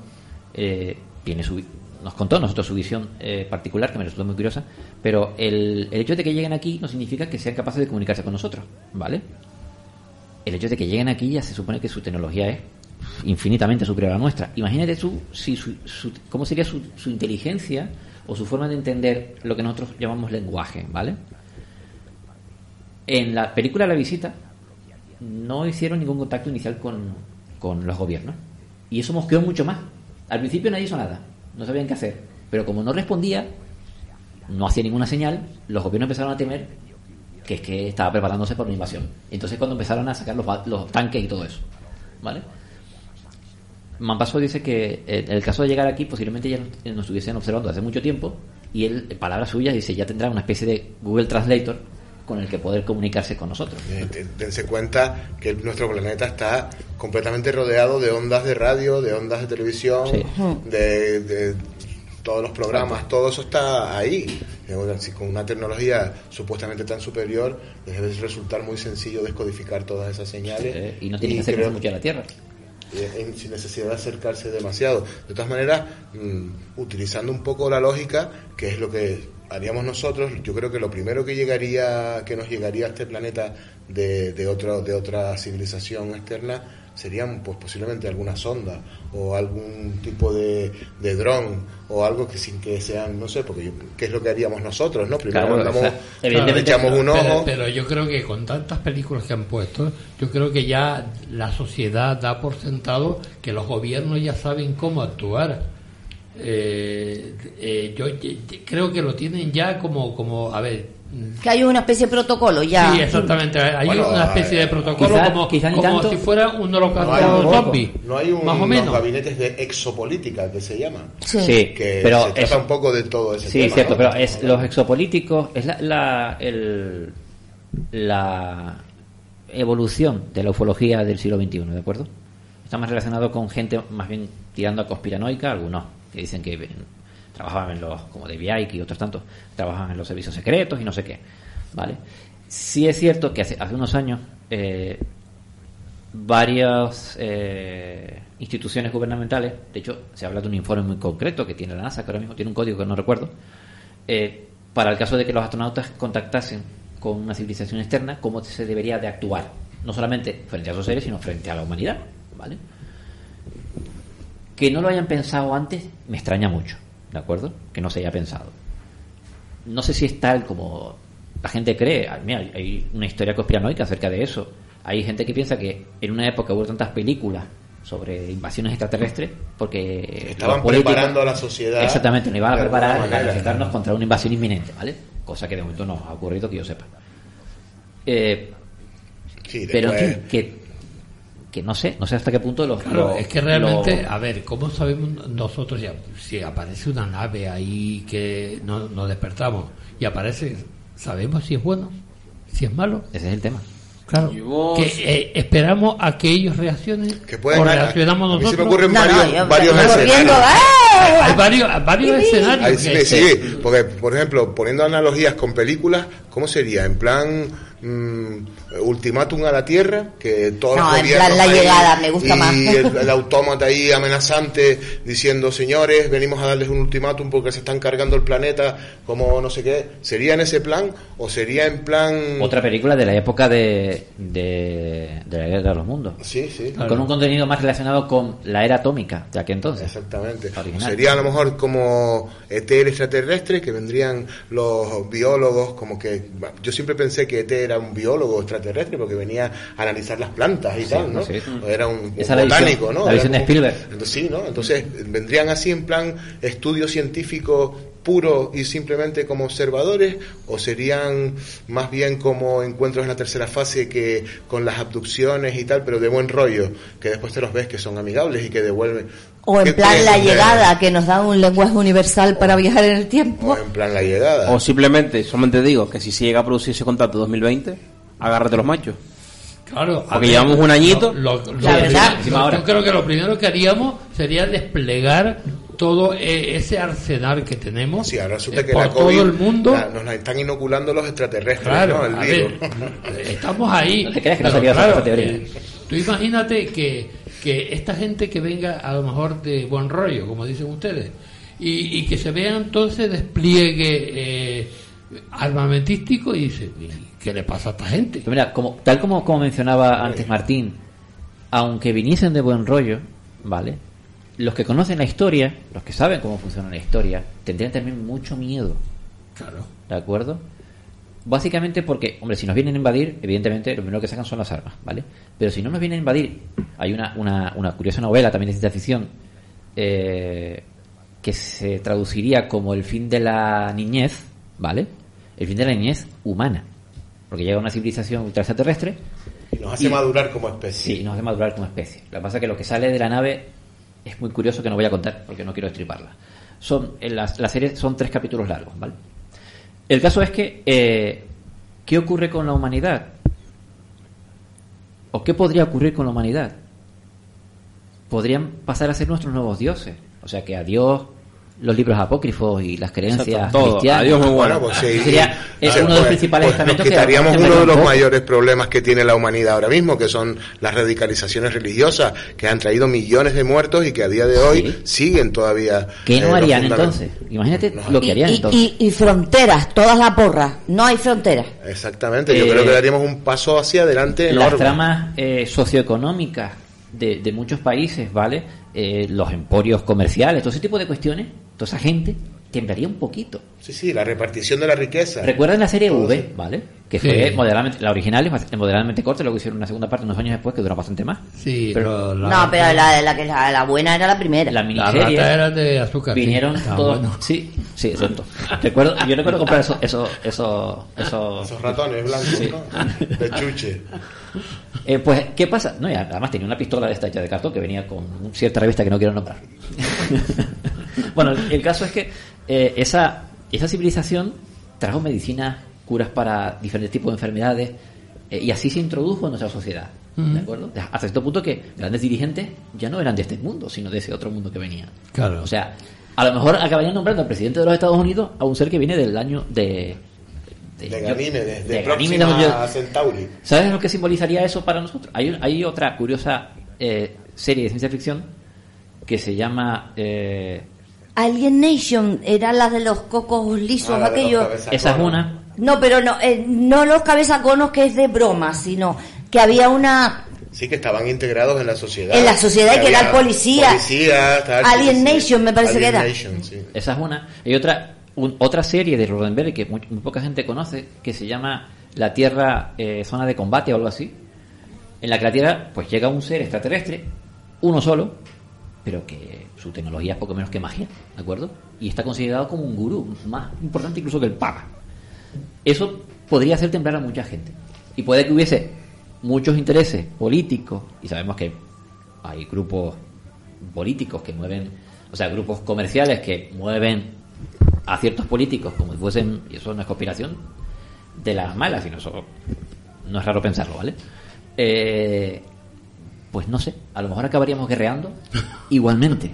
eh, tiene su, nos contó nosotros su visión eh, particular, que me resultó muy curiosa, pero el, el hecho de que lleguen aquí no significa que sean capaces de comunicarse con nosotros, ¿vale? El hecho de que lleguen aquí ya se supone que su tecnología es infinitamente superior a la nuestra. Imagínate tú si su, su- cómo sería su, inteligencia o su forma de entender lo que nosotros llamamos lenguaje, ¿vale? En la película La Visita no hicieron ningún contacto inicial con, con los gobiernos. Y eso mosqueó mucho más Al principio nadie hizo nada, no sabían qué hacer. Pero como no respondía, no hacía ninguna señal, los gobiernos empezaron a temer que es que estaba preparándose por una invasión. Entonces cuando empezaron a sacar los, los tanques y todo eso. ¿Vale? Mampaso dice que eh, en el caso de llegar aquí posiblemente ya nos, nos estuviesen observando hace mucho tiempo y él, en palabras suyas, dice ya tendrá una especie de Google Translator con el que poder comunicarse con nosotros. Eh, Dense cuenta que nuestro planeta está completamente rodeado de ondas de radio, de ondas de televisión, Sí. de, de todos los programas, todo eso está ahí. Eh, Con una tecnología supuestamente tan superior, debe resultar muy sencillo descodificar todas esas señales. Eh, y no tiene que acercarse mucho a la Tierra. En- sin necesidad de acercarse demasiado. De todas maneras, mm, utilizando un poco la lógica, que es lo que haríamos nosotros, yo creo que lo primero que llegaría, que nos llegaría a este planeta de, de, otro, de otra civilización externa, serían pues posiblemente alguna sonda o algún tipo de, de dron o algo que sin que sean, no sé, porque yo, ¿qué es lo que haríamos nosotros? ¿no? Primero Claro, mandamos, o sea, evidentemente- echamos un pero, ojo. pero yo creo que con tantas películas que han puesto, yo creo que ya la sociedad da por sentado que los gobiernos ya saben cómo actuar. Eh, eh, yo ye- creo que lo tienen ya como, como a ver, Que hay una especie de protocolo ya. sí, exactamente, hay Bueno, una especie de protocolo quizá- como, quizá ni como tanto. si fuera un No holocausto un- zombie, no hay un- más o unos menos. gabinetes de exopolítica que se llaman. Sí, que pero se trata eso- un poco de todo ese Sí, tema. cierto, ¿no? pero es los exopolíticos es la, la, el- la evolución de la ufología del siglo XXI, ¿de acuerdo? Está más relacionado con gente más bien tirando a conspiranoica, algunos que dicen que trabajaban en los, como David Icke y otros tantos, trabajaban en los servicios secretos y no sé qué, ¿vale? Sí es cierto que hace, hace unos años eh, varias eh, instituciones gubernamentales, de hecho se habla de un informe muy concreto que tiene la NASA, que ahora mismo tiene un código que no recuerdo, eh, para el caso de que los astronautas contactasen con una civilización externa, cómo se debería de actuar, no solamente frente a esos seres, sino frente a la humanidad, ¿vale? Que no lo hayan pensado antes me extraña mucho, ¿de acuerdo? Que no se haya pensado. No sé si es tal como la gente cree. Ah, Mira, hay una historia conspiranoica acerca de eso. Hay gente que piensa que en una época hubo tantas películas sobre invasiones extraterrestres porque Estaban preparando a la sociedad exactamente nos iban a preparar manera. para presentarnos contra una invasión inminente vale cosa que de momento no ha ocurrido que yo sepa Eh, Sí, pero después- que que no sé no sé hasta qué punto los Claro, los- es que realmente, los- a ver, ¿cómo sabemos nosotros ya? Si aparece una nave ahí que no- nos despertamos y aparece, ¿sabemos si es bueno? ¿Si es malo? ese es el tema Claro. Que eh, esperamos a que ellos reaccionen Que pueden- o reaccionamos a mí se nosotros. me ocurren No, no, varios, yo- varios escenarios. ¡ah! Hay varios, varios escenarios. Ahí sí, sí, porque por ejemplo, poniendo analogías con películas, ¿cómo sería? En plan mm, ultimátum a la Tierra, que todos No, los gobiernos La Llegada, me gusta y más. El, el autómata ahí amenazante diciendo, señores, venimos a darles un ultimátum porque se están cargando el planeta, como no sé qué. ¿Sería en ese plan o sería en plan... otra película de la época de, de, de la guerra de los mundos Sí, sí. con un contenido más relacionado con la era atómica de aquel entonces Exactamente. Original. Sería a lo mejor como ET el extraterrestre, que vendrían los biólogos, como que yo siempre pensé que ET era un biólogo extraterrestre porque venía a analizar las plantas y Sí, tal, ¿no? sí. O Era un, un Esa es la botánico, visión- ¿no? la Era visión de como- Spielberg. Entonces, sí, ¿no? Entonces vendrían así en plan estudio científico puro y simplemente como observadores o serían más bien como encuentros en la tercera fase que con las abducciones y tal, pero de buen rollo, que después te los ves que son amigables y que devuelven O en ¿Qué plan la de- llegada, que nos da un lenguaje universal para viajar en el tiempo. O en plan la llegada. O simplemente, solamente digo que si se llega a producir ese contrato 2020, agárrate los machos. Claro, Porque ver, llevamos un añito. lo- lo- La verdad. lo- yo creo que lo primero que haríamos sería desplegar todo eh, ese arsenal que tenemos Sí, ahora resulta eh, que por la COVID todo el mundo. la- nos la están inoculando los extraterrestres, Claro, ¿no? El ver, estamos ahí. No te creas que no Pero sabías claro, eh, tú imagínate que, que esta gente que venga a lo mejor de buen rollo, como dicen ustedes, y, y que se vea entonces despliegue eh, armamentístico y dice, "¿Y ¿qué le pasa a esta gente? Pero mira, como, tal como, como mencionaba antes Martín, aunque viniesen de buen rollo, ¿vale? Los que conocen la historia, los que saben cómo funciona la historia, tendrían también mucho miedo, Claro. ¿de acuerdo? Básicamente porque, hombre, si nos vienen a invadir, evidentemente lo primero que sacan son las armas, ¿vale? Pero si no nos vienen a invadir, hay una, una, una curiosa novela también de ciencia ficción eh, que se traduciría como el fin de la niñez, ¿vale? El fin de la niñez humana. Porque llega una civilización ultra extraterrestre. Y nos hace madurar como especie. Sí, nos hace madurar como especie. Lo que pasa es que lo que sale de la nave es muy curioso que no voy a contar porque no quiero estriparla. Son, en la, la serie son tres capítulos largos, ¿vale? El caso es que, eh, ¿qué ocurre con la humanidad? ¿O qué podría ocurrir con la humanidad? Podrían pasar a ser nuestros nuevos dioses. O sea, que a Dios los libros apócrifos y las creencias Exacto, todo. cristianas. Adiós, muy bueno. Bueno, pues sí. Sería- es Sí, uno de los pues- principales pues Nos que quitaríamos que uno de los mayores problemas que tiene la humanidad ahora mismo, que son las radicalizaciones religiosas, que han traído millones de muertos y que a día de hoy siguen todavía. ¿Qué no eh, harían profundamente. entonces? Imagínate lo que Y, harían y- entonces. y- y fronteras, todas las porras. No hay fronteras. Exactamente, yo Eh, creo que daríamos un paso hacia adelante las enorme. tramas eh, socioeconómicas de, de muchos países, ¿vale? Eh, los emporios comerciales, todo ese tipo de cuestiones, toda esa gente temblaría un poquito. Sí, sí, la repartición de la riqueza. ¿Recuerdan la serie V, ¿vale? Que Sí. fue moderadamente, la original es moderadamente corta, luego hicieron una segunda parte unos años después que duró bastante más. Sí, pero lo- No, pero la, la, que la, la buena era la primera. la miniserie ratas eran de azúcar. vinieron Estaban todos, sí, sí, exacto. Recuerdo, yo recuerdo comprar eso, eso, eso, eso, Esos ratones blancos, Sí. ¿no? De chuche. Eh, pues, ¿qué pasa? No, y además tenía una pistola de esta hecha de cartón que venía con cierta revista que no quiero nombrar. bueno, el, caso es que eh, esa, esa civilización trajo medicinas, curas para diferentes tipos de enfermedades, eh, y así se introdujo en nuestra sociedad. ¿De acuerdo? Hasta cierto punto que grandes dirigentes ya no eran de este mundo, sino de ese otro mundo que venía. Claro. O sea, a lo mejor acabarían nombrando al presidente de los Estados Unidos a un ser que viene del año de. De de, de de Ganímedes, Centauri. ¿Sabes lo que simbolizaría eso para nosotros? Hay, un- hay otra curiosa eh, serie de ciencia ficción que se llama. eh, Alien Nation era la de los cocos lisos, Ah, la de los aquello. cabezaconos. esa es una. No, pero no, eh, no los cabezaconos que es de broma, sino que había una Sí, que estaban integrados en la sociedad. En la sociedad, que era el policía. policía, tal, Alien. Nation, me parece que Alien era. Nation, sí. Esa es una. Hay otra, un- otra serie de Roddenberry que muy, muy poca gente conoce, que se llama La Tierra eh, Zona de Combate o algo así. En la que la Tierra, pues llega un ser extraterrestre, uno solo, pero que su tecnología es poco menos que magia, ¿de acuerdo? Y está considerado como un gurú, más importante incluso que el Papa. Eso podría hacer temblar a mucha gente. Y puede que hubiese muchos intereses políticos, y sabemos que hay grupos políticos que mueven, o sea, grupos comerciales que mueven a ciertos políticos como si fuesen, y eso no es conspiración, de las malas, sino eso no es raro pensarlo, ¿vale? Eh, pues no sé, a lo mejor acabaríamos guerreando igualmente.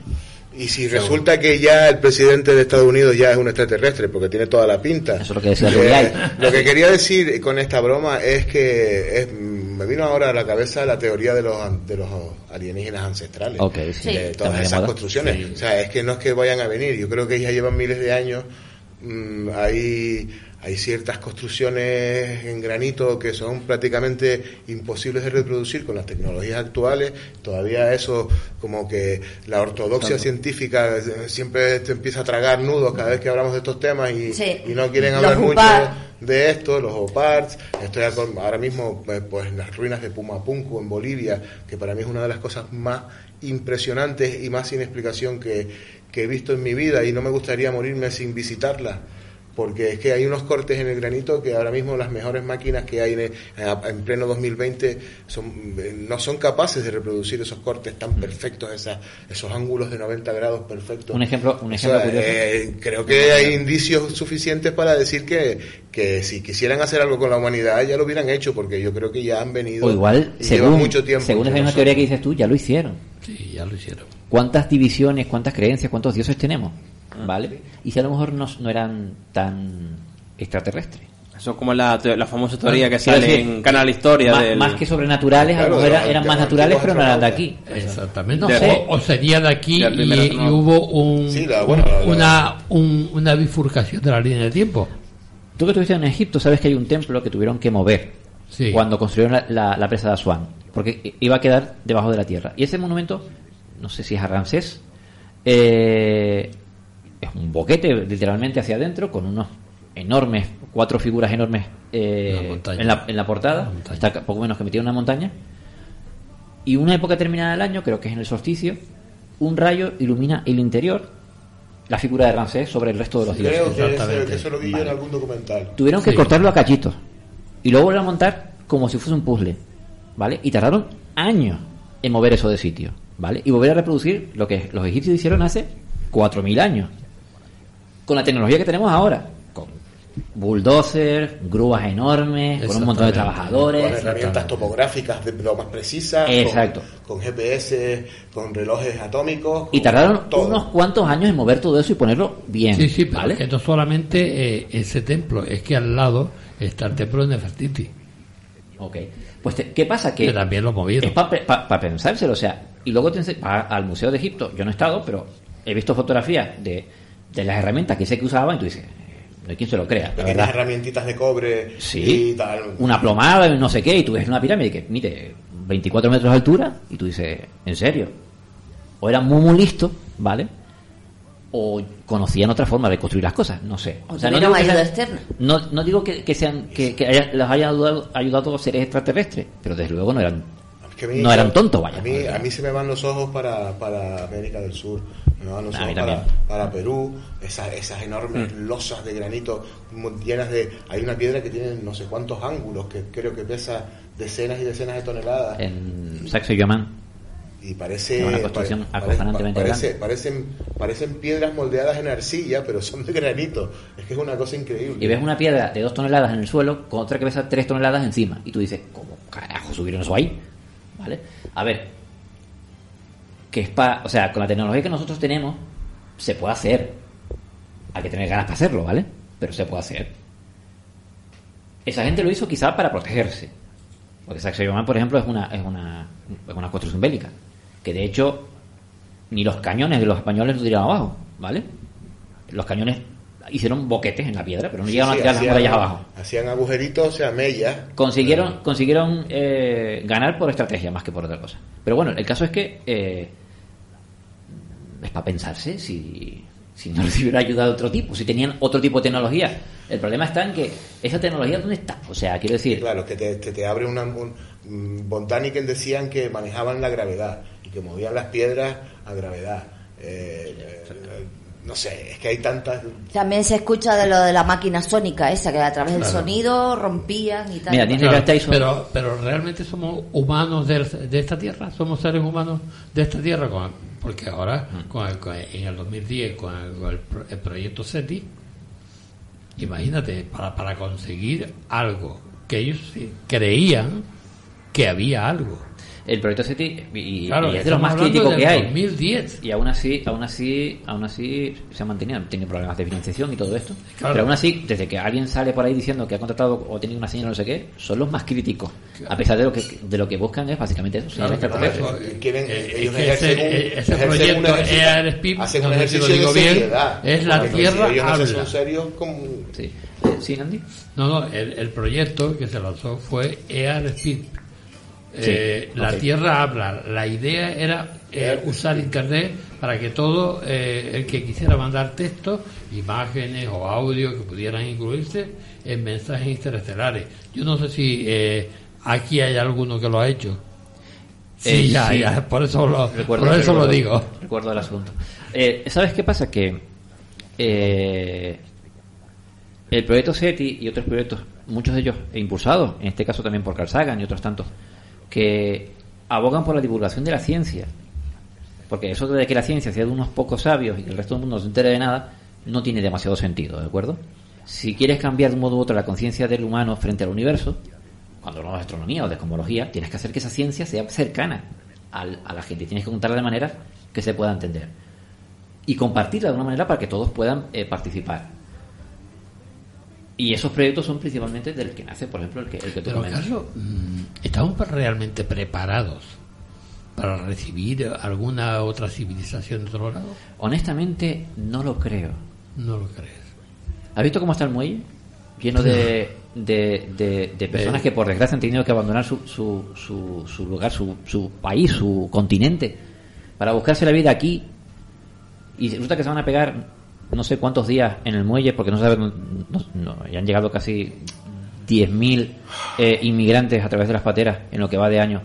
Y si resulta que ya el presidente de Estados Unidos ya es un extraterrestre, porque tiene toda la pinta. Eso es lo que decía Eh. Lo que quería decir con esta broma es que es- me vino ahora a la cabeza la teoría de los, de los alienígenas ancestrales. Ok, sí. De Sí. todas esas moda. construcciones. Sí. O sea, es que no es que vayan a venir. Yo creo que ya llevan miles de años. Mm, hay, hay ciertas construcciones en granito que son prácticamente imposibles de reproducir con las tecnologías actuales. Todavía eso, como que la ortodoxia científica eh, siempre te empieza a tragar nudos cada vez que hablamos de estos temas y, Sí. y no quieren Los hablar mucho de esto, los OPARTS. Estoy ahora mismo eh, pues en las ruinas de Pumapunku en Bolivia, que para mí es una de las cosas más impresionantes y más sin explicación que, que he visto en mi vida y no me gustaría morirme sin visitarla. Porque es que hay unos cortes en el granito que ahora mismo las mejores máquinas que hay en, en pleno 2020 son, eh, no son capaces de reproducir esos cortes tan perfectos, esas, esos ángulos de 90 grados perfectos. Un ejemplo, un O ejemplo sea, curioso. eh, creo que hay indicios suficientes para decir que, que si quisieran hacer algo con la humanidad ya lo hubieran hecho, porque yo creo que ya han venido O igual, según, mucho tiempo. según esa misma teoría que dices tú, ya lo hicieron. Sí, ya lo hicieron. ¿Cuántas divisiones, cuántas creencias, cuántos dioses tenemos? ¿Vale? Y si a lo mejor no, no eran tan extraterrestres. Eso es como la, la famosa teoría que sale decir, en Canal Historia. más, del- más que sobrenaturales, a lo Claro, mejor de era- eran de más naturales, pero no eran de aquí. Exactamente. No sé. O, o sería de aquí La y, y hubo un, Sí, la- bueno, la- una, un- una bifurcación de la línea de tiempo. Tú que estuviste en Egipto sabes que hay un templo que tuvieron que mover Sí. cuando construyeron la, la- la presa de Asuán, porque i- iba a quedar debajo de la tierra. Y ese monumento, no sé si es a Ramsés, eh, es un boquete literalmente hacia adentro con unos enormes, cuatro figuras enormes eh, en, la, en la portada, está ca- poco menos que metida en una montaña. Y una época determinada del año, creo que es en el solsticio, un rayo ilumina el interior, la figura de Ramsés sobre el resto de los dioses. Creo que, que eso lo vi yo en algún documental. Tuvieron que cortarlo a cachitos y luego volver a montar como si fuese un puzzle, ¿vale? Y tardaron años en mover eso de sitio, ¿vale? Y volver a reproducir lo que los egipcios hicieron hace 4.000 años. Con la tecnología que tenemos ahora, con bulldozers, grúas enormes, con un montón de Con trabajadores. herramientas topográficas de lo más precisas. con- Exacto. Con, GPS, con relojes atómicos. Y con tardaron todo. unos cuantos años en mover todo eso y ponerlo bien. Sí, sí, pero ¿vale? es que no solamente eh, ese templo, es que al lado está el templo de Nefertiti. Ok. Pues, te- ¿qué pasa? Que, Que también lo movieron. Es para pensárselo, o sea, y luego te va al Museo de Egipto. Yo no he estado, pero he visto fotografías de, de las herramientas que sé que usaban y tú dices, eh, no hay quien se lo crea, la verdad. herramientitas de cobre Sí, y tal. una plomada y no sé qué, y tú ves una pirámide que mide 24 metros de altura, y tú dices, ¿en serio? O eran muy, muy listos, ¿vale? O conocían otra forma de construir las cosas, no sé. O no tuvieron digo que ayuda sean- externa. No, no digo que, que sean que, que haya- los haya ayudado, ayudado seres extraterrestres, pero desde luego no eran Que a mí- no eran tontos, vaya. A mí, a mí se me van los ojos para, para América del Sur, me van los A mí ojos para, para Perú, esas, esas enormes Mm. losas de granito llenas de... Hay una piedra que tiene no sé cuántos ángulos, que creo que pesa decenas y decenas de toneladas. En Saxo y Yomán. Y parece... Una construcción pare- acojonantemente parece- parecen, parecen piedras moldeadas en arcilla, pero son de granito. Es que es una cosa increíble. Y ves una piedra de dos toneladas en el suelo con otra que pesa tres toneladas encima. Y tú dices, ¿cómo carajo subieron eso ahí? ¿Vale? A ver, que es para. O sea, con la tecnología que nosotros tenemos, se puede hacer. Hay que tener ganas para hacerlo, ¿vale? Pero se puede hacer. Esa gente lo hizo quizá para protegerse. Porque Sacsayhuamán, por ejemplo, es una, es una, es una construcción bélica. Que de hecho, ni los cañones de los españoles lo tiraban abajo, ¿vale? Los cañones hicieron boquetes en la piedra, pero no Sí, llegaron sí, a tirar las murallas abajo. Hacían agujeritos, o sea, mellas. Consiguieron, consiguieron eh, ganar por estrategia más que por otra cosa. Pero bueno, el caso es que eh, es para pensarse si, si no les hubiera ayuda de otro tipo, si tenían otro tipo de tecnología. El problema está en que esa tecnología, ¿dónde está? O sea, quiero decir, Claro, que te, que te abre. Un, mm, Von Däniken decían que manejaban la gravedad y que movían las piedras a gravedad. Eh, eh, no sé, es que hay tantas... También se escucha de lo de la máquina sónica esa, que a través del Claro. sonido rompían y tal. Claro, pero, pero realmente somos humanos del- de, esta tierra, somos seres humanos de esta tierra, con- porque ahora con el- con el- en el 2010 con el, con el pro- el proyecto SETI, imagínate, para, para conseguir algo que ellos creían que había algo. El proyecto SETI y, Claro, y es de lo estamos más hablando crítico del que hay. 2010. Y aún así, aún así, aún así se ha mantenido, tiene problemas de financiación y todo esto. Claro. Pero aún así, desde que alguien sale por ahí diciendo que ha contratado o ha tenido una señal no sé qué, son los más críticos. A pesar de lo que de lo que buscan es básicamente eso, señales. Eh, quieren, Eh, ellos ejercen ese- un- eh, ejercicio- hacen no un ejercicio de seriedad. es la tierra si ellos no habla. son serios como... Sí. ¿Sí, Andy? No, no, el, el proyecto que se lanzó fue EAR Speed. Eh, Sí, La. Tierra habla. La idea era eh, usar Internet para que todo eh, el que quisiera mandar textos, imágenes o audio que pudieran incluirse en mensajes interestelares. Yo no sé si eh, aquí hay alguno que lo ha hecho. Sí, Eh, ya, sí. ya, por eso lo, Recuerdo- por eso lo digo. Recuerdo el asunto. Eh, ¿Sabes qué pasa? Que eh, el proyecto SETI y otros proyectos, muchos de ellos impulsados, en este caso también por Carl Sagan y otros tantos, que abogan por la divulgación de la ciencia. Porque eso de que la ciencia sea de unos pocos sabios y que el resto del mundo no se entere de nada, no tiene demasiado sentido, ¿de acuerdo? Si quieres cambiar de un modo u otro la conciencia del humano frente al universo, cuando hablamos de astronomía o de cosmología, tienes que hacer que esa ciencia sea cercana a la gente. Tienes que contarla de manera que se pueda entender. Y compartirla de una manera para que todos puedan eh, participar. Y esos proyectos son principalmente del que nace, por ejemplo, el que, el que tú Pero comentas. Carlos, mm, ¿estamos realmente preparados para recibir alguna otra civilización de otro lado? Honestamente, no lo creo. No lo crees. ¿Has visto cómo está el muelle? Lleno de, de, de- de personas que por desgracia han tenido que abandonar su, su, su, su lugar, su, su país, su continente, para buscarse la vida aquí. Y resulta que se van a pegar no sé cuántos días en el muelle porque no saben, no, no, y han llegado casi 10.000 eh, inmigrantes a través de las pateras en lo que va de año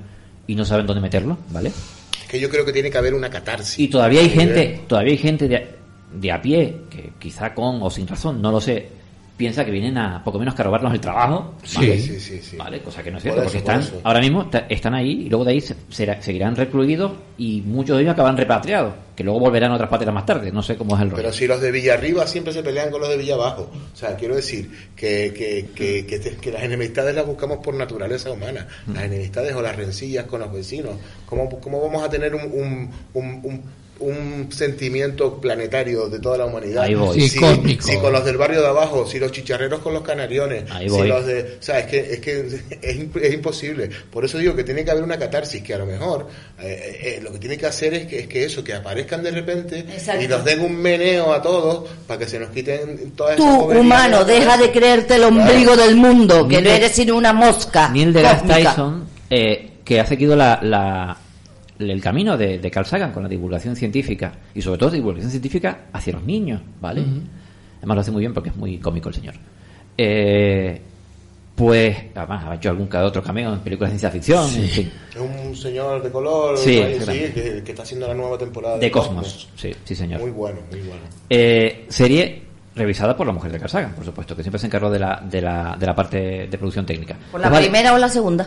y no saben dónde meterlo, ¿vale? Es que yo creo que tiene que haber una catarsis. Y todavía hay gente, todavía hay gente de, de a pie, que quizá con o sin razón, no lo sé, piensa que vienen a poco menos que a robarnos el trabajo. Sí. ¿vale? Sí, sí, sí. ¿Vale? Cosa que no es Por cierto, eso, porque por están, ahora mismo están ahí y luego de ahí se- será- seguirán recluidos y muchos de ellos acaban repatriados, que luego volverán a otras pateras más tarde. No sé cómo es el rollo. Pero si los de Villarriba siempre se pelean con los de Villabajo. O sea, quiero decir que, que, que, que, te- que las enemistades las buscamos por naturaleza humana. Las enemistades o las rencillas con los vecinos. ¿Cómo, cómo vamos a tener un, un, un, un- un sentimiento planetario de toda la humanidad? Ahí voy. Si, Sí, cósmico. si con los del barrio de abajo, si los chicharreros con los canariones, Ahí si los de... O sea, es que, es, que es, imp- es imposible. Por eso digo que tiene que haber una catarsis que a lo mejor eh, eh, lo que tiene que hacer es que, es que eso, que aparezcan de repente Exacto. y nos den un meneo a todos para que se nos quiten todas Tú, humano, deja de creerte el ombligo del mundo, que Neil no de- eres sino una mosca. Neil deGrasse. Tyson, eh, que ha seguido la, la- el camino de, de Carl Sagan con la divulgación científica y sobre todo divulgación científica hacia los niños, ¿vale? Además lo hace muy bien porque es muy cómico el señor. Eh, pues, además ha hecho algún que otro cameo en películas de ciencia ficción, en fin. Es un señor de color Sí, ahí, que, que está haciendo la nueva temporada De Cosmos, sí, sí señor. Muy bueno, muy bueno. Eh, serie revisada por la mujer de Carl Sagan, por supuesto, que siempre se encargó de la, de la, de la parte de producción técnica. ¿Por la Pues vale, primera o la segunda?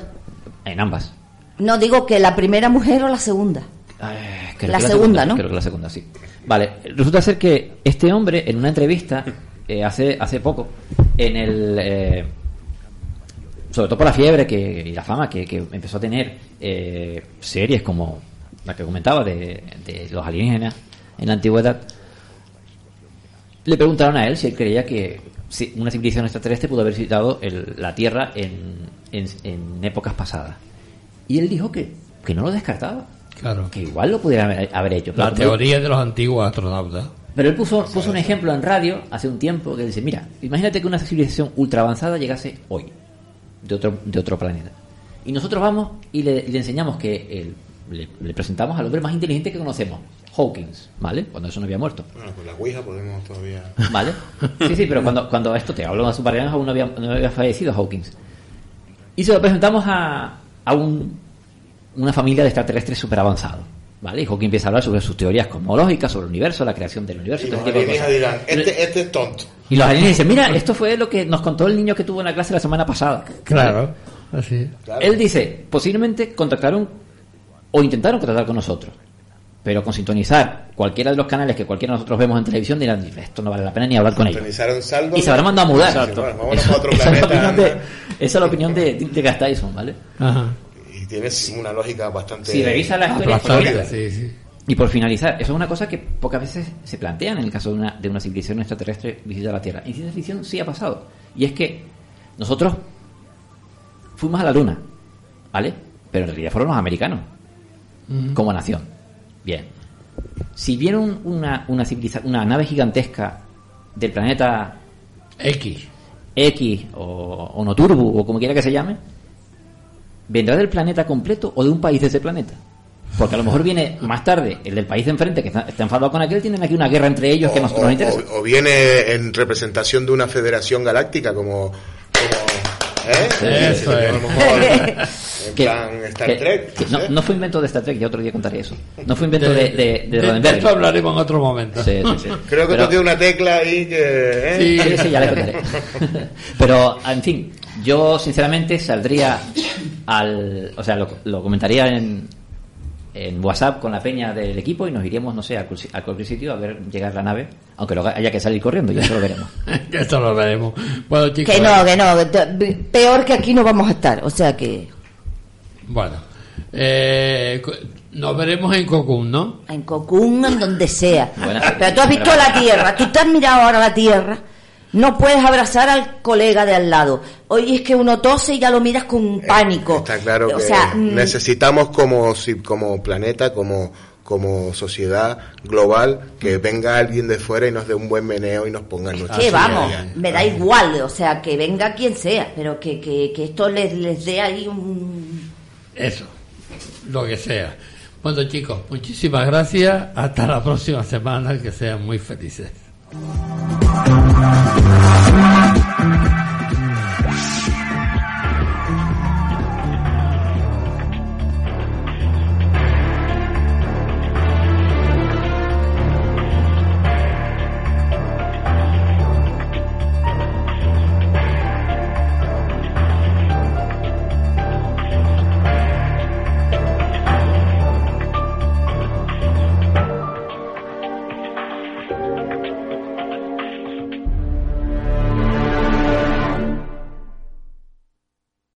En ambas. No, digo que la primera mujer o la segunda. Eh, creo La que segunda, ¿no? Creo que la segunda, sí. Vale, resulta ser que este hombre, en una entrevista, eh, hace, hace poco, en el. eh, sobre todo por la fiebre que, y la fama que, que empezó a tener eh, series como la que comentaba de, de los alienígenas en la antigüedad, le preguntaron a él si él creía que si una civilización extraterrestre pudo haber visitado el- la Tierra en, en- en épocas pasadas. Y él dijo que, que no lo descartaba. Claro. Que igual lo pudiera haber, haber hecho. La teoría de los antiguos astronautas. Pero él puso, puso un ejemplo en radio hace un tiempo que dice, mira, imagínate que una civilización ultra avanzada llegase hoy, de otro, de otro planeta. Y nosotros vamos y le, le enseñamos que el- le, le presentamos al hombre más inteligente que conocemos, Hawkins, ¿vale? Cuando eso no había muerto. Bueno, con la Ouija podemos todavía... ¿Vale? Sí, sí, pero cuando, cuando esto te hablo de años aún no había, no había fallecido Hawkins. Y se lo presentamos a, a un, una familia de extraterrestres súper avanzados. ¿Vale? Y Hawking empieza a hablar sobre sus teorías cosmológicas, sobre el universo, la creación del universo. Y todo los de alienígenas dirán, este, este es tonto. Y los alienígenas dicen, mira, esto fue lo que nos contó el niño que tuvo en la clase la semana pasada. Claro, así. Él dice, posiblemente contactaron o intentaron contactar con nosotros. Pero con sintonizar cualquiera de los canales que cualquiera de nosotros vemos en televisión dirán, esto no vale la pena ni hablar con ellos. Salvo. Y se habrán mandado a mudar. Exacto. Bueno, vámonos Eso- a otro esa, es la planeta. opinión de, esa es la opinión de, de Gas Tyson, ¿vale? Ajá. Y tienes una lógica bastante... Si revisa la historia, sí, sí. Y por finalizar, eso es una cosa que pocas veces se plantea en el caso de una, de una civilización extraterrestre visita la Tierra. En ciencia ficción sí ha pasado. Y es que nosotros fuimos a la Luna, ¿vale? Pero en realidad fueron los americanos, como nación. Bien. Si vieron una, una, civiliza- una nave gigantesca del planeta X, X o, o Noturbu o como quiera que se llame, ¿vendrá del planeta completo o de un país de ese planeta? Porque a lo mejor viene más tarde el del país de enfrente que está, está enfadado con aquel, tienen aquí una guerra entre ellos que a nosotros nos interesa. O, o viene en representación de una federación galáctica como... ¿eh? Eso A es. lo mejor, en Que- plan Star que- Trek. que no no, sé. no fue invento de Star Trek, ya otro día contaré eso. No fue invento de, De- de, de, de- Roddenberry. de esto hablaremos en otro momento. Sí, sí, sí. Creo que Pero- toqué una tecla ahí que... ¿eh? Sí, sí, ya le contaré. Pero, en fin, yo sinceramente saldría al. O sea, lo, lo comentaría en, en WhatsApp con la peña del equipo y nos iríamos, no sé, a, a cualquier sitio a ver llegar la nave, aunque luego haya que salir corriendo, ya eso lo veremos. Que esto lo veremos. Bueno, chicos. Que no, que no, peor que aquí no vamos a estar, o sea que Bueno. Eh, nos veremos en Cocoon, ¿no? en Cocún, en donde sea. Pero tú has visto la Tierra, tú te has mirado ahora la Tierra, no puedes abrazar al colega de al lado. Hoy es que uno tose y ya lo miras con pánico. Está claro O que sea, mm, necesitamos como, si- como planeta, como, como sociedad global, que venga alguien de fuera y nos dé un buen meneo y nos ponga en nuestra que vamos, me da igual, o sea, que venga quien sea, pero que, que, que esto les, les dé ahí un... Eso. Lo que sea. Bueno, chicos, muchísimas gracias. Hasta la próxima semana. Que sean muy felices. Thank you.